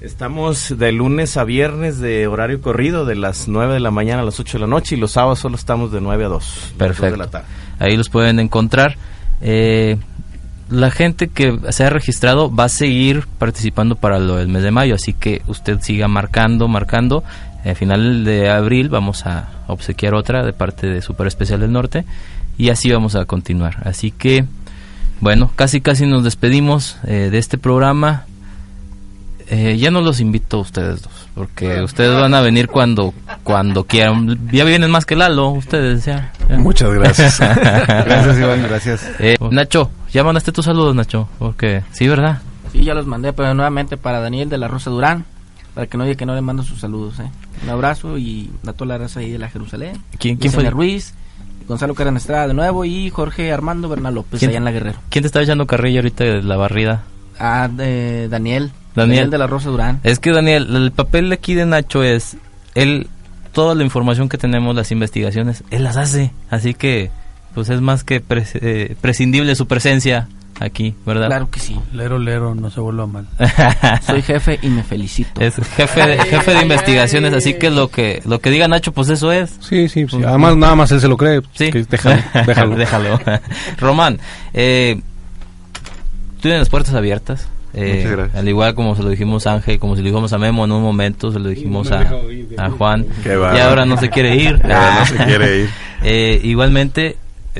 Estamos de lunes a viernes de horario corrido, de las 9 de la mañana a las 8 de la noche, y los sábados solo estamos de 9 a 2. las dos Perfecto. de la tarde. Ahí los pueden encontrar. Eh, la gente que se ha registrado va a seguir participando para lo del mes de mayo, así que usted siga marcando, marcando. Al final de abril vamos a obsequiar otra de parte de Super Especial del Norte y así vamos a continuar. Así que, bueno, casi casi nos despedimos eh, de este programa. Eh, ya no los invito a ustedes dos, porque ustedes van a venir cuando cuando quieran. Ya vienen más que Lalo, ustedes ya. ya. Muchas gracias. Gracias, Iván, gracias. Eh, Nacho, ya mandaste tus saludos, Nacho, porque sí, ¿verdad? Sí, ya los mandé, pero nuevamente para Daniel de la Rosa Durán, para que no diga que no le mando sus saludos. ¿eh? Un abrazo y a toda la raza ahí de la Jerusalén. ¿Quién- quién fue? Gonzalo Gonzalo Caran Estrada de nuevo y Jorge Armando Bernal López ¿Quién- allá en la Guerrero. ¿Quién te está echando carrilla ahorita de la barrida? Ah, de Daniel. Daniel. de la Rosa Durán. Es que Daniel, el papel de aquí de Nacho es él toda la información que tenemos, las investigaciones, él las hace, así que pues es más que pres- eh, prescindible su presencia aquí, ¿verdad? Claro que sí. Lero, lero, no se vuelva mal. Soy jefe y me felicito. Es jefe de, jefe de investigaciones, así que lo que lo que diga Nacho, pues eso es. Sí, sí, sí. Además, nada más él se lo cree. Sí. que déjalo, déjalo. Déjalo. Román, eh, tienen las puertas abiertas. Eh, Muchas gracias. Al igual como se lo dijimos a Ángel, como se lo dijimos a Memo en un momento, se lo dijimos a, Juan. Qué y ahora no se quiere ir. Ya no se quiere ir. Eh, igualmente,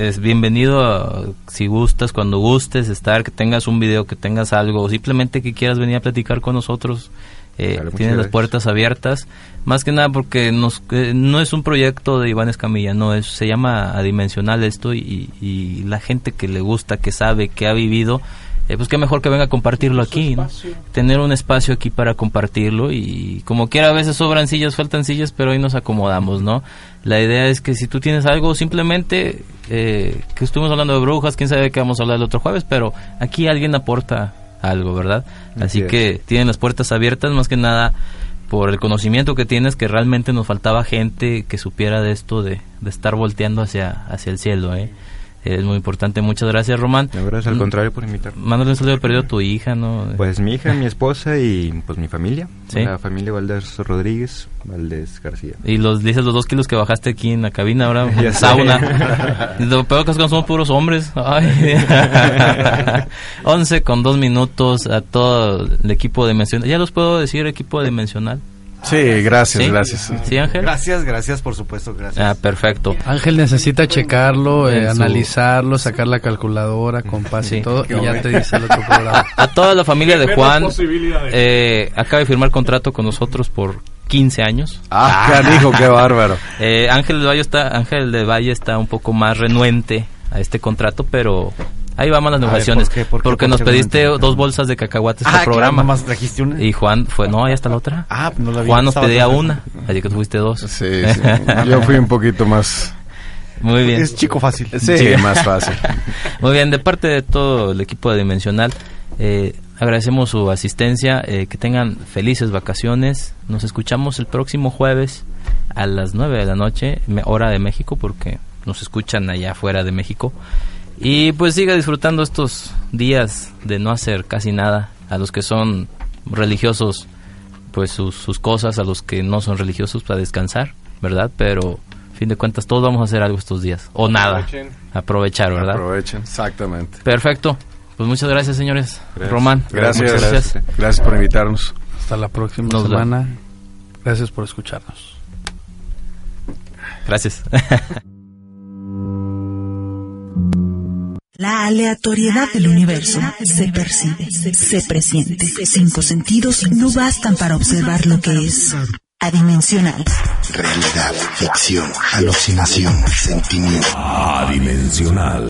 es bienvenido a- si gustas, cuando gustes estar, que tengas un video, que tengas algo, o simplemente que quieras venir a platicar con nosotros. Eh, Claro, tienes las puertas abiertas. Más que nada porque nos, eh, no es un proyecto de Iván Escamilla, no, es, se llama Adimensional esto y, y la gente que le gusta, que sabe, que ha vivido, eh, pues qué mejor que venga a compartirlo aquí, ¿no? Tener un espacio aquí para compartirlo y como quiera a veces sobran sillas, faltan sillas, pero ahí nos acomodamos, ¿no? La idea es que si tú tienes algo, simplemente, eh, que estuvimos hablando de brujas, quién sabe qué vamos a hablar el otro jueves, pero aquí alguien aporta algo, ¿verdad? Así que tienen las puertas abiertas más que nada por el conocimiento que tienes que realmente nos faltaba gente que supiera de esto de, de estar volteando hacia hacia el cielo ¿eh? Es muy importante muchas gracias Román No, gracias al contrario por invitarme. mándale un saludo perdido a tu hija no Pues mi hija, mi esposa y pues mi familia. Sí. La familia Valdés Rodríguez, Valdés García. y los dices los dos kilos que bajaste aquí en la cabina ahora sé. sauna lo peor que es que somos puros hombres Ay. 11 con 2 minutos a todo el equipo dimensional ya los puedo decir equipo dimensional Sí, gracias, ¿Sí? gracias. sí Ángel Gracias, gracias, por supuesto, gracias. ah perfecto Ángel necesita checarlo, eh, su- analizarlo, sacar la calculadora, compás Sí. y todo, y ya te dice el otro programa. A toda la familia de Juan, eh, acaba de firmar contrato con nosotros por 15 años. Ah, canijo, qué bárbaro. Eh, Ángel de Valle está, Ángel de Valle está un poco más renuente a este contrato, pero ahí vamos las negociaciones. ¿por qué? ¿Por porque ¿Por nos pediste dos bolsas de cacahuates Ah, por claro, programa. nomás trajiste una. Y Juan fue, no, ahí está la otra. Ah, no la vi, Juan nos pedía una, así que tú fuiste dos. Sí, sí. Yo fui un poquito más. Muy bien. Es chico fácil. Sí, más fácil. Muy bien, de parte de todo el equipo de Dimensional, eh, agradecemos su asistencia, eh, que tengan felices vacaciones. Nos escuchamos el próximo jueves a las 9 de la noche, me- hora de México, porque nos escuchan allá fuera de México. Y pues siga disfrutando estos días de no hacer casi nada. A los que son religiosos, pues sus, sus cosas, a los que no son religiosos, para descansar, ¿verdad? Pero, a fin de cuentas, todos vamos a hacer algo estos días. O nada. Aprovechen. Aprovechar, ¿verdad? Aprovechen, exactamente. Perfecto. Pues muchas gracias, señores. Gracias. Román. Gracias, gracias. Gracias por invitarnos. Hasta la próxima Nos semana. Gracias por escucharnos. Gracias. La aleatoriedad del universo se percibe, se presiente. Cinco sentidos no bastan para observar lo que es adimensional. Realidad, ficción, alucinación, sentimiento. Adimensional.